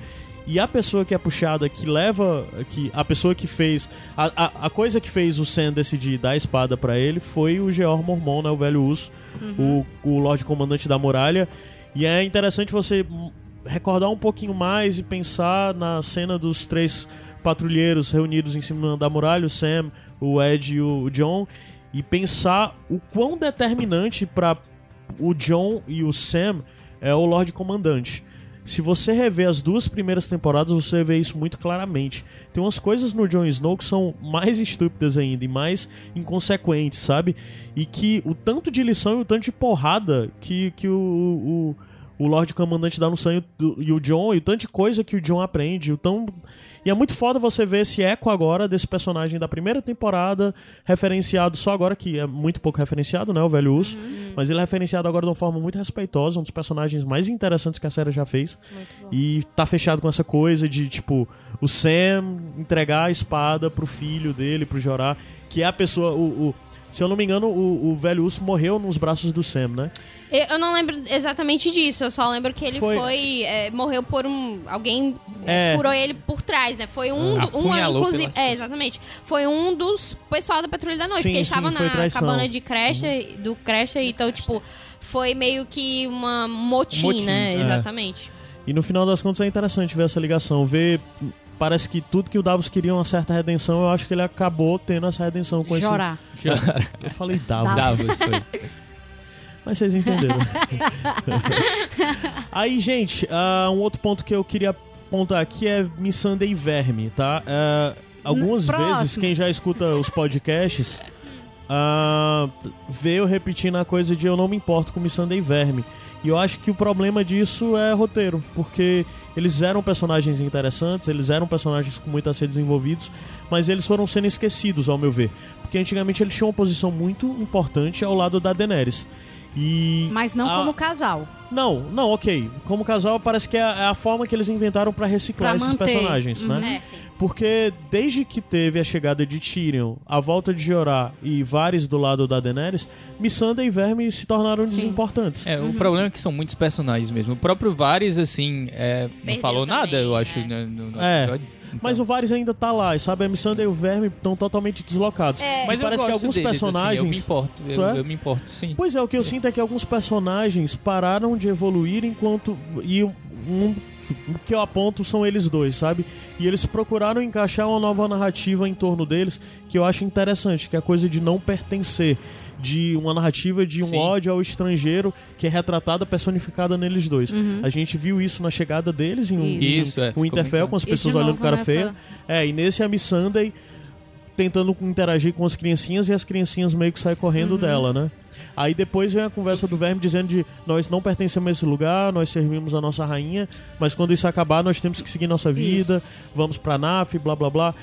E a pessoa que é puxada, que leva. que A pessoa que fez. A, a, a coisa que fez o Sam decidir dar a espada pra ele foi o Geor Mormon, né? O velho urso, o, o Lorde Comandante da Muralha. E é interessante você recordar um pouquinho mais e pensar na cena dos três patrulheiros reunidos em cima da muralha, o Sam, o Ed e o John, e pensar o quão determinante para o John e o Sam é o Lorde Comandante. Se você rever as duas primeiras temporadas, você vê isso muito claramente. Tem umas coisas no Jon Snow que são mais estúpidas ainda e mais inconsequentes, sabe? E que o tanto de lição e o tanto de porrada que, que o, o, o Lorde Comandante dá no sangue do- e o John, e o tanto de coisa que o John aprende, o tão... E é muito foda você ver esse eco agora desse personagem da primeira temporada, referenciado só agora, que é muito pouco referenciado, né? O velho urso. Mas ele é referenciado agora de uma forma muito respeitosa, um dos personagens mais interessantes que a série já fez. E tá fechado com essa coisa de, tipo, o Sam entregar a espada pro filho dele, pro Jorah, que é a pessoa. O, o- se eu não me engano, o, o velho urso morreu nos braços do Sam, né? Eu eu não lembro exatamente disso, eu só lembro que ele Foi- foi. é, morreu por um. Alguém é, É. furou ele por trás, né? Foi um. Ah, apunhalou inclusive. É, exatamente. Foi um dos pessoal da Patrulha da Noite, Sim, porque ele sim, estava foi na traição. cabana de creche, do creche, então, tipo, foi meio que uma motim, Motim, né? é. Exatamente. E no final das contas é interessante ver essa ligação, ver. Parece que tudo que o Davos queria uma certa redenção, eu acho que ele acabou tendo essa redenção com Chorar. esse. Eu falei Davos. Davos foi. Mas vocês entenderam. Aí, gente, ah, um outro ponto que eu queria apontar aqui é Missandei Verme, tá? Ah, algumas Próximo. vezes, quem já escuta os podcasts vê eu repetindo a coisa de eu não me importo com Missandei Verme. E eu acho que o problema disso é roteiro, porque eles eram personagens interessantes, eles eram personagens com muito a ser desenvolvidos, mas eles foram sendo esquecidos, ao meu ver. Porque antigamente eles tinham uma posição muito importante ao lado da Daenerys. E Mas não a- como casal. Não, não, ok. Como casal, parece que é a, é a forma que eles inventaram pra reciclar Pra esses manter. personagens, né? É, sim. Porque desde que teve a chegada de Tyrion, a volta de Jorah e Varys do lado da Daenerys, Missandei e Verme se tornaram desimportantes. É, o problema é que são muitos personagens mesmo. O próprio Varys, assim, é, não falou nada, também, eu acho, é. né, no, no É. episódio. Então- Mas o Varys ainda tá lá, e sabe? A Missandei e o Verme estão totalmente deslocados. É. Mas eu parece que alguns deles, personagens. assim, eu me importo, eu, Tu é? eu me importo, sim. Pois é, o que eu sinto é que alguns personagens pararam de evoluir enquanto. E um, um que eu aponto são eles dois, sabe? E eles procuraram encaixar uma nova narrativa em torno deles que eu acho interessante, que é a coisa de não pertencer. De uma narrativa de um Sim. ódio ao estrangeiro que é retratada, personificada neles dois. A gente viu isso na chegada deles em um, Isso. em Isso, é, um muito com as pessoas olhando novo cara nessa- feia. É, e nesse a Miss Sunday tentando interagir com as criancinhas e as criancinhas meio que saem correndo Uhum. dela, né? Aí depois vem a conversa do Verme dizendo de nós não pertencemos a esse lugar, nós servimos a nossa rainha, mas quando isso acabar nós temos que seguir nossa vida, vamos pra Naf, blá blá blá.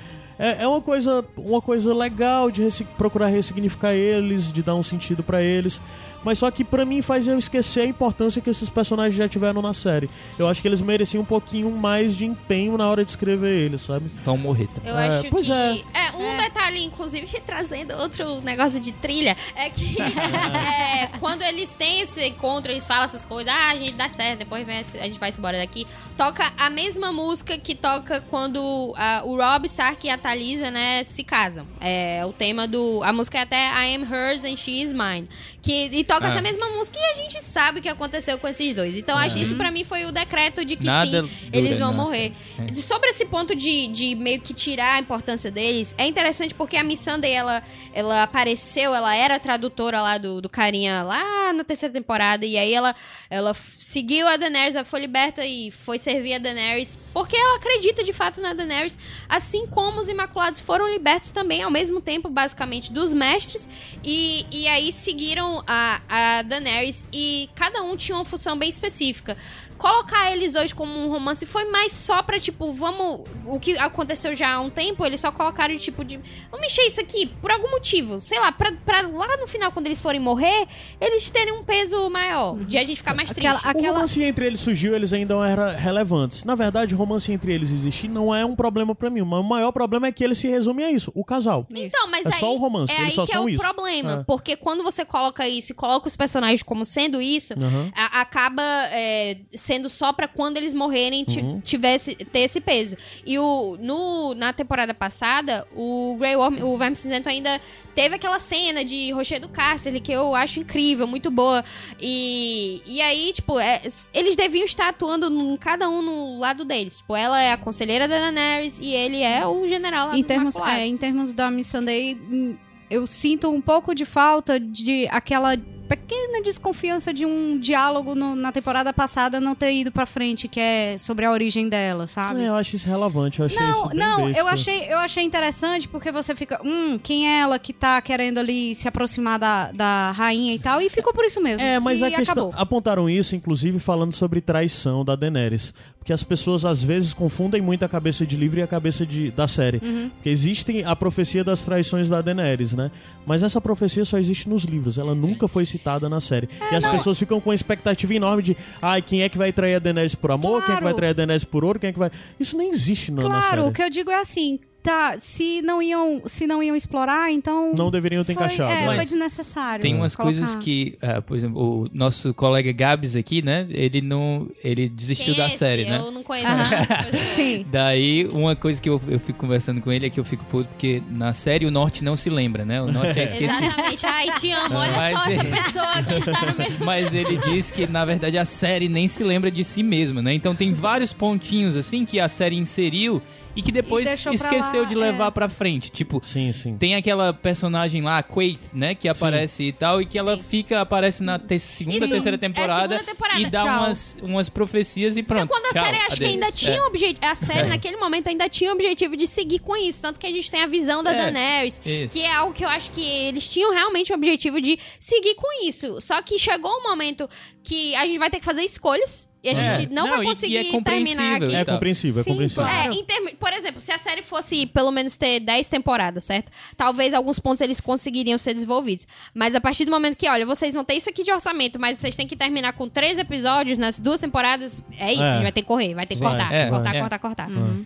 É, é uma coisa uma coisa legal de procurar ressignificar eles, de dar um sentido pra eles, mas só que pra mim faz eu esquecer a importância que esses personagens já tiveram na série. Eu acho que eles mereciam um pouquinho mais de empenho na hora de escrever eles, sabe? Morrer também. Eu É, acho pois que. é. É, um detalhe, inclusive, trazendo outro negócio de trilha, é que é, quando eles têm esse encontro, eles falam essas coisas, ah, a gente dá certo, depois vem a gente vai embora daqui. Toca a mesma música que toca quando ah, o Rob Stark e a Thalisa, né, se casam. É o tema do. A música é até I am hers and she is mine. Que, toca Ah. essa mesma música e a gente sabe o que aconteceu com esses dois. Então, acho que isso pra mim foi o decreto de que Nada sim, eles dura vão na morrer. É. Sobre esse ponto de, de meio que tirar a importância deles, é interessante porque a Miss Sunday, ela, ela apareceu, ela era tradutora lá do, do carinha lá na terceira temporada, e aí ela, ela seguiu a Daenerys, ela foi liberta e foi servir a Daenerys, porque ela acredita de fato na Daenerys, assim como os Imaculados foram libertos também ao mesmo tempo, basicamente, dos mestres, e, e aí seguiram a, a Daenerys, e cada um tinha uma função bem específica colocar eles hoje como um romance foi mais só pra, tipo, vamos. O que aconteceu já há um tempo, eles só colocaram, tipo, de. Vamos mexer isso aqui por algum motivo. Sei lá, pra, pra lá no final, quando eles forem morrer, eles terem um peso maior. De a gente ficar mais triste. Aquela- O romance entre eles surgiu, eles ainda não eram relevantes. Na verdade, o romance entre eles existir não é um problema pra mim. Mas o maior problema é que ele se resume a isso, o casal. Então, mas É aí, só o romance, é eles aí só que é são o isso. problema. É. Porque quando você coloca isso e coloca os personagens como sendo isso, Aham. a- acaba é, sendo só pra quando eles morrerem Uhum. tivesse, ter esse peso. E o, no, na temporada passada, o Grey Worm, o Verme Cinzento ainda teve aquela cena de Rocher do Cárcere que eu acho incrível, muito boa. E, e aí, tipo, é, eles deviam estar atuando num- cada um no lado deles. Tipo, ela é a conselheira da Daenerys e ele é o general lá Em dos termos, é, em termos da Miss Sunday, hum, eu sinto um pouco de falta de aquela pequena desconfiança de um diálogo no- na temporada passada não ter ido pra frente, que é sobre a origem dela, sabe? É, eu acho isso relevante, eu achei Não, isso não, besta. eu achei, eu achei interessante porque você fica, hum, quem é ela que tá querendo ali se aproximar da, da rainha e tal, e ficou por isso mesmo. É, mas a questão. acabou. Apontaram isso, inclusive, falando sobre traição da Daenerys. Porque as pessoas às vezes confundem muito a cabeça de livro e a cabeça de, da série. Uhum. Porque existe a profecia das traições da Daenerys, né? Mas essa profecia só existe nos livros, ela nunca foi citada na série. É, e as pessoas ficam com uma expectativa enorme de, ai, quem é que vai trair a Daenerys por amor? Quem é que vai Claro. trair a Daenerys por ouro? Quem é que vai. Isso nem existe na, na Claro, série. o que eu digo é assim, tá, se não iam, se não iam explorar, então Não deveriam ter foi, encaixado. É, mas- foi desnecessário. Tem umas colocar. coisas que, ah, por exemplo, o nosso colega Gabs aqui, né? Ele não, ele desistiu Quem é da esse? série, né? Eu não conheço nada. Sim. Daí, uma coisa que eu, eu fico conversando com ele é que eu fico puto, porque na série o Norte não se lembra, né? O Norte é esquecido. Exatamente. Ai, te amo. Olha Mas só é- essa pessoa que está no mesmo. Mas ele disse que, na verdade, a série nem se lembra de si mesma, né? Então tem vários pontinhos, assim, que a série inseriu e que depois pra esqueceu levar, de é. levar pra frente. Tipo, Sim, sim. tem aquela personagem lá, a Quaith, né? Que aparece e tal, e que ela Sim. fica, aparece na te- segunda, Isso, terceira é temporada, segunda temporada, e dá tchau. umas, umas profecias e pronto. Só quando a tchau, série acho que ainda tinha É. um objetivo. A série, naquele momento, ainda tinha o objetivo de seguir com isso. Tanto que a gente tem a visão da É, Daenerys. isso. Que é algo que eu acho que eles tinham realmente o objetivo de seguir com isso. Só que chegou um momento que a gente vai ter que fazer escolhas. E a É. gente não, Não, vai conseguir e é terminar aqui. É compreensível, é Sim, compreensível. claro. É, em termos- por exemplo, se a série fosse pelo menos ter 10 temporadas, certo? Talvez alguns pontos eles conseguiriam ser desenvolvidos. Mas a partir do momento que, olha, vocês vão ter isso aqui de orçamento, mas vocês têm que terminar com três episódios nas duas temporadas, é isso, É. a gente vai ter que correr, vai ter que cortar, é, cortar, vai. cortar, cortar. Uhum.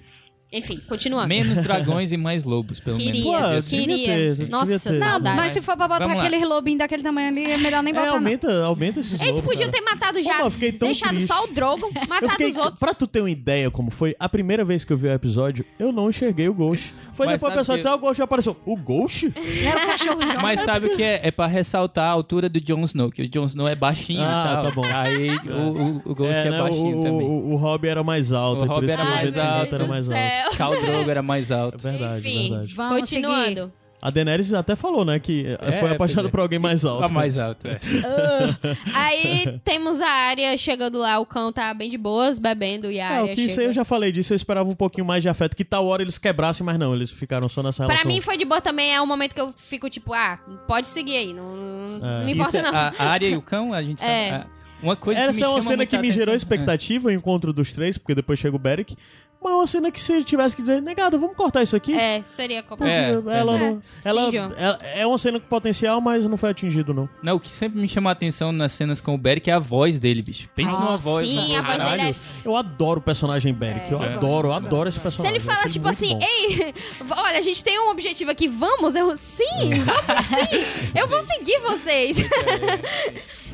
Enfim, continuando. Menos dragões e mais lobos, pelo Queria, menos. Pô, ser. queria. ter, Nossa. Não, saudade. mas se for pra botar Vamos lá. aquele lobinho daquele tamanho ali, é melhor nem É, botar, não. aumenta, aumenta esses Eles lobos, podiam cara. ter matado Pô, já, eu fiquei tão deixado triste. só o Drogon, Eu matado fiquei, os outros. pra tu ter uma ideia como foi, a primeira vez que eu vi o episódio, eu não enxerguei o Ghost. Foi Mas depois o sabe pessoal que- disse, ah, o Ghost já apareceu. O Ghost? Era o cachorro João. Mas sabe o que é? É pra ressaltar a altura do Jon Snow, que o Jon Snow é baixinho Ah, tal. tá bom. Aí o, o, o Ghost é, né, baixinho o, também. O, o Rob era mais alto, O e por isso era que o mais alto. era mais alto. Céu. Khal Drogo era mais É alto. verdade, Enfim. verdade. Vamos Continuando. A Daenerys até falou, né, que É, foi apaixonada é. por alguém mais alto. A mais alto, é. Aí temos a área chegando lá, o cão tá bem de boas, bebendo, e a É, área o que isso chega... aí eu já falei disso, eu esperava um pouquinho mais de afeto, que tal hora eles quebrassem, mas não, eles ficaram só nessa Pra relação. mim foi de boa também, é um momento que eu fico tipo, ah, pode seguir aí, não, não, É. me importa Isso é- não. A, a área e o cão, a gente É. sabe. a- Uma coisa Essa que me é uma chama cena que me gerou atenção- expectativa, o encontro dos três, porque depois chega o Beric. Mas é uma cena que se ele tivesse que dizer, negada, vamos cortar isso aqui. É, seria complicado. É, ela é. não. Ela, Sim, ela- é uma cena com potencial, mas não foi atingido, não. Não, o que sempre me chama a atenção nas cenas com o Beric é a voz dele, bicho. Pensa numa Nossa, voz. sim, a voz dele é- Eu adoro o personagem Beric. É, eu eu adoro, eu adoro esse Se personagem. ele fala, tipo assim, bom. ei, olha, a gente tem um objetivo aqui, vamos? Eu, sim, vamos sim, eu vou seguir vocês.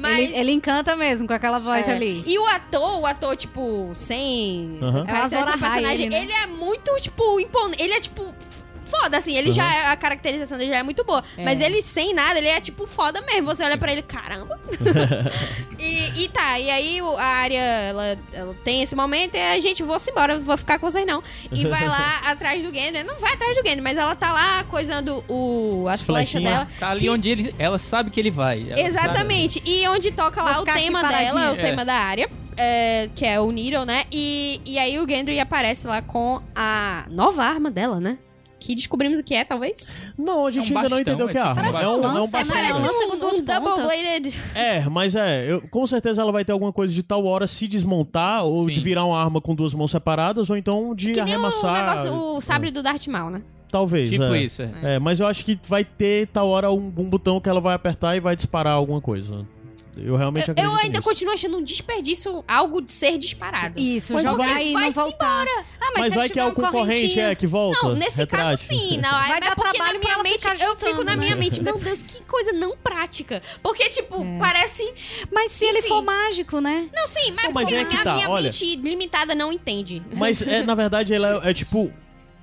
Mas... Ele, ele encanta mesmo com aquela voz É. ali. E o ator, o ator, tipo, sem. Do personagem, Ahai, né? ele é muito, tipo, imponente. Ele é, tipo. Foda, assim, ele já é, a caracterização dele já é muito boa. É. Mas ele sem nada, ele é tipo foda mesmo. Você olha pra ele, caramba. e, e tá, e aí a área, ela, ela tem esse momento e a gente, vou-se embora, vou ficar com vocês não. E vai lá atrás do Gender. Não vai atrás do Gender, mas ela tá lá coisando o, as As flechas dela. Tá ali que- onde ele, ela sabe que ele vai. Ela Exatamente. E onde toca lá o tema dela, paradinha. o tema da área. é, que é o Needle, né? E, e aí o Gendry aparece lá com a nova arma dela, né? Que descobrimos o que é, talvez. Não, a gente É um ainda não bastão, entendeu o que é é arma. um É um, é um lança, bastão. parece Parece um, um double-bladed... É, mas é, eu- com certeza ela vai ter alguma coisa de tal hora se desmontar, ou Sim. de virar uma arma com duas mãos separadas, ou então de Que nem o negócio, o sabre do Darth Maul, né? Talvez. Tipo é. isso, é. É, mas eu acho que vai ter tal hora um, um botão que ela vai apertar e vai disparar alguma coisa. Eu realmente Eu, acredito eu ainda nisso. continuo achando um desperdício algo de ser disparado. Isso, Mas jogar vai- e não voltar. Ah, Mas, se vai ele que é o um concorrente, é, que volta. Não, nesse caso retrate. sim. Não, Vai é dar porque na trabalho pra minha ela mente, eu fico na minha né? mente, meu Deus, que coisa não prática. Porque, tipo, É. parece Mas se ele Enfim. for mágico, né? Não, sim, mas, Não, mas porque é a tá, minha olha. mente limitada não entende. Mas, é, na verdade, ela é, é tipo...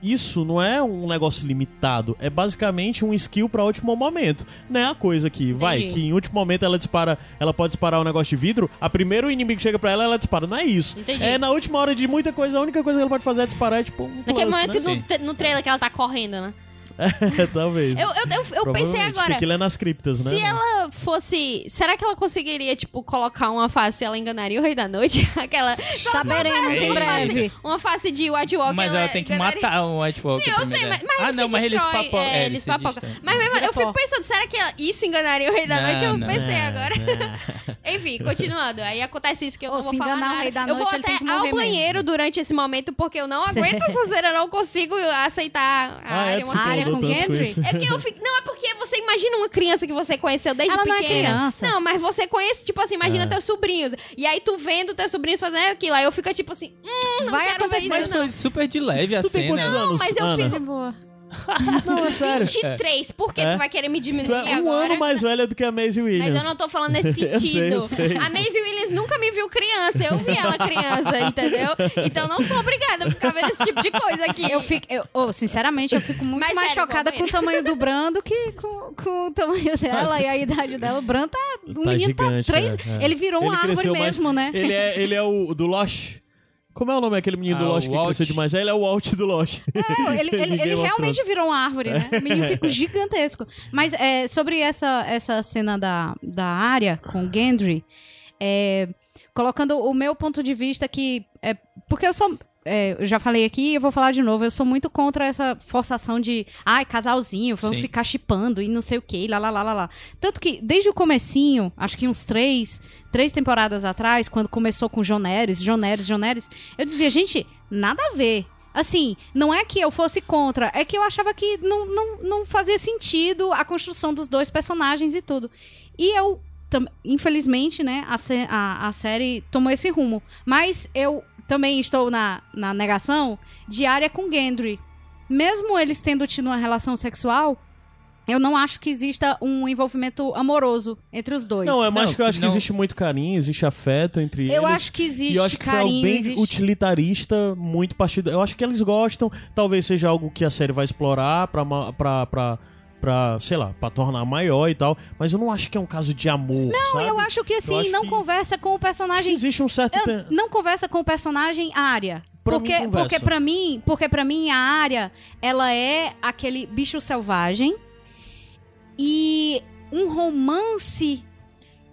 Isso não é um negócio limitado. É basicamente um skill pra último momento. Não é a coisa que, vai, Entendi. que em último momento ela dispara... Ela pode disparar um negócio de vidro. A primeiro inimigo que chega pra ela, ela dispara. Não é isso. Entendi. É na última hora de muita coisa, a única coisa que ela pode fazer é disparar, é tipo um Naquele plus, momento né? no, no trailer que ela tá correndo, né? É, talvez. Eu, eu, eu, eu pensei agora, aquilo é nas criptas, né? se ela fosse... Será que ela conseguiria, tipo, colocar uma face e ela enganaria o Rei da Noite? Aquela... Saberemos em breve. Uma face de White Walker. Mas ela tem que enganaria- matar o White Walker Sim, eu sei, é. mas, mas Ah, não, mas eles papocam. é, É, eles papocam. Mas mesmo, eu fico pensando, será que isso enganaria o Rei da Não, Noite? Eu não. pensei É, agora. Enfim, continuando. Aí acontece isso que eu Ou não vou se falar enganar o nada. Rei da eu vou Noite, até ao banheiro durante esse momento, porque eu não aguento essa cena, eu não consigo aceitar a Ah, é, área. uma área é porque eu fico. Não, é porque você imagina uma criança que você conheceu desde Ela não é pequena. criança. Não, mas você conhece, tipo assim, imagina É. teus sobrinhos. E aí tu vendo teus sobrinhos fazendo aquilo. Aí eu fico tipo assim, hum, não Vai quero ver acontecer, isso, Mas não. foi super de leve a Tu tem cena. quantos anos, mas eu Ana? fico- Boa. Não, é sério. 23, por que É. tu vai querer me Tu diminuir é um agora? ano mais velha do que a Maisie Williams. Mas eu não tô falando nesse Eu sei, sentido. eu sei. A Maisie Williams nunca me viu criança, eu vi ela criança, entendeu? Então não sou obrigada a ficar vendo esse tipo de coisa aqui. Eu fico, eu, oh, sinceramente, eu fico muito Mas mais sério, chocada com o tamanho do Bran do que com, com o tamanho dela e a idade dela. O Bran tá. O Tá menino gigante, tá três. é, é. Ele virou uma árvore cresceu mais- mesmo, né? Ele é, ele é o do Lost. Como é o nome daquele menino do Ah, Lost o que Walt. cresceu demais? Ele é o Walt do Lost. Não, ele, ele- ele realmente virou uma árvore, né? O menino ficou gigantesco. Mas é, sobre essa, essa cena da, da área com o Gendry, é, colocando o meu ponto de vista que. É, porque eu sou. É, eu já falei aqui e eu vou falar de novo. Eu sou muito contra essa forçação de. Ai, casalzinho, vamos Sim. ficar chipando e não sei o que, lá, lá, lá, lá, lá. Tanto que, desde o comecinho, acho que uns três, três temporadas atrás, quando começou com Joneres, Joneres, Joneres, eu dizia, gente, nada a ver. Assim, não é que eu fosse contra, é que eu achava que não, não, não fazia sentido a construção dos dois personagens e tudo. E eu, infelizmente, né, a, a, a série tomou esse rumo. Mas eu também estou na, na negação de área com Gendry. Mesmo eles tendo tido uma relação sexual, eu não acho que exista um envolvimento amoroso entre os dois. Não, é mais Não, que eu acho não- que existe muito carinho, existe afeto entre eles. eu acho que existe E eu acho que foi algo carinho, bem existe... utilitarista, muito partido. Eu acho que eles gostam, talvez seja algo que a série vai explorar pra, pra, pra, pra sei lá, pra tornar maior e tal. Mas eu não acho que é um caso de amor. Não, sabe? eu acho que assim, acho não que- conversa com o Acho que personagem existe um certo. Eu- não conversa com o personagem área. Pra porque, mim, porque para mim, porque para mim a área, ela é aquele bicho selvagem e um romance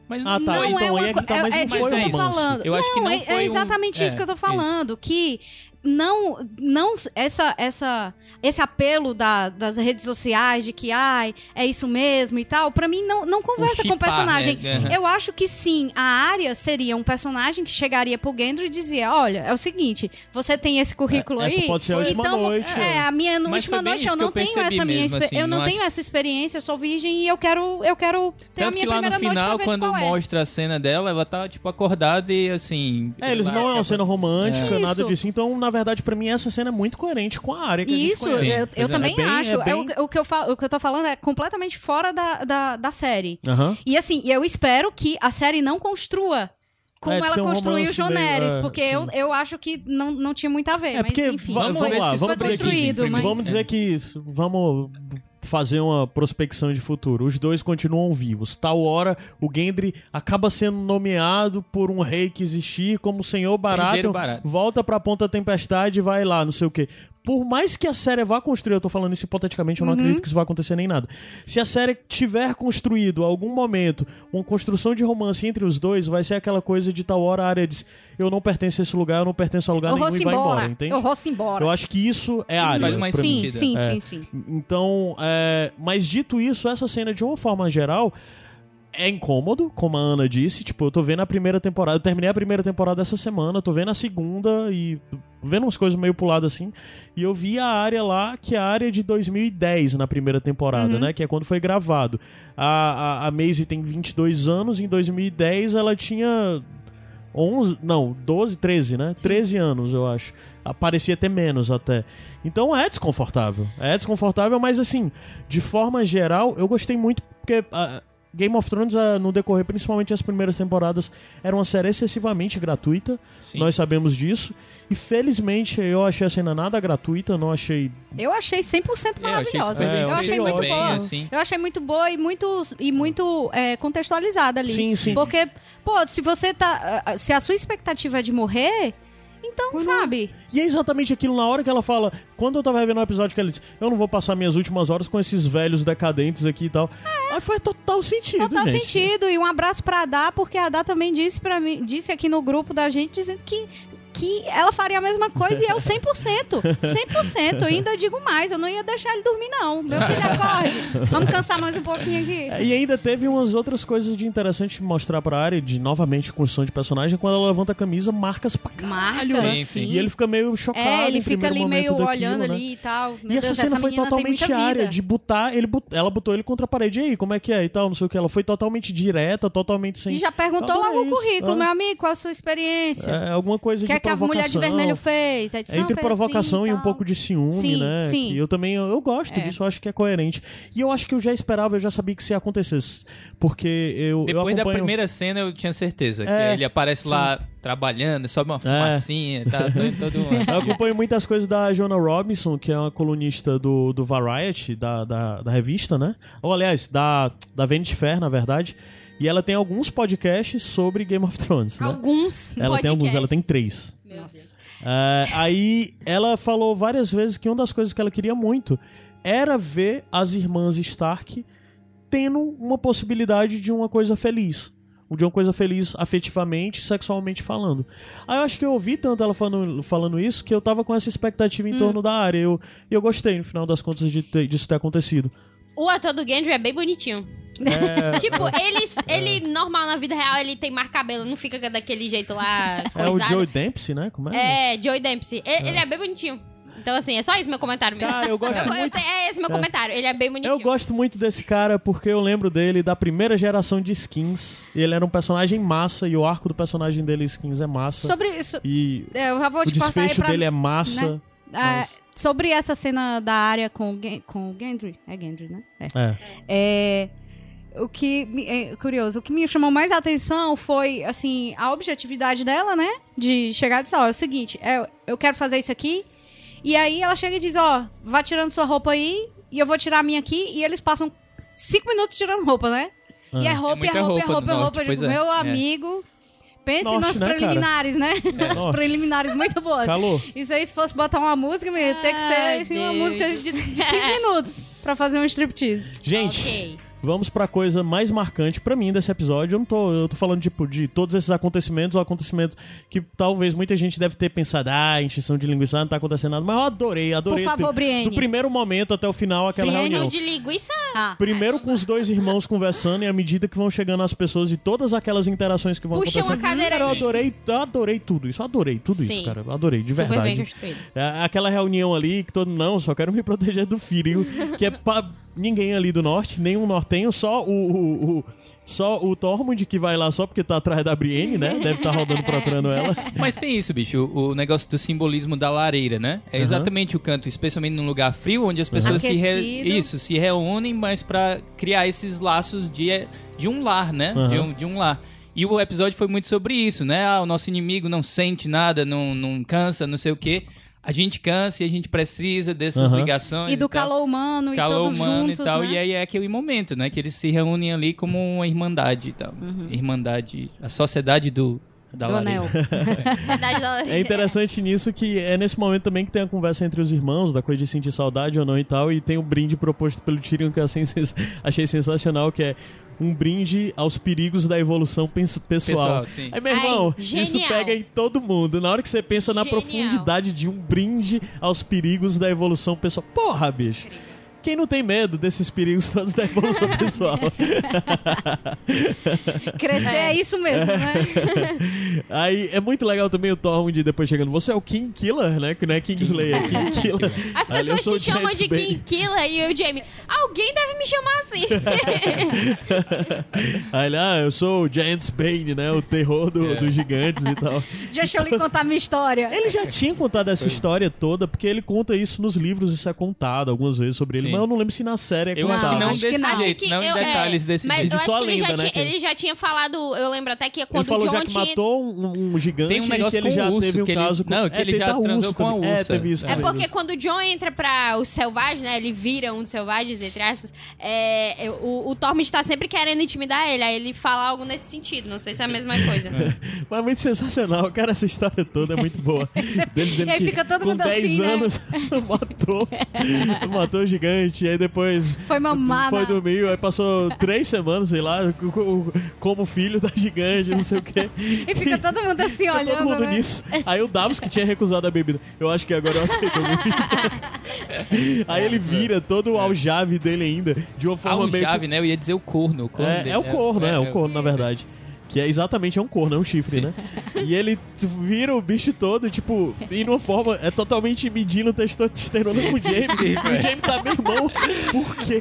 Mas Ah, tá. não então é aí uma é que tá, mas é, não é foi disso que eu um tô romance. falando. Eu acho que não é, foi é um- exatamente isso é, que eu tô isso. falando, que não não essa essa esse apelo da- das redes sociais de que ai, é isso mesmo e tal, pra mim não não conversa com o chipar, personagem. né? Eu acho que sim, a área seria um personagem que chegaria pro Gendry e dizia: Olha, é o seguinte, você tem esse currículo É, essa aí. pode ser a última então, noite, É, é. a minha Mas última noite eu não eu tenho essa minha assim, eu não, não tenho essa experiência, eu sou virgem e eu quero eu quero ter a Tanto minha que lá no primeira noite final, quando é. mostra a cena dela, ela tá, tipo, acordada e assim. É, eles ela não é uma cena romântica, É. nada Isso. disso. Então, na verdade, pra mim, essa cena é muito coerente com a área que a gente Isso, conhece. eu, eu é. também É bem- acho. é É bem- o, o que eu falo, o que eu tô falando é completamente fora da, da, da série. Aham. E assim, eu espero que a série não construa como É, ela um construiu Joneres, meio- é, porque sim. eu, eu acho que não, não tinha muito a ver. É mas porque, enfim, va- Vamos vamos ver lá, se vamos foi dizer que- construído, primeiro. mas... Vamos dizer que vamos fazer uma prospecção de futuro. Os dois continuam vivos. Tal hora, o Gendry acaba sendo nomeado por um rei que existir como Senhor Herdeiro Baratheon. volta pra Ponta Tempestade e vai lá, não sei o quê. Por mais que a série vá construir, eu tô falando isso hipoteticamente, eu não acredito que isso vai acontecer nem nada. Se a série tiver construído algum momento uma construção de romance entre os dois, vai ser aquela coisa de tal hora a área diz: Eu não pertenço a esse lugar, eu não pertenço a lugar Eu nenhum vou e vai embora. embora, entende? Eu vou embora. Eu acho que isso é a área. faz mais sim, sentido. sim, É. sim, sim. Então, é, mas dito isso, essa cena, de uma forma geral, é incômodo, como a Ana disse. Tipo, eu tô vendo a primeira temporada, eu terminei a primeira temporada essa semana, tô vendo a segunda e vendo umas coisas meio puladas assim. E eu vi a área lá, que é a área de 2010 na primeira temporada, né? Que é quando foi gravado. A, a, a Maisie tem 22 anos, em 2010 ela tinha 11, não, 12, 13, né? 13 anos, eu acho. Ah, Parecia até menos até. Então é desconfortável. É desconfortável, mas assim, de forma geral, eu gostei muito porque ah, Game of Thrones, ah, no decorrer, principalmente as primeiras temporadas, era uma série excessivamente gratuita. Sim. Nós sabemos disso. E felizmente eu achei a cena nada gratuita, não achei. Eu achei 100% É, eu achei maravilhosa. É, eu eu achei muito ótimo. boa. assim. Eu achei muito boa e muito, e muito é, contextualizada ali. Sim, sim. Porque, pô, se você tá. ah, Se a sua expectativa é de morrer, então, sabe? E é exatamente aquilo na hora que ela fala. Quando eu tava revendo o episódio que ela disse, eu não vou passar minhas últimas horas com esses velhos decadentes aqui e tal. Aí faz total sentido. Total gente. sentido. E um abraço pra Adá, porque a Adá também disse para mim, disse aqui no grupo da gente, dizendo que, que ela faria a mesma coisa e eu 100%. 100%. E ainda digo mais, eu não ia deixar ele dormir, não. Meu filho, acorde. Vamos cansar mais um pouquinho aqui. É, E ainda teve umas outras coisas de interessante mostrar pra área, de novamente construção de personagem, quando ela levanta a camisa, marcas pra caralho, Marca, né? Sim, sim. E ele fica meio chocado. É, ele fica primeiro ali momento meio daquilo, olhando né? ali e tal. Meu E essa Deus, cena foi menina tem totalmente área, de botar, ele ela botou ele contra a parede, e aí, como é que é e tal, não sei o que. Ela foi totalmente direta, totalmente sem. E já perguntou Adorei logo o isso, currículo, é. meu amigo, qual a sua experiência? É alguma coisa O que de é que a provocação. mulher de vermelho fez? Aí disse, É "Não, entre fez assim provocação e um tal." pouco de ciúme, Sim, né? sim. Que eu também eu, eu gosto É. disso, eu acho que é coerente. E eu acho que eu já esperava, eu já sabia que isso ia acontecer. Porque eu, eu Depois da acompanho... primeira cena eu tinha certeza que É, ele aparece lá trabalhando, sobe uma fumacinha, tá todo, todo Eu acompanho muitas coisas da Jonah Robinson, que é uma colunista do, do Variety, da, da, da revista, né? Ou, aliás, da, da Vanity Fair, na verdade. E ela tem alguns podcasts sobre Game of Thrones, né? Alguns Ela tem alguns, ela tem podcasts. três. Meu Deus. É, aí ela falou várias vezes que uma das coisas que ela queria muito era ver as irmãs Stark tendo uma possibilidade de uma coisa feliz. De uma coisa feliz afetivamente, sexualmente falando. Aí eu acho que eu ouvi tanto ela falando, falando isso que eu tava com essa expectativa em torno da área. Eu, e eu gostei, no final das contas, de ter- disso ter acontecido. O ator do Gendry é bem bonitinho. É, Tipo, ele, ele normal na vida real, ele tem mais cabelo, não fica daquele jeito lá é o coisado. Joe Dempsey, né? Como é? É, Joey Dempsey. Ele ele é. bem bonitinho. Então, assim, é só isso meu comentário mesmo. Cara, eu gosto eu, muito- tenho- é esse meu comentário. Ele é bem bonitinho. Eu gosto muito desse cara porque eu lembro dele da primeira geração de skins. Ele era um personagem massa e o arco do personagem dele skins é massa. Sobre isso, E é, eu já vou o desfecho pra... dele é massa. né? Ah, mas- Sobre essa cena da área com, o Gen- com o Gendry. É Gendry, né? É. É. É, o que é curioso, o que me chamou mais a atenção foi assim a objetividade dela, né? De chegar e dizer, ó, é o seguinte, é, eu quero fazer isso aqui. E aí ela chega e diz, ó, vá tirando sua roupa aí e eu vou tirar a minha aqui. E eles passam cinco minutos tirando roupa, né? E é Ah. roupa, É é roupa, é roupa roupa, no é norte, roupa. Eu pois digo, é. meu É. amigo, pense Norte, nas né, cara? preliminares, né? As Norte. preliminares muito boas. Calor. Isso aí, se fosse botar uma música, ia ter que ser assim, uma música de 15 minutos pra fazer um striptease. Gente, Ok. Vamos pra coisa mais marcante pra mim desse episódio. Eu não tô, eu tô falando tipo de todos esses acontecimentos, ou acontecimentos que talvez muita gente deve ter pensado, ah, encheção de linguiça, não tá acontecendo nada, mas eu adorei, adorei. Por favor, do- Brienne. Do primeiro momento até o final aquela Brienne, reunião. De linguiça. Ah. Primeiro com os dois irmãos conversando e à medida que vão chegando as pessoas e todas aquelas interações que vão Puxa uma acontecendo. cadeira Cara, eu adorei, eu adorei tudo isso, eu adorei tudo Sim. isso, cara. Adorei, de Super verdade. É, Aquela reunião ali que todo não, só quero me proteger do frio, que é pra ninguém ali do norte, nenhum nortenho, só o, o, o- só o Tormund que vai lá só porque tá atrás da Brienne, né? Deve estar rodando procurando ela. Mas tem isso, bicho, o, o negócio do simbolismo da lareira, né? É exatamente o canto, especialmente num lugar frio, onde as pessoas se, re- isso, se reúnem, mas pra criar esses laços de, de um lar, né? Aham. De, um, de um lar. E o episódio foi muito sobre isso, né? Ah, o nosso inimigo não sente nada, não, não cansa, não sei o quê. A gente cansa e a gente precisa dessas Aham. ligações. E do tal. calor humano e calor todos humano juntos, e tal. né? E aí é aquele momento, né? Que eles se reúnem ali como uma irmandade e tal. Uhum. Irmandade, a sociedade do, da Do anel. É interessante nisso que é nesse momento também que tem a conversa entre os irmãos, da coisa de sentir saudade ou não e tal, e tem o brinde proposto pelo Tyrion que eu achei sensacional, que é um brinde aos perigos da evolução pessoal. Pessoal, sim. Aí, meu Ai, irmão, isso genial. pega em todo mundo. Na hora que você pensa na Genial. profundidade de um brinde aos perigos da evolução pessoal. Porra, bicho. Quem não tem medo desses perigos todos da evolução pessoal? Crescer é. É. isso mesmo, né? Aí é muito legal também o Tormund depois chegando. Você é o King Killer, né? Que não é Kingslayer, é King Killer. As pessoas te chamam de Bane. King Killer e eu e o Jamie. Alguém deve me chamar assim. Aí ele, ah, eu sou o Giants Bane, né? O terror do- É. dos gigantes e tal. Deixa eu lhe contar minha história. Ele já tinha contado essa história toda, porque ele conta isso nos livros, isso é contado algumas vezes sobre ele. Mas eu não lembro se na série é Eu contado. acho que não acho que desse não. jeito, não em eu- detalhes é, desse Mas jeito. eu Só acho que ele lenda, já, né, tinha, que- ele já tinha falado, eu lembro até que Ele quando falou o já John que tinha... matou um, um gigante Tem um e negócio que ele com já urso, teve um que ele- caso com... não, que é, ele teve já da transou urso com a também. É, ursa. teve isso É também. porque quando o John entra pra os selvagens, né? Ele vira um dos selvagens, entre aspas. É, o, o Tormund tá sempre querendo intimidar ele. Aí ele fala algo nesse sentido. Não sei se é a mesma coisa. Mas é muito sensacional, cara, essa história toda é muito boa. Dele dizendo E aí que fica todo com mundo 10 assim, né? anos matou, matou o gigante, e aí depois Foi mamada. foi dormir, aí passou três semanas, sei lá, co- co- como filho da gigante, não sei o quê. E fica todo mundo assim Fica olhando, todo mundo né? nisso. Aí o Davos, que tinha recusado a bebida, eu acho que agora eu aceito muito. aí ele vira todo o aljave dele ainda, de uma forma meio que chave, né? Eu ia dizer o corno. O corno é, dele. é o corno, né? É, o corno, na verdade. Que é exatamente é um corno, é um chifre, né? E ele vira o bicho todo, tipo, e numa forma, é totalmente medindo testosterona com o James. e o James tá, meu irmão, por quê?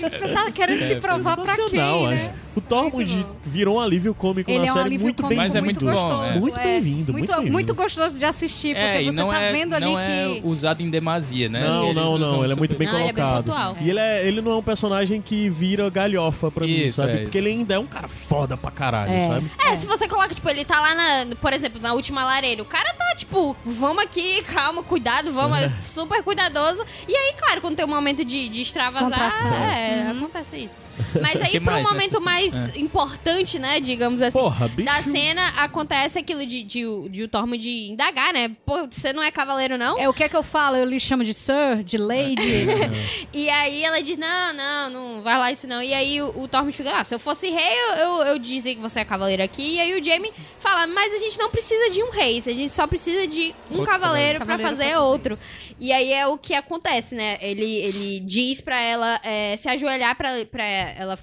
Você tá querendo É, se provar pra quem, né? acho. O Tormund Muito virou um alívio cômico Ele na é um série, alívio muito bem Mas é muito muito bom, gostoso. é. Muito é. bem-vindo, muito bem-vindo. muito gostoso de assistir, porque É, e você não tá é, vendo ali não que... é usado em demasia, né? Não, Eles não, não. Ele é muito bem Não, ele é bem colocado. pontual. E ele, é, ele não é um personagem que vira galhofa pra mim, Isso, sabe? é. Porque ele ainda é um cara foda pra caralho, É. sabe? É, se você coloca, tipo, ele tá lá na, por exemplo, na última lareira, o cara tá, tipo, vamos aqui, calma, cuidado, vamos, é super cuidadoso. E aí, claro, quando tem um momento de, de extravasar, é, acontece isso. Mas aí, pra um mais momento nessa mais mais importante, né, digamos assim, Porra, bicho. da cena, acontece aquilo de, de, o- de o Tormund de indagar, né? Pô, você não é cavaleiro, não? É o que é que eu falo? Eu lhe chamo de Sir, de Lady. E aí ela diz, não, não, não vai lá isso não. E aí o, o Tormund fica, ah, se eu fosse rei, eu, eu, eu dizia que você é cavaleiro aqui. E aí o Jaime fala, mas a gente não precisa de um rei, a gente só precisa de um Outro cavaleiro pra cavaleiro fazer pra fazer outro. E aí é o que acontece, né? Ele, ele diz pra ela é, se ajoelhar pra, pra ela...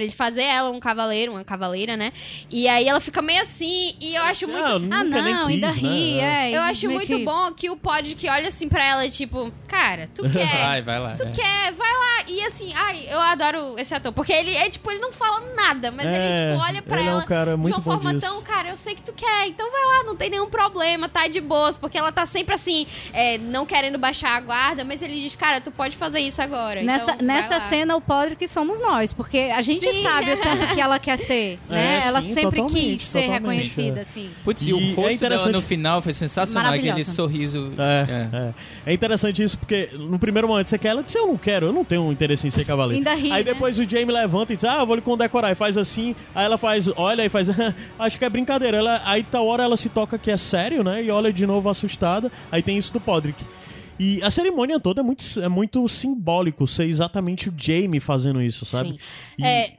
Pra ele fazer ela um cavaleiro, uma cavaleira, né? E aí ela fica meio assim, e eu acho muito Ah, ah, nunca não, nem quis, ainda né? ri, é. eu acho muito que- bom que o pod que olha assim pra ela, tipo, cara, tu quer. Vai, vai lá. Tu é. quer, vai lá. E assim, ai, eu adoro esse ator. Porque ele é tipo, ele não fala nada, mas ele, É, tipo, olha pra ele é um ela cara muito de uma bom forma disso. tão, cara, eu sei que tu quer, então vai lá, não tem nenhum problema, tá de boas. Porque ela tá sempre assim, é, não querendo baixar a guarda, mas ele diz, cara, tu pode fazer isso agora. Nessa, então, nessa lá. cena, o podre que somos nós, porque a gente Sim. Sabe o tanto que ela quer ser, né? É, ela sim, sempre quis ser totalmente, reconhecida, é. assim. Putz, e E o é rosto dela interessante- no final foi sensacional, aquele sorriso. É, é. É interessante isso, porque no primeiro momento você quer, ela disse, eu não quero, eu não tenho interesse em ser cavaleiro. Ainda ri, aí né? depois o Jamie levanta e diz, ah, eu vou lhe condecorar. E faz assim, aí ela faz, olha, e faz, acho que é brincadeira. Ela, aí tal hora ela se toca que é sério, né? E olha de novo assustada. Aí tem isso do Podrick. E a cerimônia toda é muito, é muito simbólico ser exatamente o Jamie fazendo isso, sabe? Sim. E- É,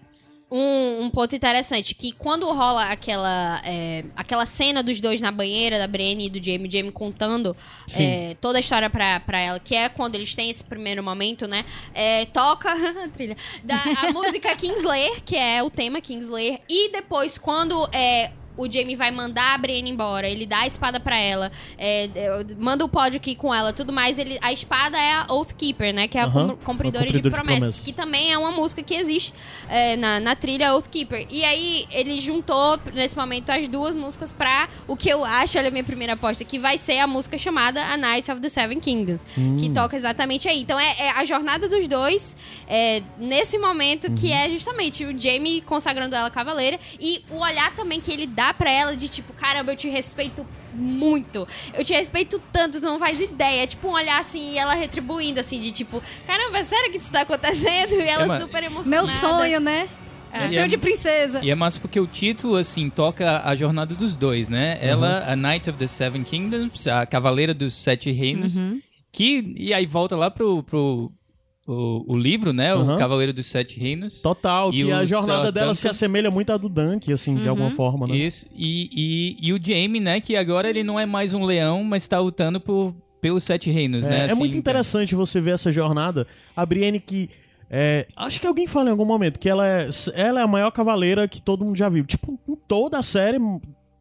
um, um ponto interessante, que quando rola aquela, é, aquela cena dos dois na banheira, da Brienne e do Jamie, Jamie contando é, toda a história pra, pra ela, que é quando eles têm esse primeiro momento, né? é, toca a trilha. Da, a música Kingslayer, que é o tema Kingslayer, e depois quando é, o Jamie vai mandar a Brienne embora, ele dá a espada pra ela, é, é, manda o pódio aqui com ela, tudo mais. Ele, a espada é a Oathkeeper, né? Que é a cum- cumpridora de de promessas. promessas. Que também é uma música que existe é, na, na trilha Oathkeeper. E aí ele juntou, nesse momento, as duas músicas pra o que eu acho, olha a minha primeira aposta, que vai ser a música chamada A Night of the Seven Kingdoms. Que toca exatamente aí. Então é, é a jornada dos dois é, nesse momento que é justamente o Jamie consagrando ela cavaleira e o olhar também que ele dá pra ela de tipo, caramba, eu te respeito muito. Eu te respeito tanto, tu não faz ideia. É tipo um olhar assim e ela retribuindo assim de tipo, caramba, é sério que isso tá acontecendo? E ela É, super emocionada. Meu sonho, né? É. Seu é- de princesa. E é massa porque o título, assim, toca a jornada dos dois, né? Ela, a Knight of the Seven Kingdoms, a Cavaleira dos Sete Reinos, que... E aí volta lá pro... pro o, o livro, né? Uhum. O Cavaleiro dos Sete Reinos. Total, E que a jornada Sir dela se Duncan? assemelha muito à do Dunk, assim, de alguma forma, né? Isso. E, e, e o Jamie, né? Que agora ele não é mais um leão, mas tá lutando por, pelos Sete Reinos, É, né? é assim, muito interessante você ver essa jornada. A Brienne que. é, acho que alguém fala em algum momento que ela é, ela é a maior cavaleira que todo mundo já viu. Tipo, em toda a série,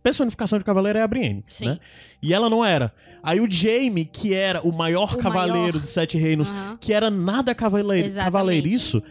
personificação de cavaleiro é a Brienne, Sim. né? E ela não era. Aí o Jaime, que era o maior O cavaleiro maior. dos Sete Reinos, Aham. que era nada cavaleiro, Exatamente. cavaleiriço,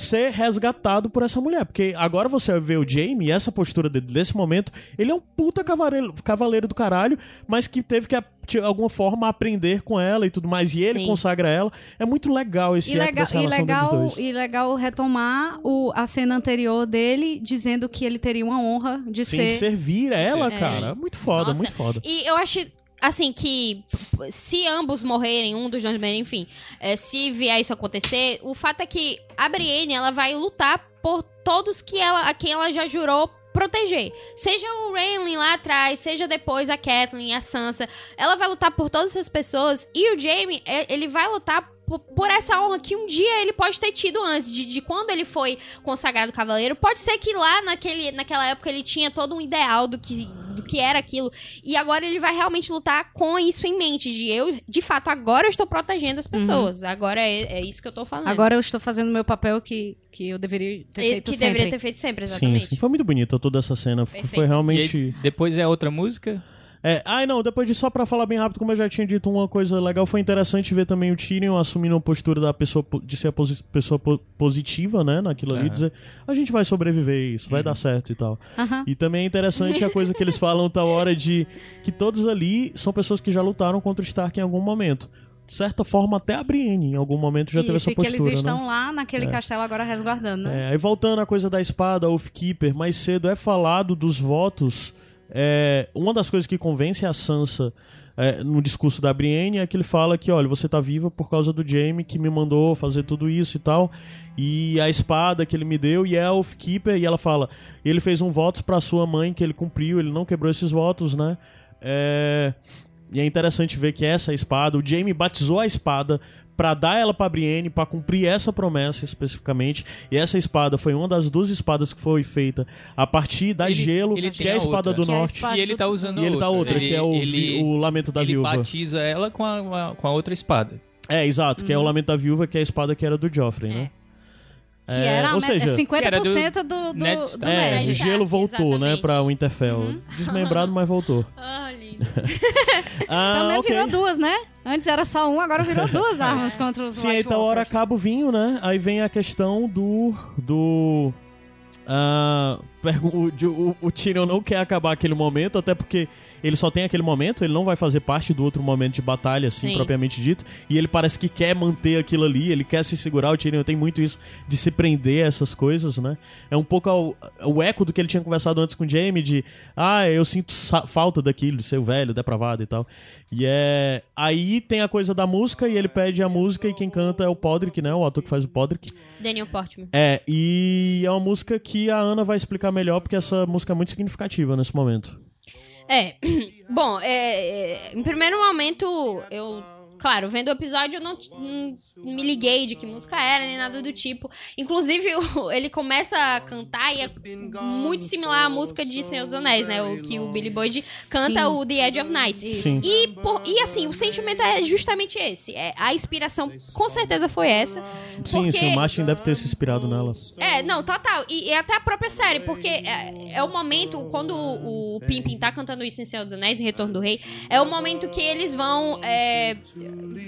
ser resgatado por essa mulher. Porque agora você vê o Jaime, e essa postura dele desse momento, ele é um puta cavaleiro, cavaleiro do caralho, mas que teve que, de alguma forma, aprender com ela e tudo mais. E ele Sim. consagra ela. É muito legal esse E legal, dessa e, legal, e legal retomar o, a cena anterior dele dizendo que ele teria uma honra de Sim, ser. servir ela, Sim. cara. Muito foda, Nossa, muito foda. E eu acho, assim, que se ambos morrerem, um dos dois morrerem, enfim, é, se vier isso acontecer, o fato é que a Brienne, ela vai lutar por todos que ela, a quem ela já jurou proteger. Seja o Rhaenyn lá atrás, seja depois a Catelyn, a Sansa. Ela vai lutar por todas essas pessoas e o Jaime, é, ele vai lutar por, essa honra que um dia ele pode ter tido antes, de, de quando ele foi consagrado cavaleiro. Pode ser que lá naquele, naquela época ele tinha todo um ideal do que, do que era aquilo. E agora ele vai realmente lutar com isso em mente. De eu, de fato, agora eu estou protegendo as pessoas. Agora é, é isso que eu tô falando. Agora eu estou fazendo o meu papel que, que eu deveria ter E- feito que sempre. deveria ter feito sempre, Sim, exatamente. sim. Foi muito bonita toda essa cena. Foi Perfeito. E realmente. aí, depois é outra música. É, ai não, depois de só pra falar bem rápido, como eu já tinha dito, uma coisa legal foi interessante ver também o Tyrion assumindo a postura da pessoa de ser a posi- pessoa po- positiva, né, naquilo ali, Aham. dizer, a gente vai sobreviver, isso vai dar certo e tal. Aham. E também é interessante a coisa que eles falam tal hora de que todos ali são pessoas que já lutaram contra o Stark em algum momento. De certa forma, até a Brienne em algum momento já teve Isso, essa e que postura, eles né? estão lá naquele castelo agora resguardando, né? É, aí voltando à coisa da espada, Oathkeeper, mais cedo é falado dos votos. É, uma das coisas que convence a Sansa é, no discurso da Brienne, é que ele fala que, olha, você tá viva por causa do Jaime que me mandou fazer tudo isso e tal. E a espada que ele me deu, e é a Keeper, e ela fala, ele fez um voto pra sua mãe que ele cumpriu, ele não quebrou esses votos, né? É... E é interessante ver que essa espada, o Jaime batizou a espada para dar ela para Brienne, para cumprir essa promessa especificamente. E essa espada foi uma das duas espadas que foi feita a partir da Ele- gelo, ele que é a espada outra. do Que é norte. espada- E ele tá usando E ele tá outra, Ele- que é o, ele- o lamento da ele viúva. batiza ela com a, com a outra espada. É, exato, que é o lamento da viúva, que é a espada que era do Joffrey, né? Que É, era ou seja, 50% do, do, Ned do, Stark. é, Ned. o gelo voltou, né, Exatamente. pra Winterfell. Desmembrado, mas voltou. Ah, lindo. Ah, Também ok. virou duas, né? Antes era só um, agora virou duas armas contra os Sim, White então hora acaba o vinho, né? Aí vem a questão do. do. Pergu- o, o, Tyrion não quer acabar aquele momento, até porque ele só tem aquele momento, ele não vai fazer parte do outro momento de batalha, assim, Sim. propriamente dito. E ele parece que quer manter aquilo ali, ele quer se segurar. O Tyrion tem muito isso de se prender a essas coisas, né? É um pouco ao- o eco do que ele tinha conversado antes com o Jaime, de ah, eu sinto falta daquilo, de ser o velho, depravado e tal. E é. Aí tem a coisa da música, e ele pede a música, e quem canta é o Podrick, né? O ator que faz o Podrick. Daniel Portman. É, e é uma música que a Ana vai explicar melhor, porque essa música é muito significativa nesse momento. É, bom, é, é, em primeiro momento, eu, claro, vendo o episódio, eu não, não me liguei de que música era, nem nada do tipo. Inclusive, ele começa a cantar e é muito similar à música de Senhor dos Anéis, né? O que o Billy Boyd canta, Sim. o The Edge of Night. Sim. E, por- e assim, o sentimento é justamente esse. É, a inspiração, com certeza, foi essa. Sim, porque... sim, o Martin deve ter se inspirado nela. É, não, total. E, e até a própria série, porque é, é o momento, quando o, o Pimpin tá cantando isso em Senhor dos Anéis, em Retorno do Rei, é o momento que eles vão é,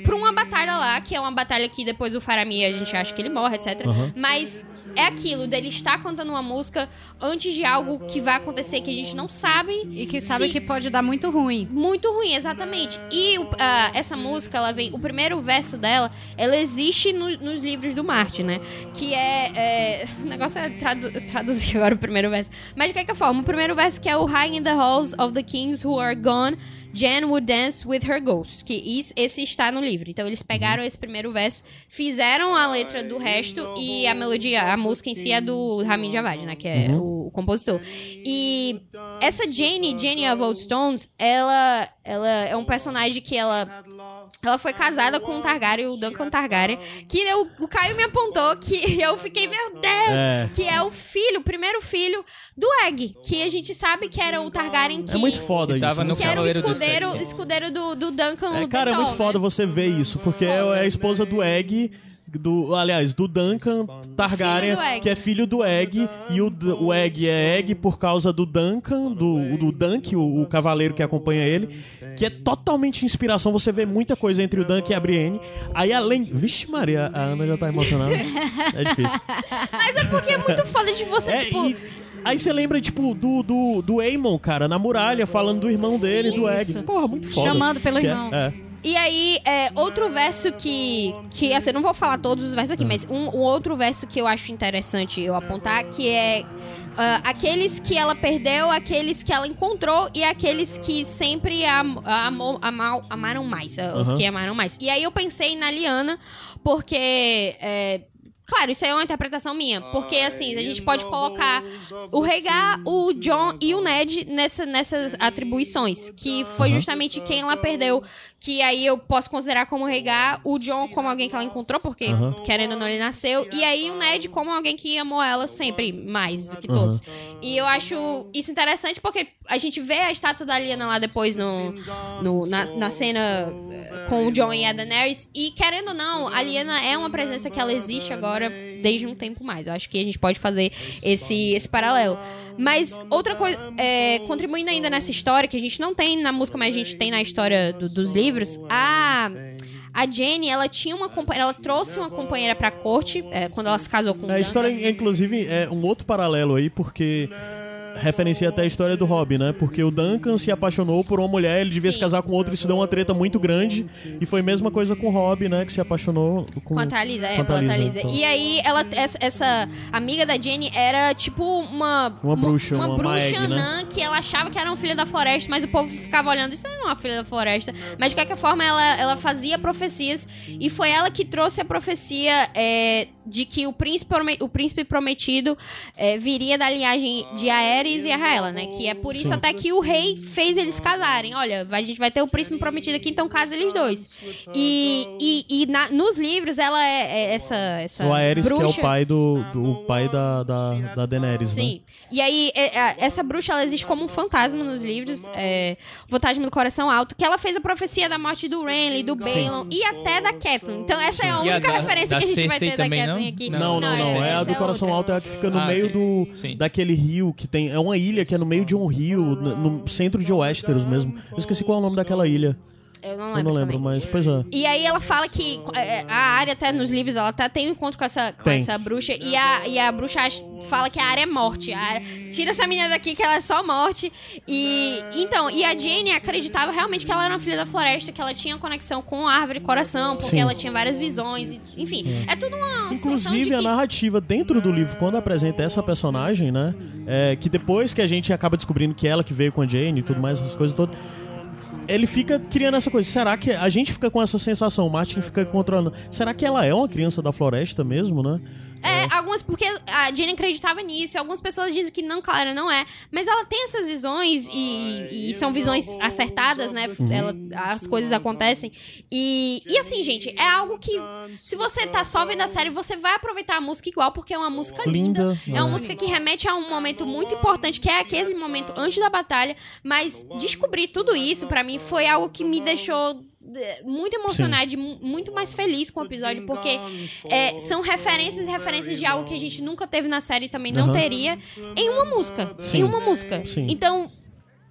pra uma batalha lá, que é uma batalha que depois o Faramir, a gente acha que ele morre, etc. Aham. Mas é aquilo, dele estar cantando uma música antes de algo que vai acontecer que a gente não sabe. E que sabe se- que pode dar muito ruim. muito ruim, exatamente. E ah, essa música, ela vem. O primeiro verso dela, ela existe no- nos livros do Martin, né? Que é. é o negócio é tradu- traduzir agora o primeiro verso. Mas de qualquer forma, o primeiro verso que é o High in the halls of the kings who are gone. Jen would dance with her ghosts. Que is- esse está no livro. Então eles pegaram esse primeiro verso, fizeram a letra do resto e a melodia, a música em si é do Ramin Djawadi, né? Que é o, o compositor. E essa Jane, Jane of Old Stones, ela, ela é um personagem que ela ela foi casada com o Targaryen, o Duncan Targaryen, que eu, o Caio me apontou que eu fiquei, meu Deus, É. que é o filho, o primeiro filho do Egg, que a gente sabe que era o Targaryen que, É muito foda Que isso. né? no que era o escudeiro, escudeiro do, do Duncan É, o cara, é muito foda né? você ver isso, porque é, é a esposa do Egg, do, aliás, do Duncan Targaryen, do que é filho do Egg, e o, o Egg é Egg por causa do Duncan, do, do Dunk, o, o cavaleiro que acompanha ele, que é totalmente inspiração, você vê muita coisa entre o Dunk e a Brienne. Aí além... Vixe Maria, a Ana já tá emocionada. É difícil. Mas é porque é muito foda de você, É, tipo... e aí você lembra, tipo, do, do, do Aemon, cara, na muralha, falando do irmão dele, do Egg. isso. Porra, muito foda. Chamando pelo Que é- irmão. é. E aí, é, outro verso que. que assim, eu não vou falar todos os versos aqui, mas um, um outro verso que eu acho interessante eu apontar, que é. ah, aqueles que ela perdeu, aqueles que ela encontrou e aqueles que sempre am, amou, amau- amaram mais. ah, Os Aham. que amaram mais. E aí eu pensei na Liana, porque. é, Claro, isso aí é uma interpretação minha. Porque, assim, a gente pode colocar o Rhaegar, o John e o Ned nessa, nessas atribuições. Que foi justamente quem ela perdeu. Que aí eu posso considerar como Rhaegar, o John como alguém que ela encontrou, porque, querendo ou não, ele nasceu. E aí o Ned como alguém que amou ela sempre mais do que todos. E eu acho isso interessante porque a gente vê a estátua da Lyanna lá depois no, no- na, na cena eh, com o John e a Daenerys. E querendo ou não, a Lyanna é uma presença que ela existe agora desde um tempo mais. Eu acho que a gente pode fazer esse, esse paralelo. Mas outra coisa, é, contribuindo ainda nessa história, que a gente não tem na música, mas a gente tem na história do- dos livros, a. A Jenny, ela tinha uma companheira, ela trouxe uma companheira pra corte, é, quando ela se casou com o A Duncan. história, inclusive, é um outro paralelo aí, porque referencia até a história do Rob, né? Porque o Duncan se apaixonou por uma mulher, ele devia Sim. se casar com outra, isso deu uma treta muito grande. E foi a mesma coisa com o Rob, né? Que se apaixonou com. Quanto a Lisa, é, quanto a quanto a Lisa, Lisa. então. E aí, ela, essa, essa amiga da Jenny era tipo uma. Uma bruxa, Uma, uma bruxa Maeg, né? que ela achava que era uma filha da floresta, mas o povo ficava olhando, isso não é uma filha da floresta. Mas de qualquer forma, ela, ela fazia profecias e foi ela que trouxe a profecia é, de que o príncipe, o príncipe prometido é, viria da linhagem de Aerys e Arraela, né? Que é por isso Sim. até que o rei fez eles casarem. Olha, vai- a gente vai ter o príncipe prometido aqui, então casa eles dois. E, e, e na- nos livros, ela é, é essa, essa O Aerys, que é o bruxa. pai do, do o pai da, da, da Daenerys, né? Sim. E aí, é, é, essa bruxa, ela existe como um fantasma nos livros, é, Fantasma do Coração Alto, que ela fez a profecia da morte do Renly, do Balon e até da Catelyn. Então, essa é a E a única da- referência da que a gente vai Cersei ter da Catelyn não? Aqui. Não, não, não. essa- É a do Coração outra. Alto, é a que fica no Ah, meio do Sim. daquele rio que tem. É uma ilha que é no meio de um rio, no, no centro de Westeros mesmo. Eu esqueci qual é o nome daquela ilha. Eu não Eu lembro, não lembro, também. mas pois é. E aí ela fala que é, a área até nos livros ela até tem um encontro com essa, com Tem. essa bruxa e a, e a bruxa fala que a área é morte. A área- tira essa menina daqui que ela é só morte. E então, e a Jane acreditava realmente que ela era uma filha da floresta, que ela tinha conexão com a árvore coração, porque Sim. ela tinha várias visões. e- enfim, é tudo uma Inclusive, de a que... narrativa dentro do livro, quando apresenta essa personagem, né? É, que depois que a gente acaba descobrindo que ela que veio com a Jane e tudo mais, essas coisas todas. Ele fica criando essa coisa. Será que a gente fica com essa sensação? O Martin fica controlando. Será que ela é uma criança da floresta mesmo, né? É, algumas, porque a Jane acreditava nisso, e algumas pessoas dizem que não, claro, não é. Mas ela tem essas visões, e, e são visões acertadas, né? Ela, as coisas acontecem. E, e assim, gente, é algo que, se você tá só vendo a série, você vai aproveitar a música igual, porque é uma música linda. Linda, É uma é. música que remete a um momento muito importante, que é aquele momento antes da batalha. Mas descobrir tudo isso, pra mim, foi algo que me deixou muito emocionada, mu- muito mais feliz com o episódio, porque é, são referências e referências de algo que a gente nunca teve na série e também não Aham. teria em uma música. Sim. Em uma música. Sim. Então.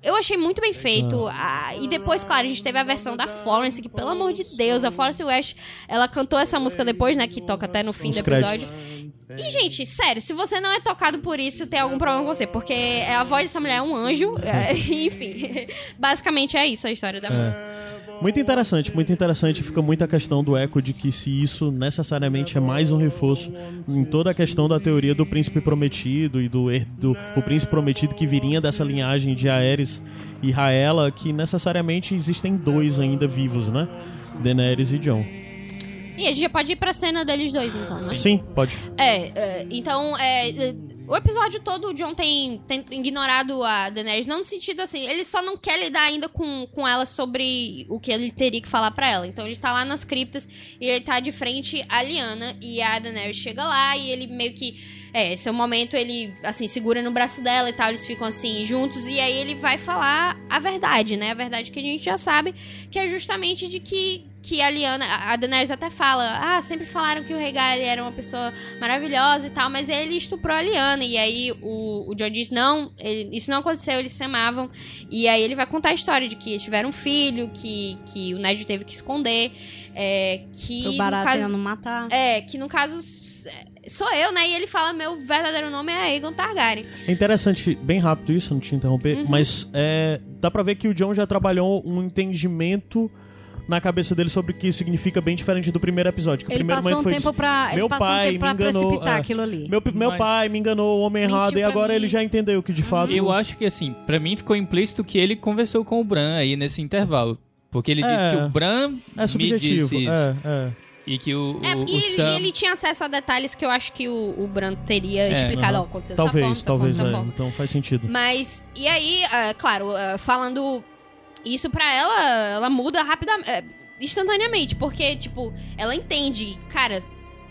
Eu achei muito bem feito. Ah, e depois, claro, a gente teve a versão da Florence, que, pelo amor de Deus, a Florence West, ela cantou essa música depois, né? Que toca até no fim Os do créditos. episódio. E, gente, sério, se você não é tocado por isso, tem algum problema com você. Porque a voz dessa mulher é um anjo. é, enfim, basicamente é isso a história da música. Muito interessante, muito interessante. Fica muita questão do eco de que se isso necessariamente é mais um reforço em toda a questão da teoria do príncipe prometido e do, do o príncipe prometido que viria dessa linhagem de Aerys e Raela, que necessariamente existem dois ainda vivos, né? Daenerys e Jon. E a gente já pode ir pra cena deles dois, então, né? Sim, pode. É, é, então, é, é, o episódio todo o John tem, tem ignorado a Daenerys, não no sentido assim, ele só não quer lidar ainda com, com ela sobre o que ele teria que falar pra ela. Então ele tá lá nas criptas e ele tá de frente à Lyanna e a Daenerys chega lá e ele meio que é, esse é o momento, ele, assim, segura no braço dela e tal, eles ficam, assim, juntos, e aí ele vai falar a verdade, né? A verdade que a gente já sabe, que é justamente de que, que a Liana, a Daenerys até fala, ah, sempre falaram que o Rei Gali era uma pessoa maravilhosa e tal, mas ele estuprou a Liana, e aí o, o Jon diz, não, ele- isso não aconteceu, eles se amavam, e aí ele vai contar a história de que eles tiveram um filho, que, que o Ned teve que esconder, é, que... Pro no barato não matar. é, que no caso sou eu, né? E ele fala: meu verdadeiro nome é Aegon Targaryen. É interessante, bem rápido isso, não te interromper, Uhum. mas é, dá pra ver que o John já trabalhou um entendimento na cabeça dele sobre o que significa bem diferente do primeiro episódio. Que o Ele primeiro passou um foi tempo pra, ele meu um pai tempo pra me enganou, precipitar é. aquilo ali. Meu, meu Mas- pai me enganou, o homem Mentiu errado, e agora mim. ele já entendeu que de fato. Eu acho que assim, pra mim ficou implícito que ele conversou com o Bran aí nesse intervalo. Porque ele É. disse que o Bran É me subjetivo. disse isso. É, é. E que o, É, o, e o ele, Sam... e ele tinha acesso a detalhes que eu acho que o, o Bran teria É, explicado. aham. Ó, aconteceu dessa forma, Talvez, dessa talvez. forma, é. Então faz sentido. Mas, e aí, é, claro, é, falando isso pra ela, ela muda rapidamente, é, instantaneamente, porque, tipo, ela entende, cara.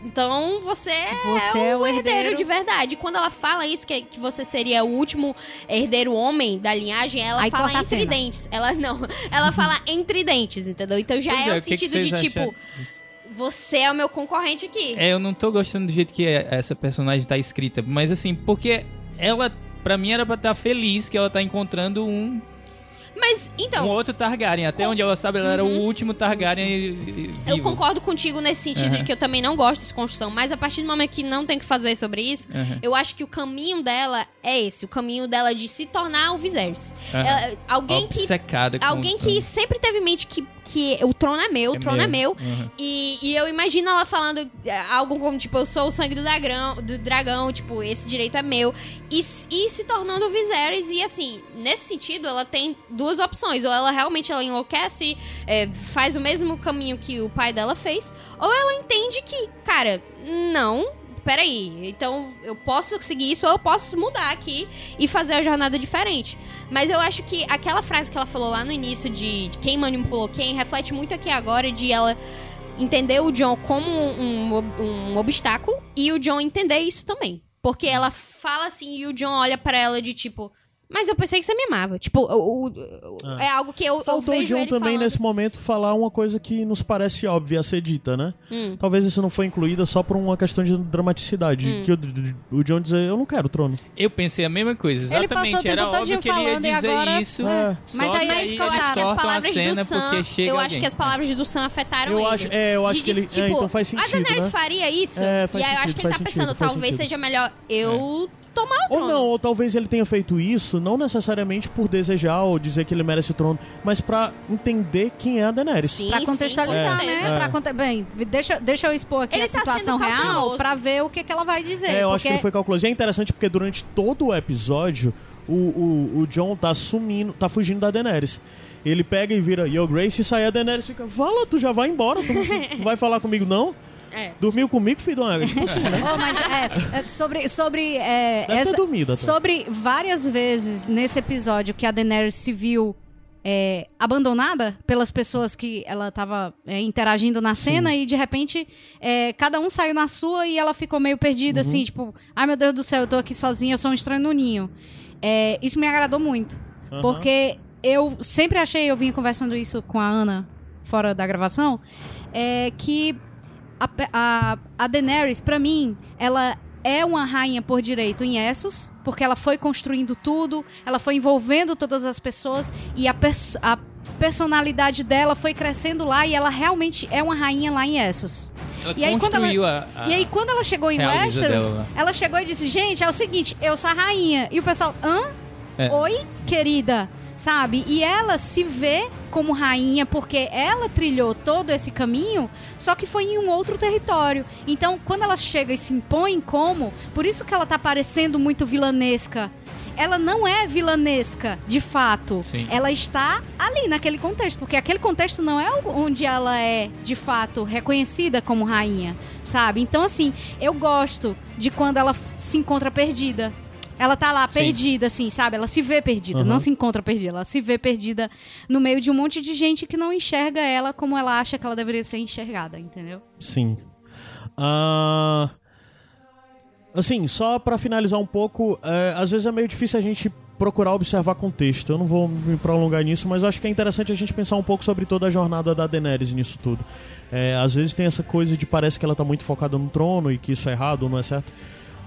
Então você, Você é é o o herdeiro. herdeiro. de verdade. Quando ela fala isso, que, que você seria o último herdeiro homem da linhagem, ela Aí fala entre cena. dentes. Ela não, ela fala entre dentes, entendeu? Então já Pois é, é, o o que que sentido de vocês tipo, acharam? você é o meu concorrente aqui. É, eu não tô gostando do jeito que essa personagem tá escrita. Mas assim, porque ela, pra mim, era pra estar feliz que ela tá encontrando um. Mas, então, um outro Targaryen. Até Com- onde ela sabe, ela era o último Targaryen vivo. eu concordo contigo nesse sentido Aham. de que eu também não gosto dessa construção, mas a partir do momento que não tem o que fazer sobre isso, Aham. eu acho que o caminho dela é esse, o caminho dela de se tornar o Viserys. Ela- alguém que Obcecada com alguém que sempre teve em mente que, que o trono é meu, o trono é meu. Uhum. E, e eu imagino ela falando é, algo como, tipo, eu sou o sangue do dragão, do dragão tipo, esse direito é meu. E, e se tornando o Viserys. E assim, nesse sentido, ela tem duas opções. Ou ela realmente ela enlouquece, é, faz o mesmo caminho que o pai dela fez. Ou ela entende que, cara, não. Peraí, então eu posso seguir isso ou eu posso mudar aqui e fazer a jornada diferente. Mas eu acho que aquela frase que ela falou lá no início de, quem manipulou quem reflete muito aqui agora de ela entender o John como um, um obstáculo e o John entender isso também. Porque ela fala assim e o John olha pra ela de tipo, mas eu pensei que você me amava. Tipo, o- o- o- Ah. é algo que eu, eu Faltou o vejo John ele também falando. nesse momento falar uma coisa que nos parece óbvia a ser dita, né? Hum. Talvez isso não foi incluída só por uma questão de dramaticidade. Hum. Que o, o John dizer, eu não quero o trono. Eu pensei a mesma coisa, Ele exatamente. passou o Era óbvio todinho que ele ia falando e dizer agora- isso. É. Mas aí Mas eles eu acho que as a palavras do Sam, eu acho alguém. que as palavras do Sam afetaram Eu ele. acho- é, eu acho De que ele- é, tipo, então faz A sentido, Daenerys né? faria isso? É, e aí eu acho sentido, que ele tá pensando, sentido, talvez sentido. seja melhor eu tomar o Ou trono. não, ou talvez ele tenha feito isso, não necessariamente por desejar ou dizer que ele merece o trono, mas pra entender quem é a Daenerys. Sim, Pra sim, contextualizar, certeza. né? É. Pra conte... Bem, deixa, deixa eu expor aqui Ele a tá situação real pra ver o que, que ela vai dizer. É, eu acho que porque- ele foi calculoso. E é interessante porque durante todo o episódio, o, o, o John tá sumindo, tá fugindo da Daenerys. Ele pega e vira Yo Grace e sai a Daenerys fica, fala, tu já vai embora, tu não, não vai falar comigo não? É. Dormiu comigo, filho uma... Tipo assim, né? Oh, mas é, é, sobre, sobre é, Deve ter essa, dormido até. sobre várias vezes nesse episódio que a Daenerys se viu é, abandonada pelas pessoas que ela tava é, interagindo na cena e de repente é, cada um saiu na sua e ela ficou meio perdida Uhum. assim, tipo, ai meu Deus do céu, eu tô aqui sozinha, eu sou um estranho no ninho. É, isso me agradou muito, Aham. porque eu sempre achei, eu vinha conversando isso com a Ana fora da gravação, é que a, a, a Daenerys, pra mim, ela é uma rainha por direito em Essos, porque ela foi construindo tudo, ela foi envolvendo todas as pessoas e a, pers- a personalidade dela foi crescendo lá e ela realmente é uma rainha lá em Essos. Ela E aí, quando ela- a, a- E aí, quando ela chegou em Westeros, ela chegou e disse: Gente, é o seguinte, eu sou a rainha. E o pessoal, hã? É. Oi, querida? Sabe? E ela se vê como rainha porque ela trilhou todo esse caminho, só que foi em um outro território. Então, quando ela chega e se impõe como, por isso que ela tá parecendo muito vilanesca. Ela não é vilanesca, de fato. Sim. Ela está ali naquele contexto, porque aquele contexto não é onde ela é, de fato, reconhecida como rainha, sabe? Então, assim, eu gosto de quando ela se encontra perdida. Ela tá lá Sim. perdida, assim, sabe? Ela se vê perdida, Uhum. não se encontra perdida. Ela se vê perdida no meio de um monte de gente que não enxerga ela como ela acha que ela deveria ser enxergada, entendeu? Sim. Ah, assim, só pra finalizar um pouco, é, às vezes é meio difícil a gente procurar observar contexto. Eu não vou me prolongar nisso, mas acho que é interessante a gente pensar um pouco sobre toda a jornada da Daenerys nisso tudo. É, às vezes tem essa coisa de parece que ela tá muito focada no trono e que isso é errado ou não é certo.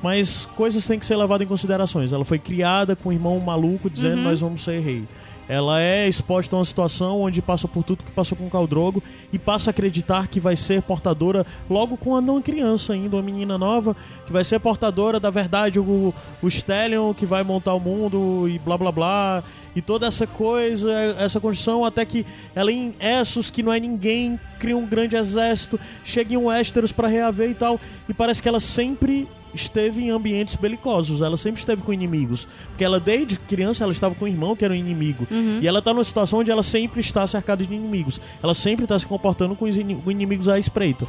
Mas coisas têm que ser levadas em considerações. Ela foi criada com um irmão maluco dizendo nós vamos ser rei. Ela é exposta a uma situação onde passa por tudo que passou com o Caldrogo e passa a acreditar que vai ser portadora logo quando uma criança ainda, uma menina nova, que vai ser portadora da verdade, o, o Stellion que vai montar o mundo e blá blá blá. E toda essa coisa, essa construção, até que ela em Essos, que não é ninguém, cria um grande exército, chega em Westeros pra reaver e tal. E parece que ela sempre esteve em ambientes belicosos, ela sempre esteve com inimigos. Porque ela, desde criança, ela estava com o irmão que era um inimigo. E ela tá numa situação onde ela sempre está cercada de inimigos. Ela sempre está se comportando com os inimigos à espreita.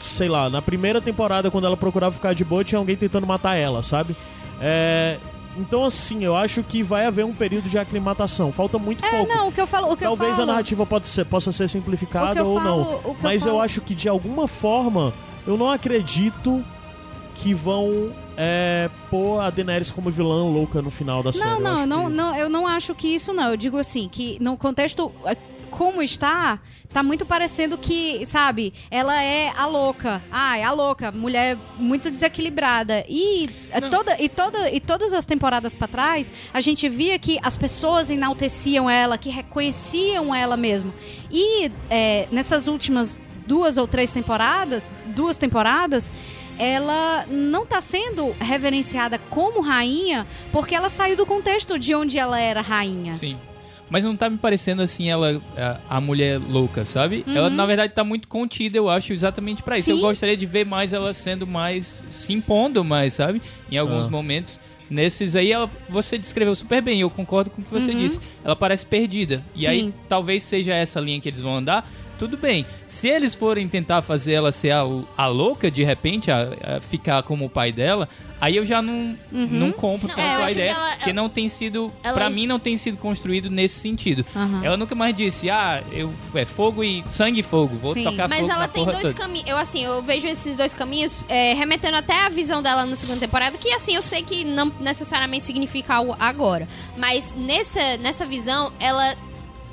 Sei lá, na primeira temporada, quando ela procurava ficar de boa, tinha alguém tentando matar ela, sabe? É. Então, assim, eu acho que vai haver um período de aclimatação. Falta muito pouco. Não, o que eu falo. O que Talvez eu falo, a narrativa pode ser- possa ser simplificada eu ou falo- não. eu Mas eu, falo- acho que de alguma forma eu não acredito que vão é, pôr a Daenerys como vilã louca no final da série. Não, não, não, que- não, eu não acho que isso não. Eu digo assim, que no contexto. como está, tá muito parecendo que, sabe, ela é a louca. Ah, é a louca, mulher muito desequilibrada. E é Não. toda e toda e todas as temporadas pra trás, a gente via que as pessoas enalteciam ela, que reconheciam ela mesmo. E é, nessas últimas duas ou três temporadas, duas temporadas, ela não tá sendo reverenciada como rainha porque ela saiu do contexto de onde ela era rainha. Sim. Mas não tá me parecendo assim ela a, a mulher louca, sabe? Ela na verdade tá muito contida, eu acho, exatamente pra isso. Sim. Eu gostaria de ver mais ela sendo mais se impondo mais, sabe? Em alguns Ah. momentos. Nesses aí ela, você descreveu super bem, eu concordo com o que você disse. Ela parece perdida. E Sim. aí talvez seja essa linha que eles vão andar. Tudo bem. Se eles forem tentar fazer ela ser a, a louca, de repente, a, a ficar como o pai dela, aí eu já não, não compro Não, tanto é, a acho que ideia. ela- porque não tem sido, ela- pra mim, não tem sido construído nesse sentido. Aham. Ela nunca mais disse, ah, eu, é fogo e sangue e fogo, vou Sim. tocar Mas fogo ela tem dois caminhos. Eu, assim, eu vejo esses dois caminhos é, remetendo até a visão dela na segunda temporada, que, assim, eu sei que não necessariamente significa algo agora. Mas nessa, nessa visão, ela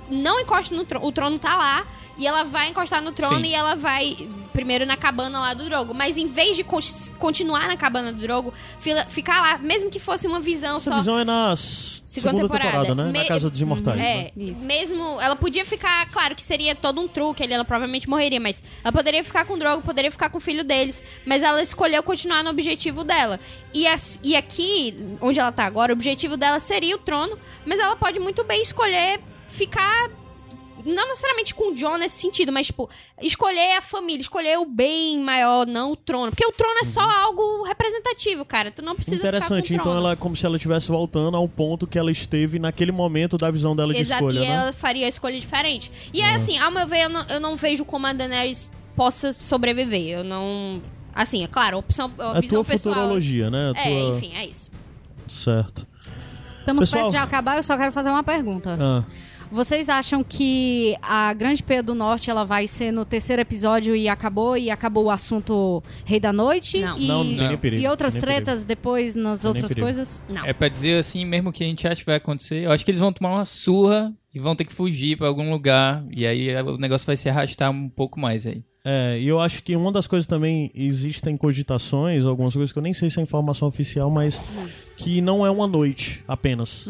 não encosta no trono. O trono tá lá. E ela vai encostar no trono Sim. e ela vai primeiro na cabana lá do Drogo. Mas em vez de con- continuar na cabana do Drogo, fila- ficar lá, mesmo que fosse uma visão Essa só. visão é na Segunda segunda, temporada. temporada, né? Me- Na Casa dos Imortais. né? É, mesmo. Ela podia ficar, claro que seria todo um truque ali, ela provavelmente morreria, mas ela poderia ficar com o Drogo, poderia ficar com o filho deles, mas ela escolheu continuar no objetivo dela. E, as- e aqui, onde ela tá agora, o objetivo dela seria o trono, mas ela pode muito bem escolher ficar. Não necessariamente com o John nesse sentido, mas, tipo, escolher a família, escolher o bem maior, não o trono. Porque o trono é só algo representativo, cara. Tu não precisa Interessante, ficar com o então trono. ela é como se ela estivesse voltando ao ponto que ela esteve naquele momento da visão dela de Exato, escolha, e né? ela faria a escolha diferente. E é assim, ao meu ver, eu não, eu não vejo como a Daenerys possa sobreviver. Eu não. Assim, é claro, opção. A A visão tua pessoal. futurologia, né? A É, tua... enfim, é isso. Certo. Estamos Pessoal- perto de acabar, eu só quero fazer uma pergunta. Ah, Vocês acham que a Grande Peia do Norte ela vai ser no terceiro episódio e acabou? E acabou o assunto Rei da Noite? Não. E, não, não tem nem Não. perigo. e outras nem perigo. tretas depois nas nem outras coisas? Não. É pra dizer assim, mesmo que a gente acha que vai acontecer, eu acho que eles vão tomar uma surra e vão ter que fugir pra algum lugar. E aí o negócio vai se arrastar um pouco mais aí. É, e eu acho que uma das coisas também, existem cogitações, algumas coisas que eu nem sei se é informação oficial, mas que não é uma noite apenas.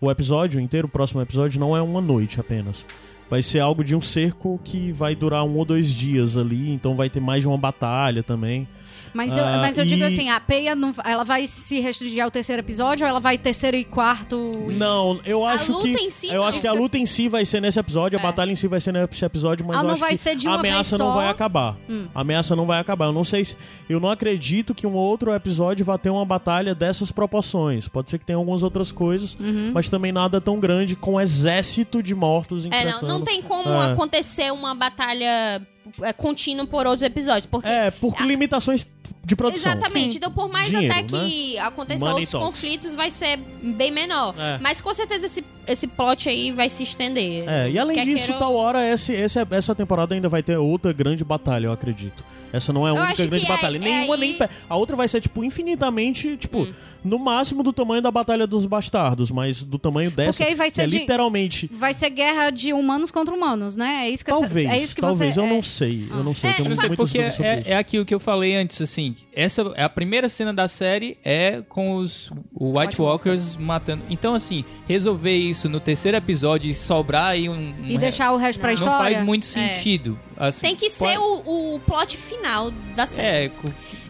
O episódio inteiro, o próximo episódio, não é uma noite apenas. Vai ser algo de um cerco que vai durar um ou dois dias ali, então vai ter mais de uma batalha também. Mas, eu, Ah, mas eu digo e- assim, a Peia não, ela vai se restringir ao terceiro episódio ou ela vai terceiro e quarto? Não, eu A acho que. si eu acho que a luta em si vai ser nesse episódio, a É. batalha em si vai ser nesse episódio, mas Ela eu não acho vai que ser de a ameaça não vai acabar. Hum. A ameaça não vai acabar. Eu não sei se. Eu não acredito que um outro episódio vá ter uma batalha dessas proporções. Pode ser que tenha algumas outras coisas, Uhum. mas também nada tão grande com um exército de mortos É, enfrentando. não, não tem como É. acontecer uma batalha é, contínua por outros episódios. Porque. É, por limitações de produção. Exatamente. Sim. Então, por mais Dinheiro, até que aconteça Money outros talks. conflitos, vai ser bem menor. É. Mas com certeza esse, esse plot aí vai se estender. É, e além Quer disso, queira- tal hora, esse, esse, essa temporada ainda vai ter outra grande batalha, eu acredito. Essa não é a única grande é- batalha. é Nenhuma, aí- nem A outra vai ser, tipo, infinitamente, tipo, Hum. No máximo do tamanho da Batalha dos Bastardos, mas do tamanho dessa, Porque aí vai ser é de- literalmente... Vai ser guerra de humanos contra humanos, né? É isso que, essa- Talvez, é isso que talvez, você... eu é- não sei, eu não sei, É, eu tenho não porque dúvidas sobre é, isso. é aquilo que eu falei antes, assim. Essa é a primeira cena da série é com os o White Walkers matando. Então, assim, resolver isso no terceiro episódio e sobrar aí um. um E deixar o resto pra Não não história? faz muito sentido. assim. Tem que ser Pode- o, o plot final da série. É,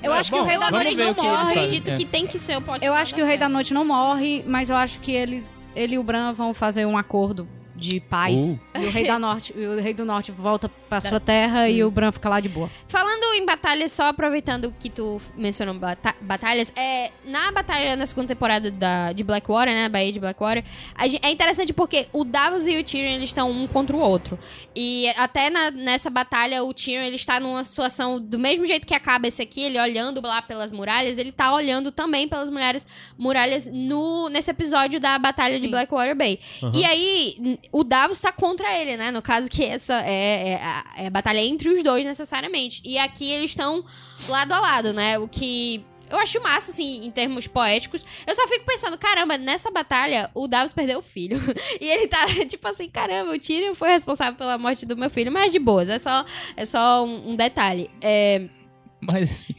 Eu acho que o Rei da Noite ver acredito, o que eu acredito É. que tem que ser o plot Eu acho que o Rei da. Noite não morre, mas eu acho que eles, ele e o Bran vão fazer um acordo de paz. Uh. E o Rei da Norte, e o Rei do Norte volta pra sua terra e o Bran fica lá de boa. Falando em batalhas, só aproveitando que tu mencionou bata- batalhas, é, na batalha na segunda temporada da, de Blackwater, né, Baía de Blackwater, a gen- é interessante porque o Davos e o Tyrion, eles estão um contra o outro. E até na- nessa batalha, o Tyrion, ele está numa situação, do mesmo jeito que acaba esse aqui, ele olhando lá pelas muralhas, ele tá olhando também pelas mulheres, muralhas no, nesse episódio da batalha de Sim. Blackwater Bay. E aí, o Davos tá contra ele, né? No caso que essa é, é a, é batalha entre os dois, necessariamente. E aqui eles estão lado a lado, né? O que Eu acho massa, assim, em termos poéticos. Eu só fico pensando, caramba, nessa batalha, o Davos perdeu o filho. e ele tá, tipo assim, caramba, o Tyrion foi responsável pela morte do meu filho. Mas de boas, é só, é só um, um detalhe. É... Mas assim,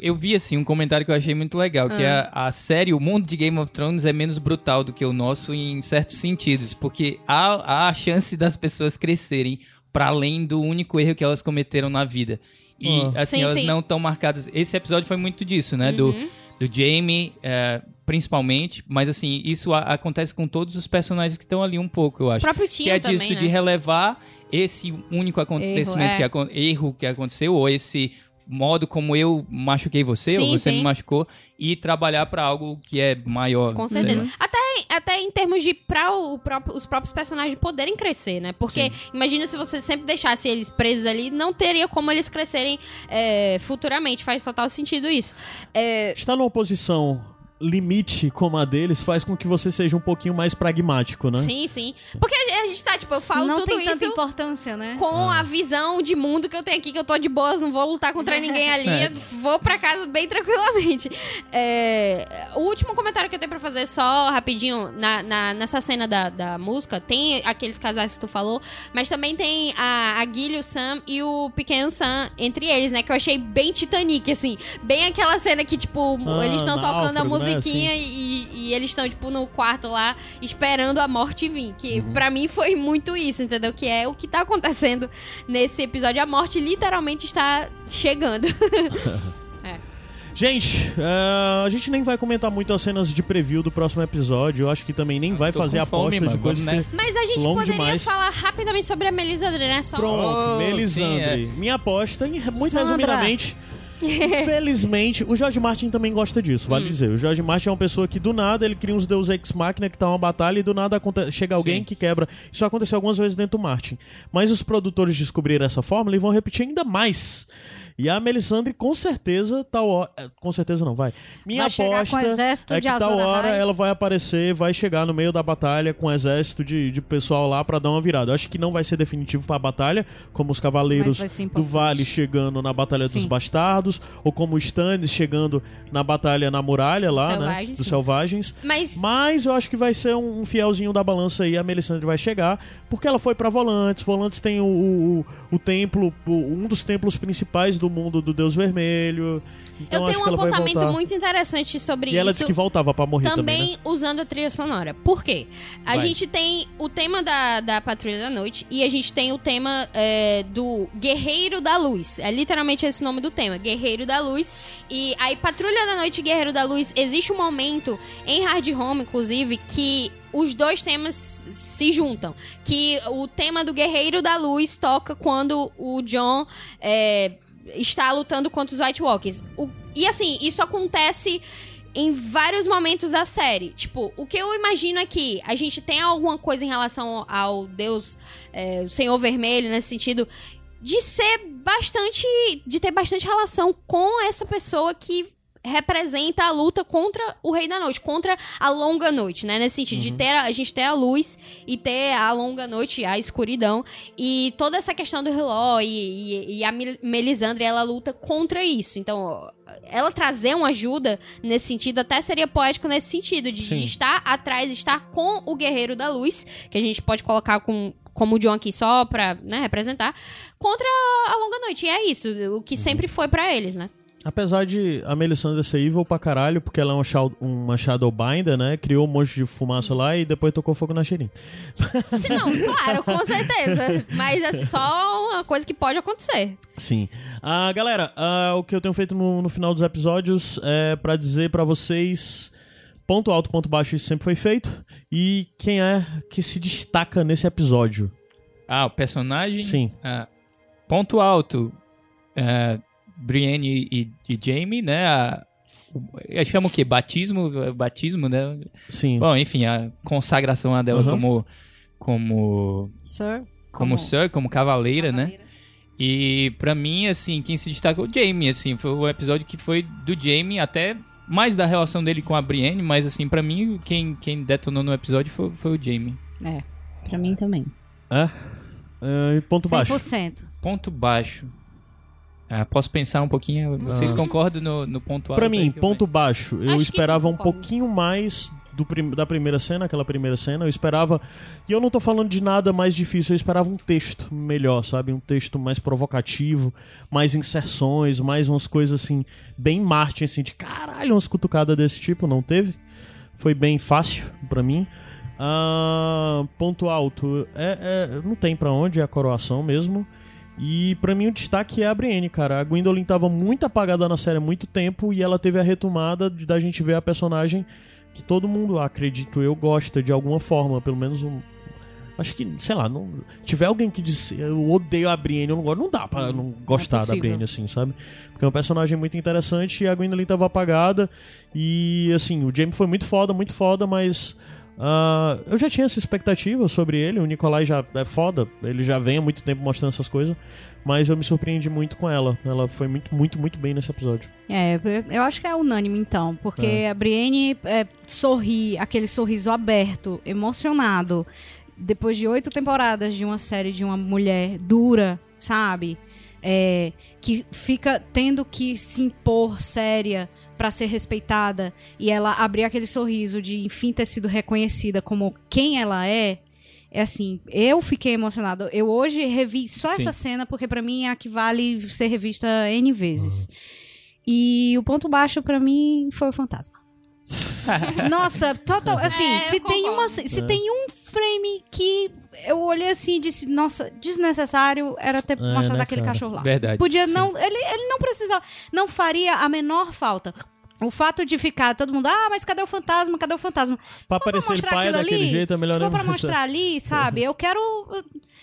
eu vi assim um comentário que eu achei muito legal, que Ah. a, a série, o mundo de Game of Thrones é menos brutal do que o nosso em certos sentidos, porque há, há a chance das pessoas crescerem para além do único erro que elas cometeram na vida. E Ah. assim, Sim, elas sim. não estão marcadas. Esse episódio foi muito disso, né? Do, Uhum. do Jamie, é, principalmente. Mas assim, isso a- acontece com todos os personagens que estão ali um pouco, eu O acho. próprio que Tyrion é disso também, né? de relevar esse único acontecimento é. que erro que aconteceu ou esse modo como eu machuquei você ou Sim, você sim. me machucou e trabalhar pra algo que é maior. Com sei certeza. Até, até em termos de pra o próprio- os próprios personagens poderem crescer, né? Porque imagina se você sempre deixasse eles presos ali, não teria como eles crescerem é, futuramente. Faz total sentido isso. É, Estar numa posição limite como a deles faz com que você seja um pouquinho mais pragmático, né? Sim, sim. Porque a gente tá, tipo, eu falo não tudo tem isso tanta importância, né? com a visão de mundo que eu tenho aqui, que eu tô de boas, não vou lutar contra ninguém ali, É. vou pra casa bem tranquilamente. É, o último comentário que eu tenho pra fazer, só rapidinho, na, na- nessa cena da, da música, tem aqueles casais que tu falou, mas também tem a, a Gilly, o Sam e o pequeno Sam entre eles, né? Que eu achei bem Titanic, assim. Bem aquela cena que, tipo, Ah, eles estão tocando a náufrago, né? musiquinha e, e eles estão, tipo, no quarto lá, esperando a morte vir. Que Uhum. pra mim foi muito isso, entendeu? Que é o que tá acontecendo nesse episódio. A morte literalmente está chegando. Gente, é, a gente nem vai comentar muito as cenas de preview do próximo episódio. Eu acho que também nem vai Tô fazer aposta fome, de coisas nessa. Mas a gente poderia demais. falar rapidamente sobre a Melisandre, né? Só Pronto, Oh, Melisandre. sim, Minha aposta, em- muito Sandra. resumidamente. Infelizmente, o George Martin também gosta disso, Hum. vale dizer. O George Martin é uma pessoa que do nada ele cria uns Deus Ex Machina que tá uma batalha e do nada chega alguém Sim. que quebra. Isso aconteceu algumas vezes dentro do Martin. Mas os produtores descobriram essa fórmula e vão repetir ainda mais. E a Melisandre com certeza tal hora, é, com certeza não, vai. Minha Vai aposta com o exército é que tal Azor hora ela vai aparecer, vai chegar no meio da batalha com um exército de, de pessoal lá pra dar uma virada. Eu acho que não vai ser definitivo pra batalha, como os cavaleiros do. Vale chegando na Batalha dos Sim. Bastardos, ou como o Stannis chegando na Batalha na Muralha lá, né? Selvagens, Dos sim. Selvagens. Mas Mas eu acho que vai ser um, um fielzinho da balança aí, a Melisandre vai chegar, porque ela foi pra Volantes. Volantes tem o, o, o- o templo, o- um dos templos principais do mundo do Deus Vermelho. Então eu tenho um ela apontamento muito interessante sobre E ela isso. disse que voltava pra morrer também, também né? usando a trilha sonora. Por quê? A Vai. gente tem o tema da, da Patrulha da Noite e a gente tem o tema é, do Guerreiro da Luz. É literalmente esse o nome do tema, Guerreiro da Luz. E aí, Patrulha da Noite e Guerreiro da Luz, existe um momento em Hard Home, inclusive, que os dois temas se juntam. Que o tema do Guerreiro da Luz toca quando o John é, está lutando contra os White Walkers. O- e assim, isso acontece em vários momentos da série. Tipo, o que eu imagino é que a gente tem alguma coisa em relação ao Deus, é, o Senhor Vermelho, nesse sentido, de ser bastante. de ter bastante relação com essa pessoa que representa a luta contra o Rei da Noite, contra a longa noite, né? Nesse sentido, de ter a, a gente ter a luz e ter a longa noite, a escuridão. E toda essa questão do Hiló e, e, e a Mel- Melisandre, ela luta contra isso. Então, ela trazer uma ajuda nesse sentido até seria poético nesse sentido, de, Sim. estar atrás, estar com o Guerreiro da Luz, que a gente pode colocar com, como o John aqui só pra né, representar, contra a longa noite. E é isso, o que sempre foi pra eles, né? Apesar de a Melisandre ser evil pra caralho, porque ela é uma, uma Shadowbinder, né? Criou um monte de fumaça lá e depois tocou fogo na cheirinha. Se não, claro, com certeza. Mas é só uma coisa que pode acontecer. Sim. Ah, galera, ah, o que eu tenho feito no, no final dos episódios é pra dizer pra vocês ponto alto, ponto baixo, isso sempre foi feito. E quem é que se destaca nesse episódio? Ah, o personagem? Sim. Ah, ponto alto. É, Brienne e, e Jamie, né? A, eles chamam o quê? Batismo? Batismo, né? Sim. Bom, enfim, a consagração dela Uhum. como, como, Sir? como, Sir, como cavaleira, né? E pra mim, assim, quem se destacou o Jamie, assim, foi o episódio que foi do Jamie, até mais da relação dele com a Brienne, mas assim, pra mim, quem, quem detonou no episódio foi, foi o Jamie. É, pra mim também. É? É, e ponto baixo. 100%. Ponto baixo. Ah, posso pensar um pouquinho? Vocês Ah. concordam no, no ponto alto? Pra mim, que eu ponto baixo. Eu Acho esperava um pouquinho mais do prim- da primeira cena, aquela primeira cena. Eu esperava. E eu não tô falando de nada mais difícil, eu esperava um texto melhor, sabe? Um texto mais provocativo, mais inserções, mais umas coisas assim, bem Martin, assim, de caralho, umas cutucadas desse tipo, não teve? Foi bem fácil pra mim. Ah, ponto alto. É, é- não tem pra onde, é a coroação mesmo. E pra mim o destaque é a Brienne, cara. A Gwendolyn tava muito apagada na série há muito tempo e ela teve a retomada de, da gente ver a personagem que todo mundo, acredito eu, gosta de alguma forma, pelo menos um. Acho que, sei lá, não tiver alguém que diz eu odeio a Brienne, eu não gosto, não dá pra não gostar da possível. Brienne assim, sabe? Porque é um personagem muito interessante e a Gwendolyn tava apagada e assim, o Jaime foi muito foda, muito foda, mas ah, eu já tinha essa expectativa sobre ele. O Nikolai já é foda, ele já vem há muito tempo mostrando essas coisas. Mas eu me surpreendi muito com ela. Ela foi muito, muito, muito bem nesse episódio. É, eu acho que é unânime então, porque É. a Brienne é, sorri, aquele sorriso aberto, emocionado, depois de oito temporadas de uma série de uma mulher dura, sabe? É, que fica tendo que se impor séria pra ser respeitada e ela abrir aquele sorriso de enfim ter sido reconhecida como quem ela é. É assim, eu fiquei emocionada. Eu hoje revi só Sim. essa cena porque pra mim é a que vale ser revista N vezes. E o ponto baixo pra mim foi o fantasma. Nossa, total, assim, É, se tem uma se É. tem um frame que eu olhei assim e disse, nossa, desnecessário era ter É, mostrado né, aquele cara? cachorro lá. Verdade. Podia sim. não, ele, ele não precisava, não faria a menor falta. O fato de ficar todo mundo, ah, mas cadê o fantasma? Cadê o fantasma? Pra Se for pra aparecer ele mostrar paia aquilo daquele ali, jeito, é melhor se for pra mostrar. ali, sabe? Eu quero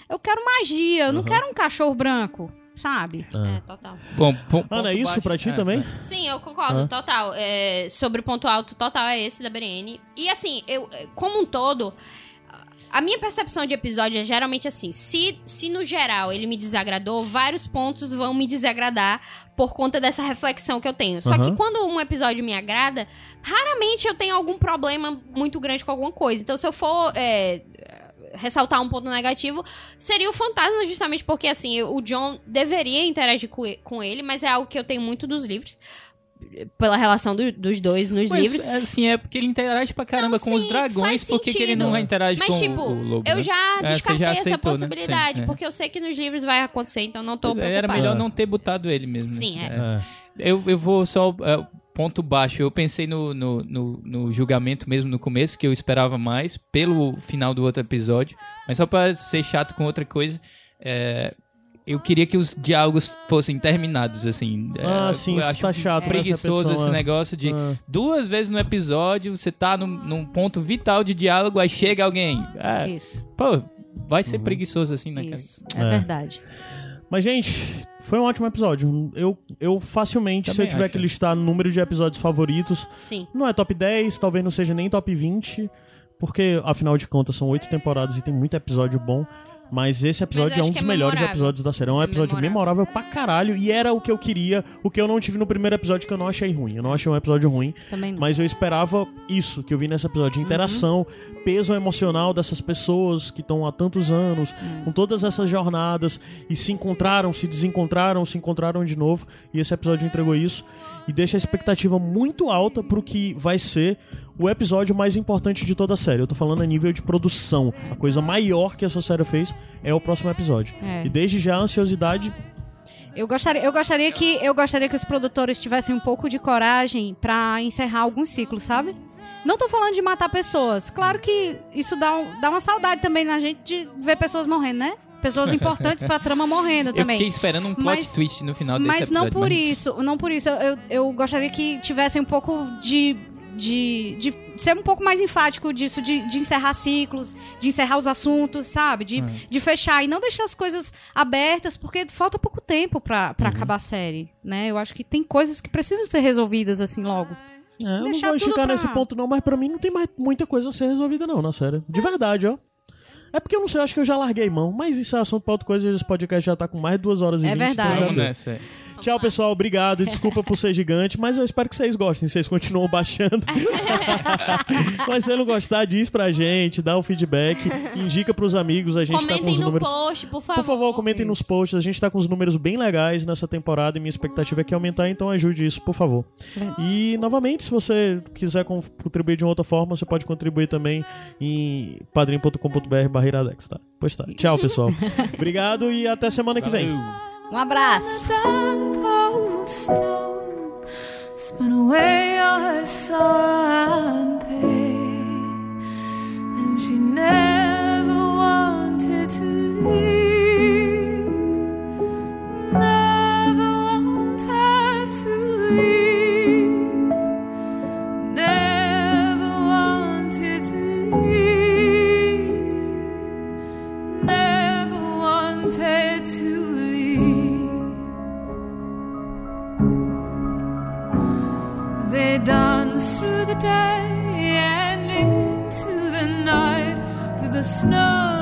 eu quero magia, eu não Uhum. quero um cachorro branco, sabe? É, total. Bom, Ana, é isso baixo- pra ti é, também? é. Sim, eu concordo, Ah. total. É, sobre o ponto alto total é esse da Brienne. E assim, eu, como um todo, a minha percepção de episódio é geralmente assim: se, se no geral ele me desagradou, vários pontos vão me desagradar por conta dessa reflexão que eu tenho. Só Aham. que quando um episódio me agrada, raramente eu tenho algum problema muito grande com alguma coisa. Então, se eu for. é, ressaltar um ponto negativo seria o fantasma justamente porque assim o John deveria interagir com ele mas é algo que eu tenho muito dos livros pela relação do- dos dois nos Mas, livros assim, é porque ele interage pra caramba Não, com os sim, dragões, faz por que ele não interage mas com tipo o lobo? eu né? já É, você descartei já essa aceitou, né? possibilidade Sim, é. porque eu sei que nos livros vai acontecer então não tô Pois é, era preocupada. melhor não ter botado ele mesmo. Sim, né? é. Eu, eu vou só. é, ponto baixo. Eu pensei no, no, no, no julgamento mesmo no começo, que eu esperava mais, pelo final do outro episódio. Mas só pra ser chato com outra coisa. é, eu queria que os diálogos fossem terminados, assim. É, Ah, sim, eu isso acho tá chato. Preguiçoso esse é. negócio de Ah. duas vezes no episódio, você tá num, num ponto vital de diálogo, aí chega alguém. É, Isso, pô, vai ser Uhum. preguiçoso assim, né, cara? isso, é, É. verdade. Mas, gente, foi um ótimo episódio. Eu, eu facilmente, se eu Também tiver acho. que listar número de episódios favoritos, sim não é top 10, talvez não seja nem top 20, porque, afinal de contas, são oito temporadas e tem muito episódio bom. Mas esse episódio eu é um dos é melhores episódios da série. É um É episódio memorável. memorável pra caralho. E era o que eu queria, o que eu não tive no primeiro episódio, que eu não achei ruim. Eu não achei um episódio ruim. Também não. Mas eu esperava isso que eu vi nesse episódio: interação, peso emocional dessas pessoas que estão há tantos anos, com todas essas jornadas, e se encontraram, se desencontraram, se encontraram de novo. E esse episódio entregou isso. E deixa a expectativa muito alta pro que vai ser o episódio mais importante de toda a série. Eu tô falando a nível de produção. A coisa maior que essa série fez é o próximo episódio. É. E desde já a ansiosidade. Eu gostaria, eu gostaria que eu gostaria que os produtores tivessem um pouco de coragem pra encerrar alguns ciclos, sabe? Não tô falando de matar pessoas. Claro que isso dá, um- dá uma saudade também na gente de ver pessoas morrendo, né? Pessoas importantes pra trama morrendo Eu também. fiquei esperando um plot Mas- twist no final desse Mas episódio. não por isso, não por isso. Eu, eu, eu gostaria que tivessem um pouco de, de, de ser um pouco mais enfático disso, de, de encerrar ciclos, de encerrar os assuntos, sabe? De, É. de fechar e não deixar as coisas abertas, porque falta pouco tempo pra, pra acabar a série, né? Eu acho que tem coisas que precisam ser resolvidas assim logo. É, eu não vou esticar pra- nesse ponto, não, mas pra mim não tem mais muita coisa a ser resolvida, não, na série. De verdade, ó. É porque eu não sei, eu acho que eu já larguei mão. Mas isso é assunto pra outra coisa e esse podcast já tá com mais de duas horas e É vinte. verdade. então já Vamos deu. nessa. é. Tchau, pessoal. Obrigado. Desculpa por ser gigante, mas eu espero que vocês gostem. Vocês continuam baixando. mas se você não gostar, diz pra gente, dá o feedback, indica pros amigos. A gente tá com Comentem os no números. post, por favor. Por favor, comentem nos posts. A gente tá com os números bem legais nessa temporada e minha expectativa é que aumentar, então ajude isso, por favor. E, novamente, se você quiser con- contribuir de uma outra forma, você pode contribuir também em padrim.com.br barreiradex, tá? Pois tá. Tchau, pessoal. Obrigado e até semana que vem. Um abraço. She never wanted to leave, They danced through the day and into the night, through the snow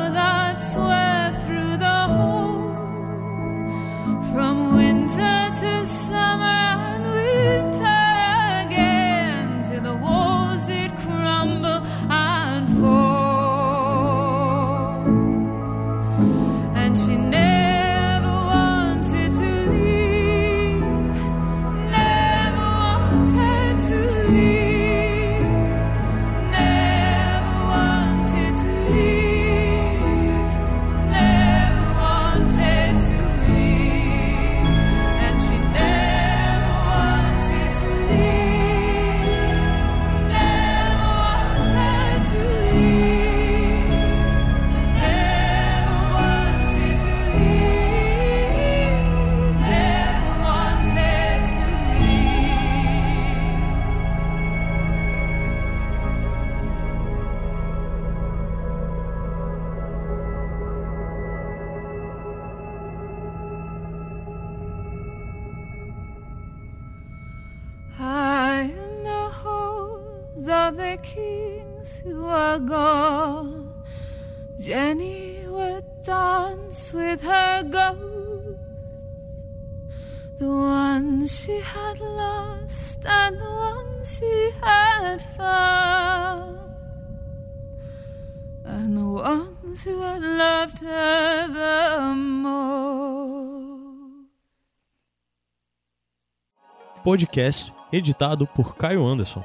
gone, Jenny would dance with her ghosts, the ones she had lost and the ones she had found, and the ones who had loved her the most. Podcast editado por Caio Anderson.